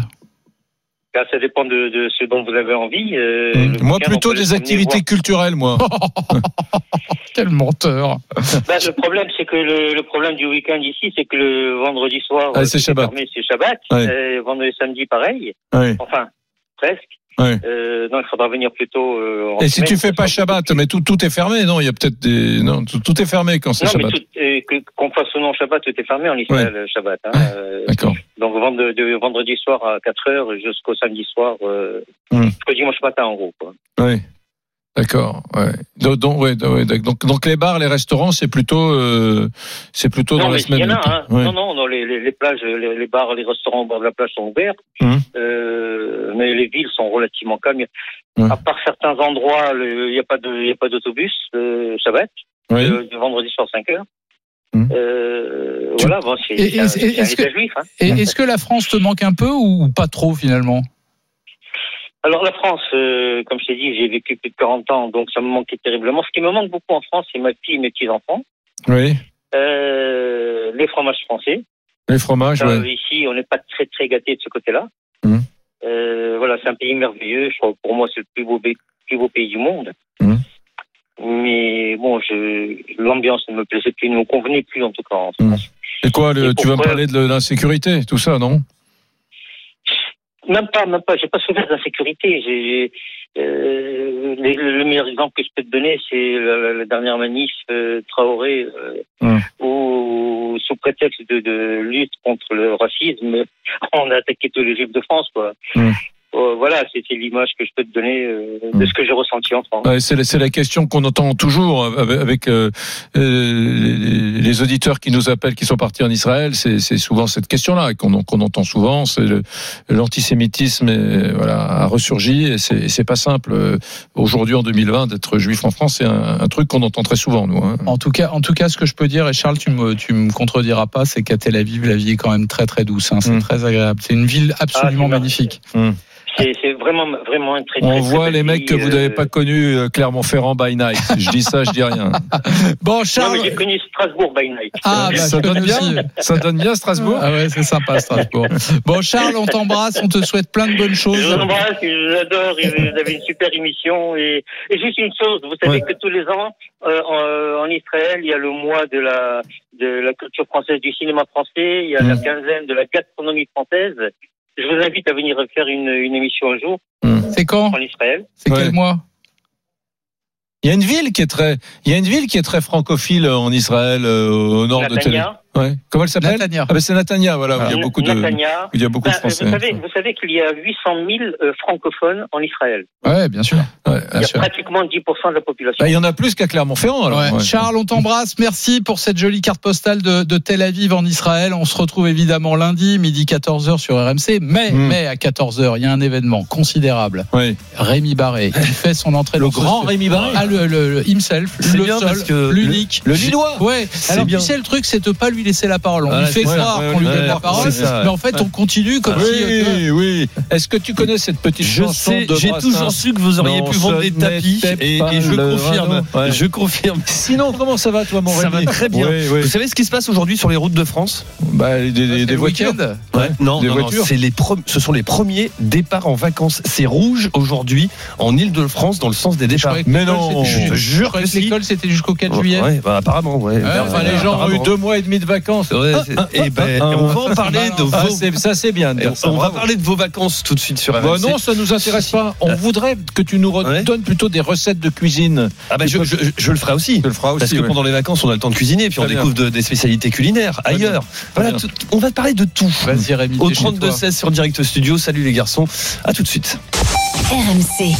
Là, ça dépend de, de ce dont vous avez envie. euh, Mmh. Moi week-end, plutôt des activités voir. culturelles, moi. [laughs] Quel menteur Ben, le problème, c'est que le, le problème du week-end ici, c'est que le vendredi soir, Ah, c'est Shabbat. fermé, c'est Shabbat. Ouais. Euh, vendredi samedi, pareil. Ouais. Enfin, presque. Ouais. Euh, donc, il faudra venir plutôt. euh, en Et si semaine. tu fais pas Shabbat, mais tout, tout est fermé, non Il y a peut-être des, non, tout, tout est fermé quand c'est Non, mais Shabbat. euh, qu'on fasse ou non Shabbat, tout est fermé en Israël, euh, Shabbat. Hein, euh, D'accord. donc de, vendredi soir à 4 heures jusqu'au samedi soir, euh, Hum. jusqu'au dimanche matin en gros. Quoi. Oui. D'accord. Ouais. Donc, donc, ouais, ouais, donc, donc les bars, les restaurants, c'est plutôt, euh, c'est plutôt non, dans la mais il y semaine. en a. Hein. Ouais. Non, non, non les, plages, les, les bars, les restaurants au bord de la plage sont ouverts, Hum. euh, mais les villes sont relativement calmes. À part certains endroits, il n'y a pas de, il y a pas d'autobus euh, Shabbat, Oui. euh, du vendredi soir 5 heures. Hum. Euh, voilà, bon, c'est que-. Hein. Est-ce que la France te manque un peu ou pas trop finalement? Alors la France, euh, comme je t'ai dit, j'ai vécu plus de 40 ans, donc ça me manquait terriblement. Ce qui me manque beaucoup en France, c'est ma fille et mes petits-enfants. Oui. Euh, les fromages français. Les fromages, Euh, ouais. Ici, on n'est pas très très gâté de ce côté-là. Mhm. Euh, voilà, c'est un pays merveilleux. Je crois que pour moi, c'est le plus beau, pays- plus beau pays du monde. Mhm. Mais bon, l'ambiance ne me plaisait plus, ne me convenait plus en tout cas. en Hum. Et quoi, le- Et tu vas me parler de l'insécurité, tout ça, non? Même pas, même pas. J'ai pas souffert d'insécurité. J'ai euh, le meilleur exemple que je peux te donner, c'est la, la- la dernière manif euh, Traoré, euh, Hum. où sous prétexte de, de lutte contre le racisme, [laughs] on a attaqué tous les juifs de France, quoi. Hum. Euh, voilà, c'était l'image que je peux te donner euh, de ce que j'ai ressenti en France. Ouais, c'est la, c'est la question qu'on entend toujours avec, avec, euh, euh, les auditeurs qui nous appellent, qui sont partis en Israël. C'est c'est souvent cette question-là qu'on qu'on entend souvent. C'est le- l'antisémitisme, est, voilà, a ressurgi et c'est et c'est pas simple euh, aujourd'hui en 2020 d'être juif en France. C'est un, un truc qu'on entend très souvent, nous. hein. En tout cas, en tout cas, ce que je peux dire, et Charles, tu me, tu me contrediras pas, c'est qu'à Tel Aviv, la vie est quand même très très douce. hein. C'est très agréable. C'est une ville absolument magnifique. C'est c'est vraiment, vraiment un très, très On très voit les mecs que vous euh, n'avez pas connus euh, Clermont-Ferrand by night. Je dis ça, je dis rien. [laughs] Bon, Charles. j'ai connu Strasbourg by night. Ah, bah, ça je donne bien. Ça donne bien Strasbourg. Ah ouais, c'est sympa Strasbourg. Bon, Charles, on t'embrasse, on te souhaite plein de bonnes Je choses. vous embrasse, je vous adore, vous avez une super émission. Et, et juste une chose, vous savez que tous les ans, euh, en, en Israël, il y a le mois de la, de la culture française, du cinéma français, il y a la quinzaine de la gastronomie française. Je vous invite à venir faire une, une émission un jour C'est quand en Israël. C'est Ouais. quel mois Il y a une ville qui est très, il y a une ville qui est très francophile en Israël, euh, au nord de Tel Aviv. Ouais. Comment elle s'appelle Natania. Ah ben c'est Natania, voilà. où il y a beaucoup de, Natania. il y a beaucoup de Ben, Français. Vous savez, qu'il y a 800 000 euh, francophones en Israël. Ouais, bien sûr. Ouais, Il y a sûr. pratiquement 10% de la population. Bah, il y en a plus qu'à Clermont-Ferrand, alors. Ouais. Ouais. Charles, on t'embrasse. Merci pour cette jolie carte postale de, de Tel Aviv en Israël. On se retrouve évidemment lundi, midi 14h sur RMC. Mais, Mm. mais à 14h, il y a un événement considérable. Ouais. Rémi Barré, qui [laughs] fait son entrée Le ce- grand Rémi Barré. Ah, le, le- le himself, C'est le bien seul, parce que l'unique. Le Lillois. Ouais. Alors bien. tu sais le truc, c'est de pas lui laisser la parole. On Ah, lui fait ça. croire Ouais, qu'on lui donne ouais, la parole, c'est ça, ouais. mais en fait on continue comme si. euh, Oui, oui. Est-ce que tu connais cette petite Je chanson sais, de j'ai toujours su que vous auriez Non, pu vendre des tapis et, je confirme. Ouais. je confirme. Sinon, comment ça va, toi, mon Ça va très bien. Oui, oui. Vous savez ce qui se passe aujourd'hui sur les routes de France Bah, des, voitures. Non, Des non, non, voitures c'est les pre- ce sont les premiers départs en vacances. C'est rouge aujourd'hui en Île-de-France dans le sens des départs. Mais non. Je jure que l'école c'était jusqu'au 4 juillet. Bah, apparemment, ouais. Bah, Enfin, les gens ont eu deux mois et demi de vacances. Ouais, c'est- et ben, Ah, on va en parler de. Ah, vos. ça, c'est bien de et dire ça. on va parler de vos vacances tout de suite sur Bah RMC. non, ça nous intéresse pas. On voudrait que tu nous redonnes plutôt des recettes de cuisine. Ah bah, je, je- je le ferai aussi. Tu le feras aussi. Parce que ouais. pendant les vacances, on a le temps de cuisiner, puis on découvre de- des spécialités culinaires ailleurs. Voilà, bien. tout- on va parler de tout. Vas-y Rémi. Au t'es chez toi. 32-16 sur Direct Studio. Salut les garçons. À tout de suite. RMC.